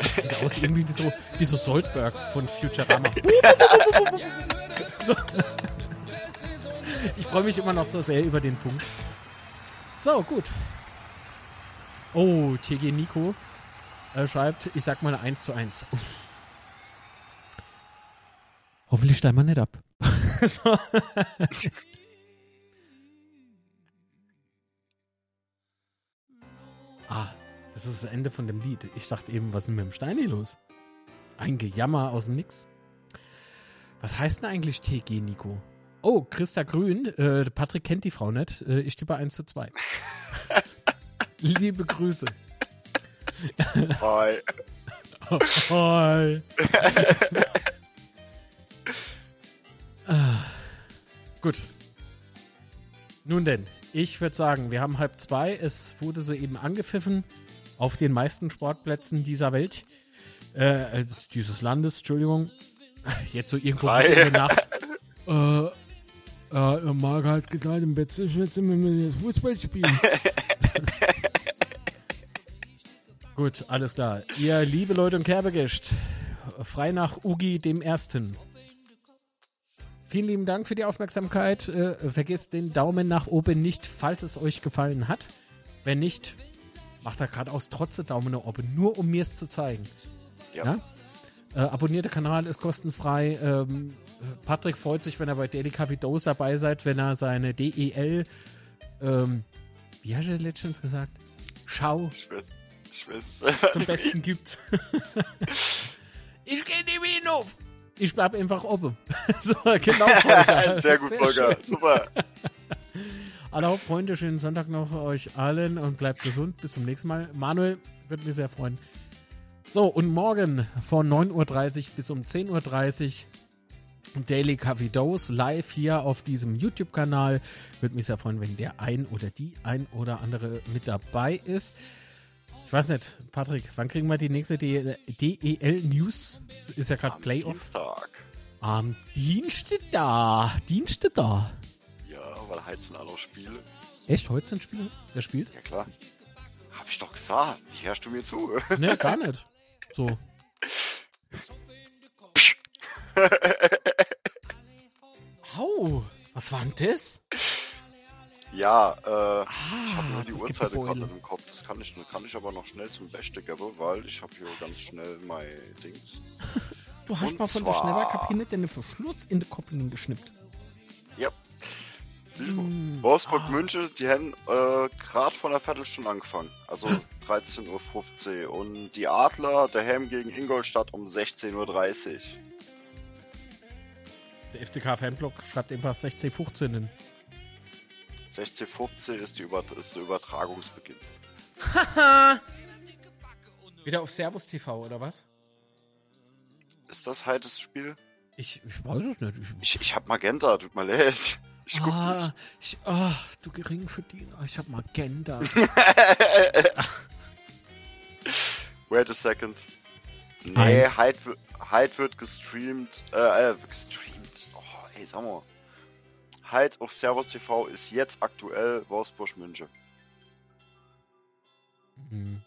Das sieht aus irgendwie wie so, wie so Soldberg von Futurama. so. Ich freue mich immer noch so sehr über den Punkt. So, gut. Oh, TG Nico äh, schreibt, ich sag mal 1 zu 1. Uff. Hoffentlich steigen wir nicht ab. ah, das ist das Ende von dem Lied. Ich dachte eben, was ist mit dem Steini los? Ein Gejammer aus dem Nix. Was heißt denn eigentlich TG Nico? Oh, Christa Grün. Äh, Patrick kennt die Frau nicht. Äh, ich tippe 1 zu 2. Liebe Grüße. Hi. Hi. ah, gut. Nun denn, ich würde sagen, wir haben halb zwei. Es wurde soeben angepfiffen auf den meisten Sportplätzen dieser Welt. Äh, also dieses Landes, Entschuldigung. Jetzt so irgendwo in der Nacht. Äh, äh, Marc hat gerade im Bett, ich jetzt immer mit Fußball spielen. Gut, alles klar. Ihr liebe Leute und Kerbegischt, frei nach Ugi dem Ersten. Vielen lieben Dank für die Aufmerksamkeit. Äh, vergesst den Daumen nach oben nicht, falls es euch gefallen hat. Wenn nicht, macht da gerade aus trotze Daumen nach oben, nur um mir es zu zeigen. Ja. Ja? Äh, abonniert den Kanal, ist kostenfrei. Ähm, Patrick freut sich, wenn er bei Daily Dose dabei seid, wenn er seine DEL, ähm, wie hast du letztens gesagt? Schau Ich weiß, ich weiß. zum Besten gibt. ich gehe nicht mehr hinauf. Ich bleib einfach oben. so, genau. Volker. Sehr gut, Volker. schön. Super. Alle Freunde, schönen Sonntag noch euch allen und bleibt gesund. Bis zum nächsten Mal. Manuel, würde mich sehr freuen. So, und morgen von 9.30 Uhr bis um 10.30 Uhr Daily Coffee Dose live hier auf diesem YouTube-Kanal. Würde mich sehr freuen, wenn der ein oder die ein oder andere mit dabei ist. Ich weiß nicht, Patrick, wann kriegen wir die nächste D- DEL News? Ist ja gerade Am Playoff. Dienstag. Am Dienste da. Dienste da. Ja, weil heizen alle Spiele. Echt, heute sind Spiele? Wer spielt? Ja, klar. Hab ich doch gesagt. Wie hörst du mir zu? Ne, gar nicht. So. Au, was war denn das? ja, äh, ich Ah, habe nur die Uhrzeit gerade im Kopf. Das kann ich, kann ich aber noch schnell zum Beste geben, weil ich habe hier ganz schnell mein Dings. Du hast Und mal von der zwar- Schnellerkabine den Verschluss in der Kopplung geschnippt. Ja. Silber. Hm, Wolfsburg ah. München, die haben äh, gerade von einer Viertelstunde angefangen. Also 13.15 Uhr. Und die Adler, der Helm gegen Ingolstadt um 16.30 Uhr. Der FCK Fanblock schreibt einfach 1615 hin. 16.15 Uhr ist, die Über ist der Übertragungsbeginn. Wieder auf Servus TV oder was? Ist das halt das Spiel? Ich, ich weiß es nicht. Ich, Ich, ich hab Magenta, tut mir leid. Ich guck ah, ich, ah, du Geringverdiener, ich hab Magenta. nicht. Wait a second. Nee, Eins. Hyde, Hyde wird gestreamt. Äh, äh, gestreamt. Oh, ey, sag mal. Hyde auf Servus TV ist jetzt aktuell Wolfsburg München. hm.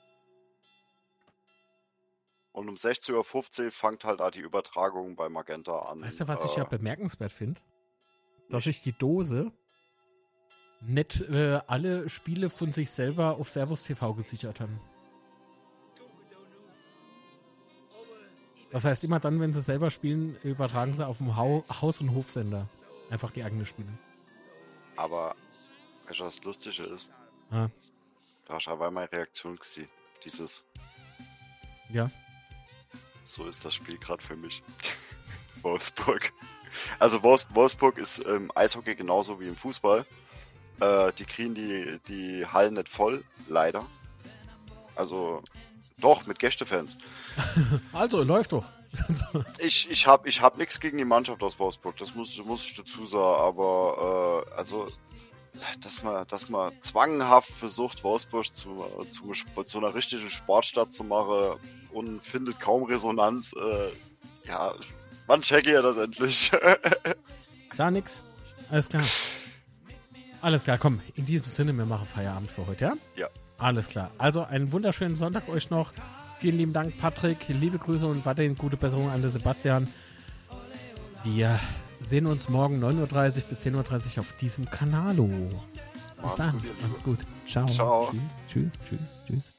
Und um 16.15 Uhr fängt halt da die Übertragung bei Magenta an. Weißt du, was ich Äh, ja bemerkenswert finde? Dass sich die Dose nicht äh, alle Spiele von sich selber auf Servus TV gesichert haben. Das heißt, immer dann, wenn sie selber spielen, übertragen sie auf dem Hau Haus- und Hofsender einfach die eigenen Spiele. Aber, weißt du, was Lustige ist? Ah, Da hast du aber meine Reaktion gesehen. Dieses, ja. so ist das Spiel gerade für mich. Wolfsburg. Also Wolfs Wolfsburg ist im Eishockey genauso wie im Fußball. Äh, die kriegen die, die Hallen nicht voll, leider. Also, doch, mit Gästefans. Also, läuft doch. Ich, ich hab, ich hab nichts gegen die Mannschaft aus Wolfsburg, das muss, muss ich dazu sagen, aber äh, also dass man, dass man zwanghaft versucht, Wolfsburg zu, zu, zu einer richtigen Sportstadt zu machen und findet kaum Resonanz, äh, ja, wann checke ich das endlich? Sag nix. Alles klar. Alles klar, komm. In diesem Sinne, wir machen Feierabend für heute, ja? Ja. Alles klar. Also einen wunderschönen Sonntag euch noch. Vielen lieben Dank, Patrick. Liebe Grüße und weiterhin gute Besserung an den Sebastian. Wir sehen uns morgen 9.30 Uhr bis 10.30 Uhr auf diesem Kanalo. Bis dann. gut, ihr. Macht's gut. Ciao. Ciao. Tschüss, tschüss, tschüss. tschüss.